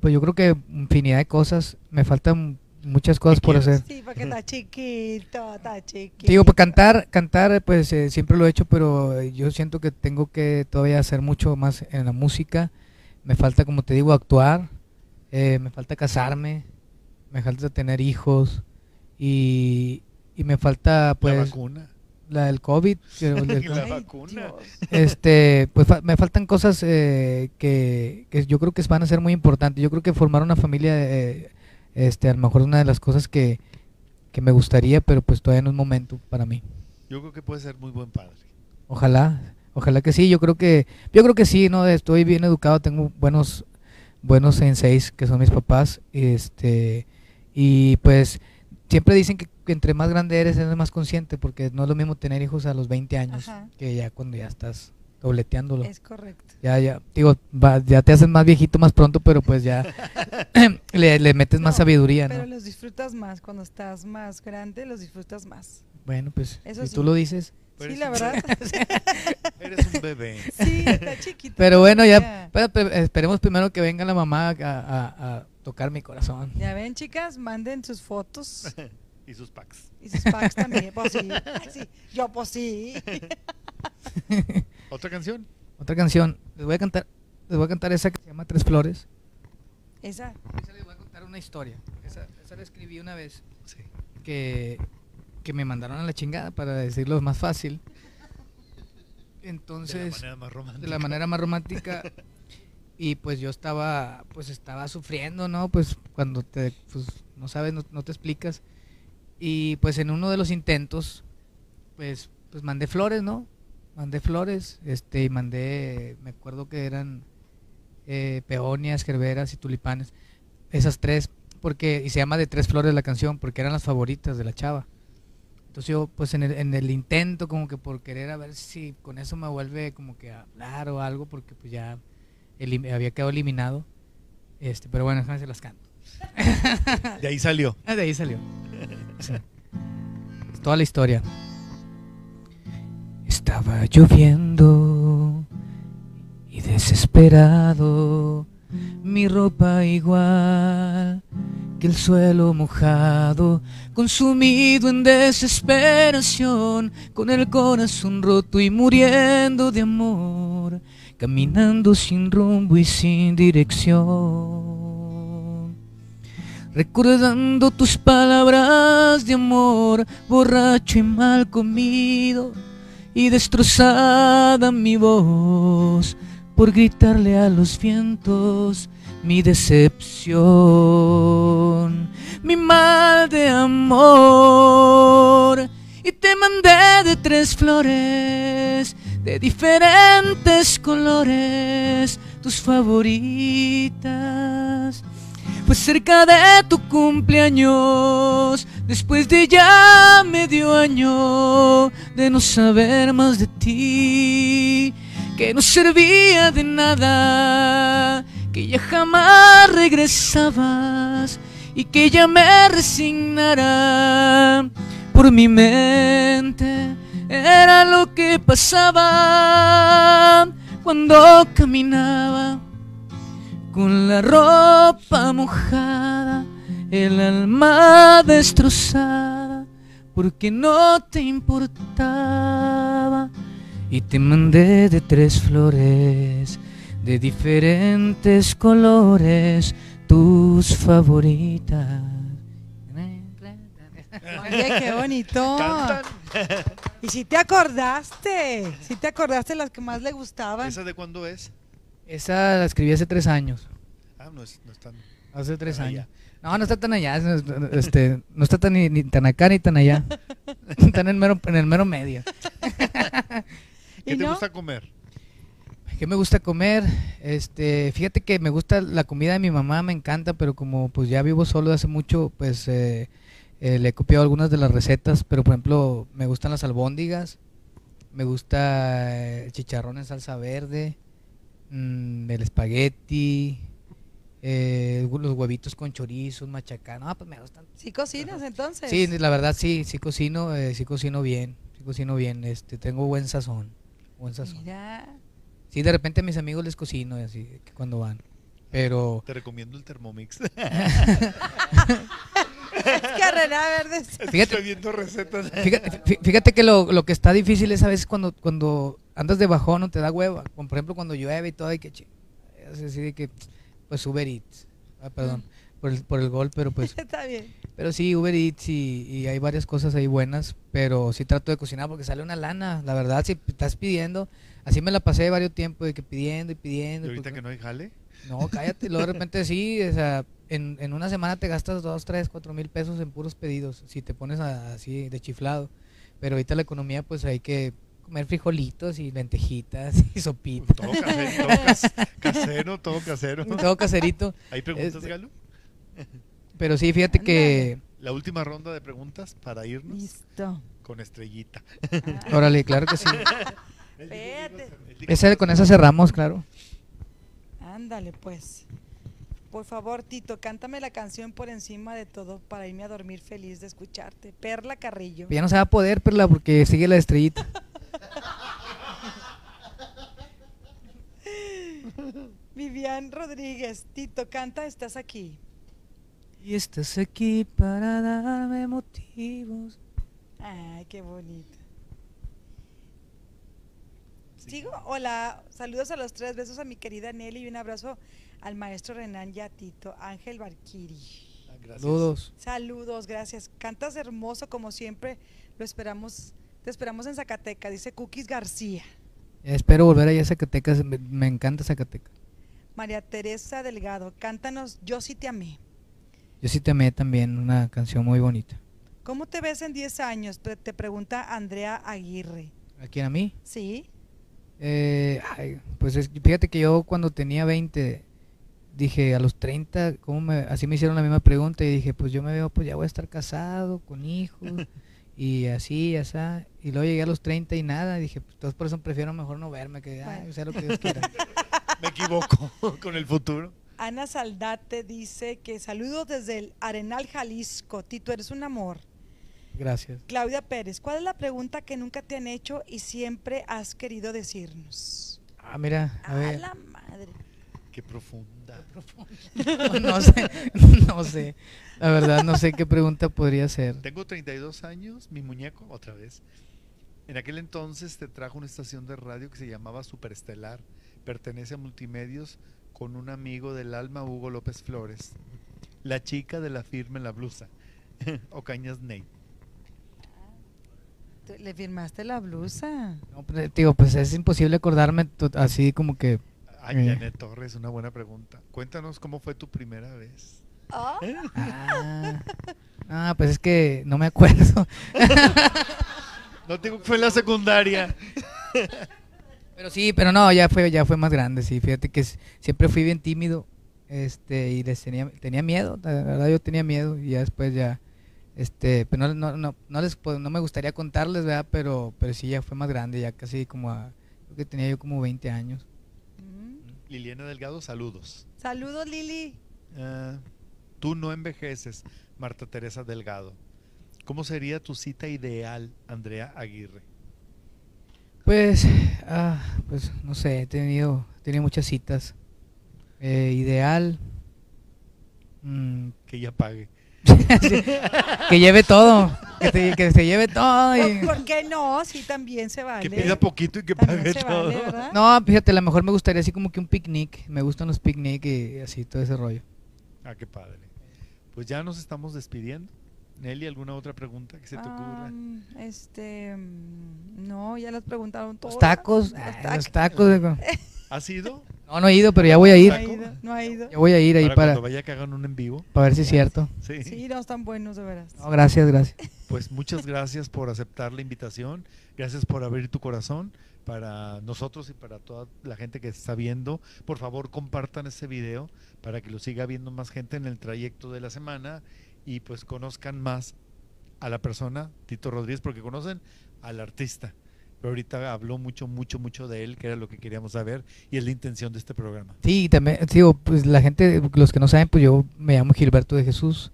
Pues yo creo que infinidad de cosas, me faltan muchas cosas por hacer. Sí, porque está chiquito, está chiquito. Digo, pues cantar, cantar, pues eh, siempre lo he hecho, pero yo siento que tengo que todavía hacer mucho más en la música. Me falta, como te digo, actuar. eh, me falta casarme. Me falta tener hijos. Y, y me falta, la pues, vacuna. la del COVID. que- el del- La vacuna. Este, pues fa- me faltan cosas eh, que, que yo creo que van a ser muy importantes. Yo creo que formar una familia, eh, este, a lo mejor es una de las cosas que, que me gustaría, pero pues todavía no es momento para mí. Yo creo que puede ser muy buen padre. Ojalá, ojalá que sí. Yo creo que, yo creo que sí, no. Estoy bien educado, tengo buenos, buenos senseis que son mis papás, este, y pues siempre dicen que, que entre más grande eres eres más consciente, porque no es lo mismo tener hijos a los 20 años Ajá. que ya cuando ya estás dobleteándolo. Es correcto. Ya, ya, digo, va- ya te haces más viejito más pronto, pero pues ya le, le metes más No, sabiduría, Pero ¿no? los disfrutas más. Cuando estás más grande, los disfrutas más. Bueno, pues Eso si sí. tú lo dices. Pero sí, la verdad. Eres un bebé. sí, está chiquito. Pero bueno, ya, pero, pero esperemos primero que venga la mamá a, a- a tocar mi corazón. Ya ven, chicas, manden sus fotos y sus packs. y sus packs también. Pues sí. Ay, sí. Yo, pues sí. ¿Otra canción? Otra canción, les voy a cantar, les voy a cantar esa que se llama Tres Flores. Esa. Esa les voy a contar una historia. Esa, esa la escribí una vez Sí. que, que me mandaron a la chingada para decirlo más fácil. de Entonces, la manera más romántica. de la manera más romántica y pues yo estaba pues estaba sufriendo no pues cuando te pues no sabes no, no te explicas y pues en uno de los intentos pues pues mandé flores no mandé flores este y mandé me acuerdo que eran eh, peonias gerberas y tulipanes esas tres porque y se llama de tres flores la canción porque eran las favoritas de la chava entonces yo, pues en el, en el intento, como que por querer a ver si con eso me vuelve como que a hablar o algo, porque pues ya había quedado eliminado. Este, pero bueno, déjame se las canto. De ahí salió. De ahí salió. Sí. Es toda la historia. Estaba lloviendo y desesperado mi ropa igual que el suelo mojado, consumido en desesperación, con el corazón roto y muriendo de amor, caminando sin rumbo y sin dirección. Recordando tus palabras de amor, borracho y mal comido, y destrozada mi voz por gritarle a los vientos mi decepción, mi mal de amor. Y te mandé de tres flores, de diferentes colores, tus favoritas. Pues cerca de tu cumpleaños, después de ya medio año de no saber más de ti, que no servía de nada que ya jamás regresabas y que ya me resignara por mi mente. Era lo que pasaba cuando caminaba con la ropa mojada, el alma destrozada, porque no te importaba y te mandé de tres flores de diferentes colores, tus favoritas. Oye, qué bonito. Y si te acordaste, si te acordaste las que más le gustaban. ¿Esa de cuándo es? Esa la escribí hace tres años. Ah, no, es, no están. Hace tres años. No, no está tan allá. es- Este, no está tan ni, ni tan acá ni tan allá. Está en el mero, en el mero medio. ¿Qué ¿Y te no? gusta comer? ¿Qué me gusta comer? Este, fíjate que me gusta la comida de mi mamá, me encanta, pero como pues ya vivo solo de hace mucho, pues eh, eh, le he copiado algunas de las recetas, pero por ejemplo me gustan las albóndigas, me gusta eh, el chicharrón en salsa verde, mm, el espagueti, eh, los huevitos con chorizo, un machacán, no, pues me gustan. ¿Sí cocinas entonces? Sí, la verdad sí, sí cocino, eh, sí cocino bien, sí cocino bien, este, tengo buen sazón, buen sazón. Mira. Sí, de repente a mis amigos les cocino y así que cuando van. Pero Te recomiendo el Thermomix. Es que René Verde. fíjate, Estoy viendo recetas. fíjate, fí- fíjate que lo, lo que está difícil es a veces cuando, cuando andas de bajón o te da hueva. Como por ejemplo cuando llueve y todo, hay que así de que pues Uber Eats. Ah, perdón, por el, por el gol, pero pues Está bien. pero sí Uber Eats y, y hay varias cosas ahí buenas, pero sí trato de cocinar porque sale una lana, la verdad, si estás pidiendo, así me la pasé varios tiempos de que pidiendo y ¿Y pidiendo. y ahorita pues, que no hay jale? No, cállate. Luego de repente sí, o sea, en, en una semana te gastas dos, tres, cuatro mil pesos en puros pedidos, si te pones a- así de chiflado. Pero ahorita la economía, pues hay que comer frijolitos y lentejitas y sopitas. Todo casero, todo cas- casero, todo casero. Todo caserito. ¿Hay preguntas, Este- Galo? Pero sí, fíjate que... La última ronda de preguntas para irnos Listo. con estrellita. Órale, claro que sí. Espérate. Esa, con esa cerramos, claro. Ándale, pues. Por favor, Tito, cántame la canción por encima de todo para irme a dormir feliz de escucharte. Perla Carrillo. Ya no se va a poder, Perla, porque sigue la estrellita. Vivian Rodríguez, Tito, canta, estás aquí. Y estás aquí para darme motivos. Ay, qué bonito. ¿Sigo? Hola, saludos a los tres, besos a mi querida Nelly y un abrazo al maestro Renan y a Tito, Ángel Barquiri. Ah. Saludos. Saludos, gracias. Cantas hermoso como siempre. Lo esperamos, te esperamos en Zacatecas, dice Cookies García. Espero volver allá a Zacatecas. Me, me encanta Zacatecas. María Teresa Delgado, cántanos Yo sí te amé. Yo sí te amé también, una canción muy bonita. ¿Cómo te ves en 10 años? Te pregunta Andrea Aguirre. ¿A quién a mí? ¿Sí? Eh, ay, pues es- fíjate que yo cuando tenía 20 dije a los 30, ¿cómo me, así me hicieron la misma pregunta y dije, pues yo me veo, pues ya voy a estar casado, con hijos y así, así. Y luego llegué a los 30 y nada, y dije, pues entonces por eso prefiero mejor no verme, que ay, sea lo que Dios quiera. Me equivoco con el futuro. Ana Saldate dice que saludos desde el Arenal, Jalisco. Tito, eres un amor. Gracias. Claudia Pérez, ¿cuál es la pregunta que nunca te han hecho y siempre has querido decirnos? Ah, mira, a A ver. la madre. Qué profunda. No, no sé, no sé. La verdad, no sé qué pregunta podría ser. Tengo 32 años, mi muñeco, otra vez. En aquel entonces te trajo una estación de radio que se llamaba Superestelar. Pertenece a Multimedios con un amigo del alma, Hugo López Flores. La chica de la firma en la blusa. Ocañas Nate. Tú Le firmaste la blusa. No, pues, digo, pues es imposible acordarme así como que. Ay, Eh. Janet Torres, una buena pregunta. Cuéntanos cómo fue tu primera vez. Ah, Ah, ah, pues es que no me acuerdo. No te digo que fue en la secundaria. Pero sí, pero no, ya fue, ya fue más grande, sí. Fíjate que siempre fui bien tímido, este, y les tenía, tenía miedo, la verdad yo tenía miedo, y ya después ya, este, pero no, no, no, no les, puedo- no me gustaría contarles, ¿verdad? Pero, pero sí, ya fue más grande, ya casi como a, creo que tenía yo como 20 años. Liliana Delgado, saludos. Saludos, Lili. Ah, tú no envejeces, Marta Teresa Delgado. ¿Cómo sería tu cita ideal, Andrea Aguirre? Pues, ah, pues no sé, he tenido, he tenido muchas citas. Eh, ideal. mm, Que ella pague. que lleve todo, que, te- que se lleve todo. y- ¿Por, qué no? Sí, también se vale. Que pida poquito y que También pague todo. vale. No, fíjate, a lo mejor me gustaría así como que un picnic. Me gustan los picnic y así todo ese rollo. Ah, qué padre. Pues ya nos estamos despidiendo. Nelly, ¿alguna otra pregunta que se te ocurra? Am, este, mm, no, ya las preguntaron todas. Los tacos, Los los tacos. ¿Has ido? No, no he ido, pero ya voy a ir. No ha ido, no ha ido. Ya voy a ir ahí para, para, cuando vaya que hagan un en vivo. para ver si es cierto. Sí. Sí, no están buenos, de veras. No, gracias, gracias. Pues muchas gracias por aceptar la invitación. Gracias por abrir tu corazón para nosotros y para toda la gente que está viendo. Por favor, compartan este video para que lo siga viendo más gente en el trayecto de la semana y pues conozcan más a la persona, Tito Rodríguez, porque conocen al artista. Pero ahorita habló mucho, mucho, mucho de él, que era lo que queríamos saber y es la intención de este programa. Sí, también, digo, pues la gente, los que no saben, pues yo me llamo Gilberto de Jesús,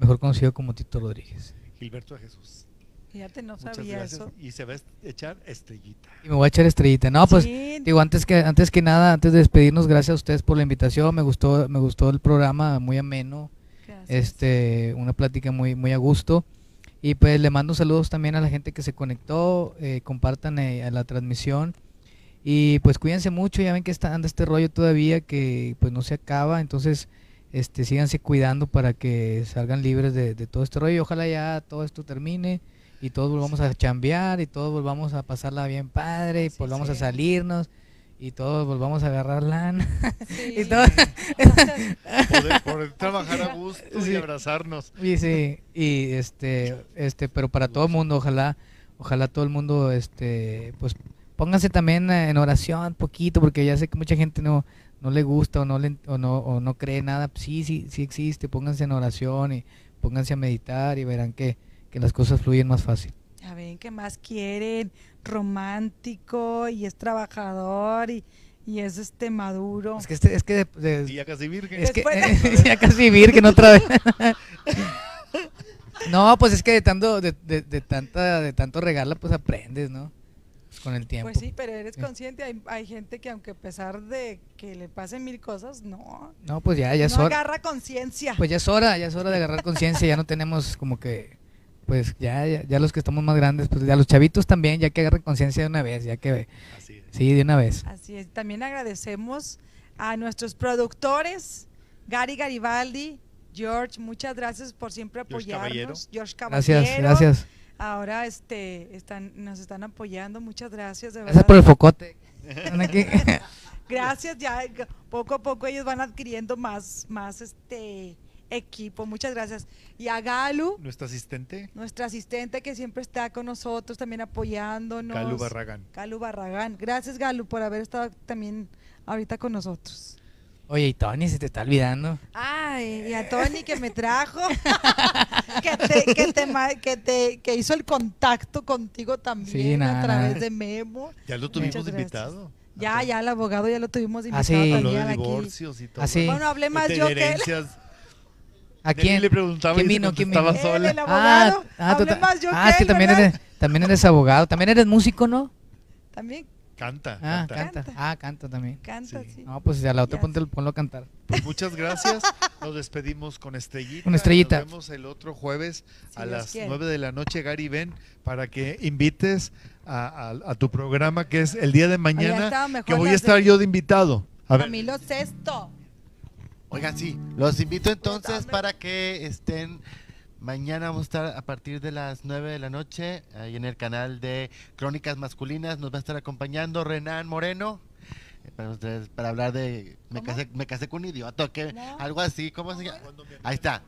mejor conocido como Tito Rodríguez. Gilberto de Jesús. Fíjate, no Muchas sabía gracias. eso. Y se va a echar estrellita. Y me voy a echar estrellita. No, pues Sí, Digo, antes que, antes que nada, antes de despedirnos, gracias a ustedes por la invitación. Me gustó, me gustó el programa, muy ameno. Este, una plática muy, muy a gusto. Y pues le mando saludos también a la gente que se conectó, eh, compartan eh, a la transmisión. Y pues cuídense mucho, ya ven que está, anda este rollo todavía que pues no se acaba, entonces este síganse cuidando para que salgan libres de, de todo este rollo. Ojalá ya todo esto termine y todos volvamos a chambear y todos volvamos a pasarla bien padre y Así volvamos a salirnos y todos volvamos a agarrar lana. Sí. y todo- Poder, poder trabajar a gusto Sí. y abrazarnos. Y sí, y este, este, pero para todo el mundo, ojalá, ojalá todo el mundo, este, pues pónganse también en oración poquito, porque ya sé que mucha gente no, no le gusta o no le, o no, o no cree nada. Sí, sí, sí existe. Pónganse en oración y pónganse a meditar y verán que, que las cosas fluyen más fácil. Ya ven, ¿qué más quieren? Romántico y es trabajador y, y es este maduro. Es que este, es que de- de- Y ya casi virgen. Es que Después ya casi virgen otra vez. no, pues es que de tanto, de, de, de tanta, de tanto regarla, pues aprendes, ¿no? Pues con el tiempo. Pues sí, pero eres Sí. consciente, hay, hay gente que aunque a pesar de que le pasen mil cosas, no, No, pues ya, ya es no hora. agarra conciencia. Pues ya es hora, ya es hora de agarrar conciencia, ya no tenemos como que, pues ya, ya, ya los que estamos más grandes, pues ya los chavitos también, ya que agarren conciencia de una vez, ya que, Así es. sí, de una vez. Así es. También agradecemos a nuestros productores, Gary Garibaldi, George, muchas gracias por siempre George apoyarnos. Caballero. George Caballero. Gracias, gracias. Ahora este están nos están apoyando, muchas gracias de Gracias verdad. por el focote. Gracias, ya poco a poco ellos van adquiriendo más más este equipo. Muchas gracias. Y a Galu, Nuestra asistente, nuestra asistente que siempre está con nosotros también apoyándonos. Calu Barragán. Galu Barragán. Gracias, Galu, por haber estado también ahorita con nosotros. Oye, y Tony, se te está olvidando. Ay, y a Tony que me trajo, que, te, que, te que, te- que hizo el contacto contigo también Sí, a través nada. de Memo. Ya lo tuvimos invitado. Ya, ya, el abogado ya lo tuvimos Ah, invitado sí. Habló también de aquí. divorcios y todo. Ah, sí. Bueno, hablé más de yo que él. ¿A Nelly quién? le preguntaba ¿Quién vino? ¿Quién vino? Sola. el abogado. ah, tú hablé ta- más yo ah, que es que él, también eres, también eres abogado. También eres músico, ¿no? También Canta, Ah, canta. canta. Ah, canta también. Canta, Sí. sí. No, pues a la otra Ya ponte, ponlo a cantar. Pues muchas gracias. Nos despedimos con Estrellita. Con Estrellita. Nos vemos el otro jueves Si a Dios las. 9 de la noche, Gary. Ven para que invites a, a- a tu programa que es el día de mañana. mejor Que voy a estar de- yo de invitado. A ver, Camilo Sexto. Oigan, sí, los invito entonces para que estén. Mañana vamos a estar a partir de las 9 de la noche ahí en el canal de Crónicas Masculinas. Nos va a estar acompañando Renan Moreno eh, para, ustedes, para hablar de. Me casé, me casé con un idiota. No. Algo así, ¿cómo se llama? Ahí está.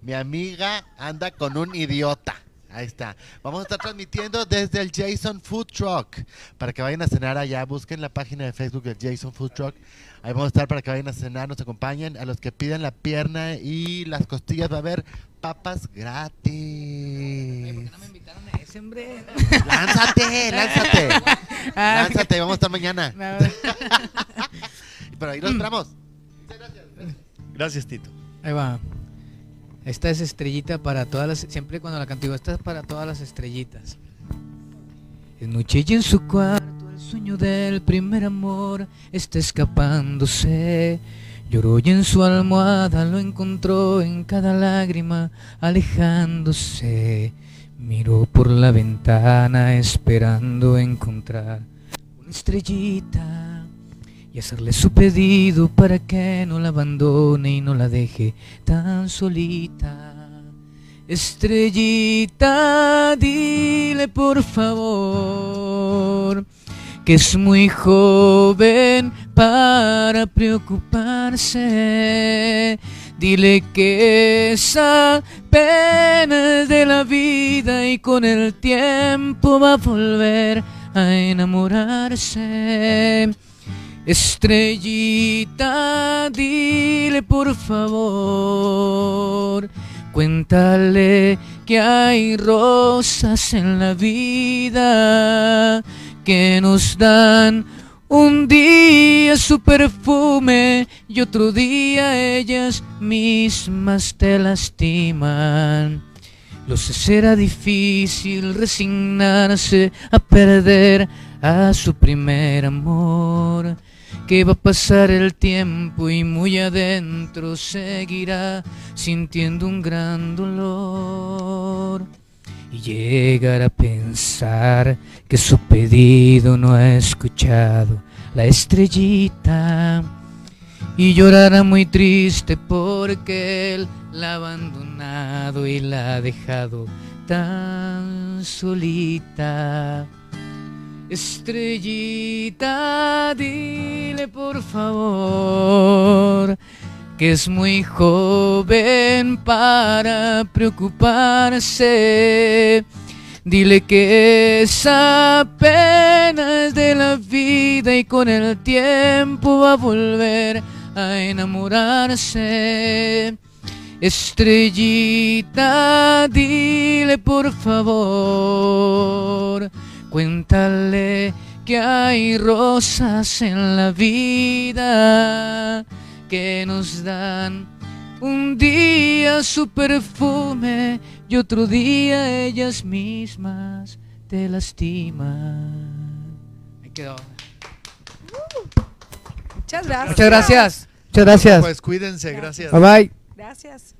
Mi amiga anda con un idiota. Ahí está. Vamos a estar transmitiendo desde el Jason Food Truck. Para que vayan a cenar allá, busquen la página de Facebook del Jason Food Truck. Ahí vamos a estar para que vayan a cenar, nos acompañen. A los que pidan la pierna y las costillas va a haber papas gratis. me invitaron a ese, hombre? Lánzate, lánzate. Ah, Lánzate, vamos a estar mañana. no, Pero ahí nos esperamos. gracias, Tito. Ahí va. Esta es estrellita para todas las. Siempre cuando la canto, digo, esta es para todas las estrellitas. Es noche y en su cuarto el sueño del primer amor está escapándose. Lloró y en su almohada lo encontró en cada lágrima alejándose. Miró por la ventana esperando encontrar una estrellita y hacerle su pedido para que no la abandone y no la deje tan solita. Estrellita, dile por favor que es muy joven para preocuparse. Dile que esa pena es de la vida y con el tiempo va a volver a enamorarse. Estrellita, dile por favor, cuéntale que hay rosas en la vida que nos dan un día su perfume y otro día ellas mismas te lastiman. Lo sé, será difícil resignarse a perder a su primer amor. Que va a pasar el tiempo y muy adentro seguirá sintiendo un gran dolor. Y llegar a pensar que su pedido no ha escuchado la estrellita y llorará muy triste porque él la ha abandonado y la ha dejado tan solita. Estrellita, dile por favor que es muy joven para preocuparse. Dile que es de la vida y con el tiempo va a volver a enamorarse. Estrellita, dile por favor, cuéntale que hay rosas en la vida que nos dan un día su perfume y otro día ellas mismas te lastiman. Ahí quedó. Muchas gracias. Muchas gracias. Muchas gracias. Pues cuídense, gracias. Bye bye. Gracias.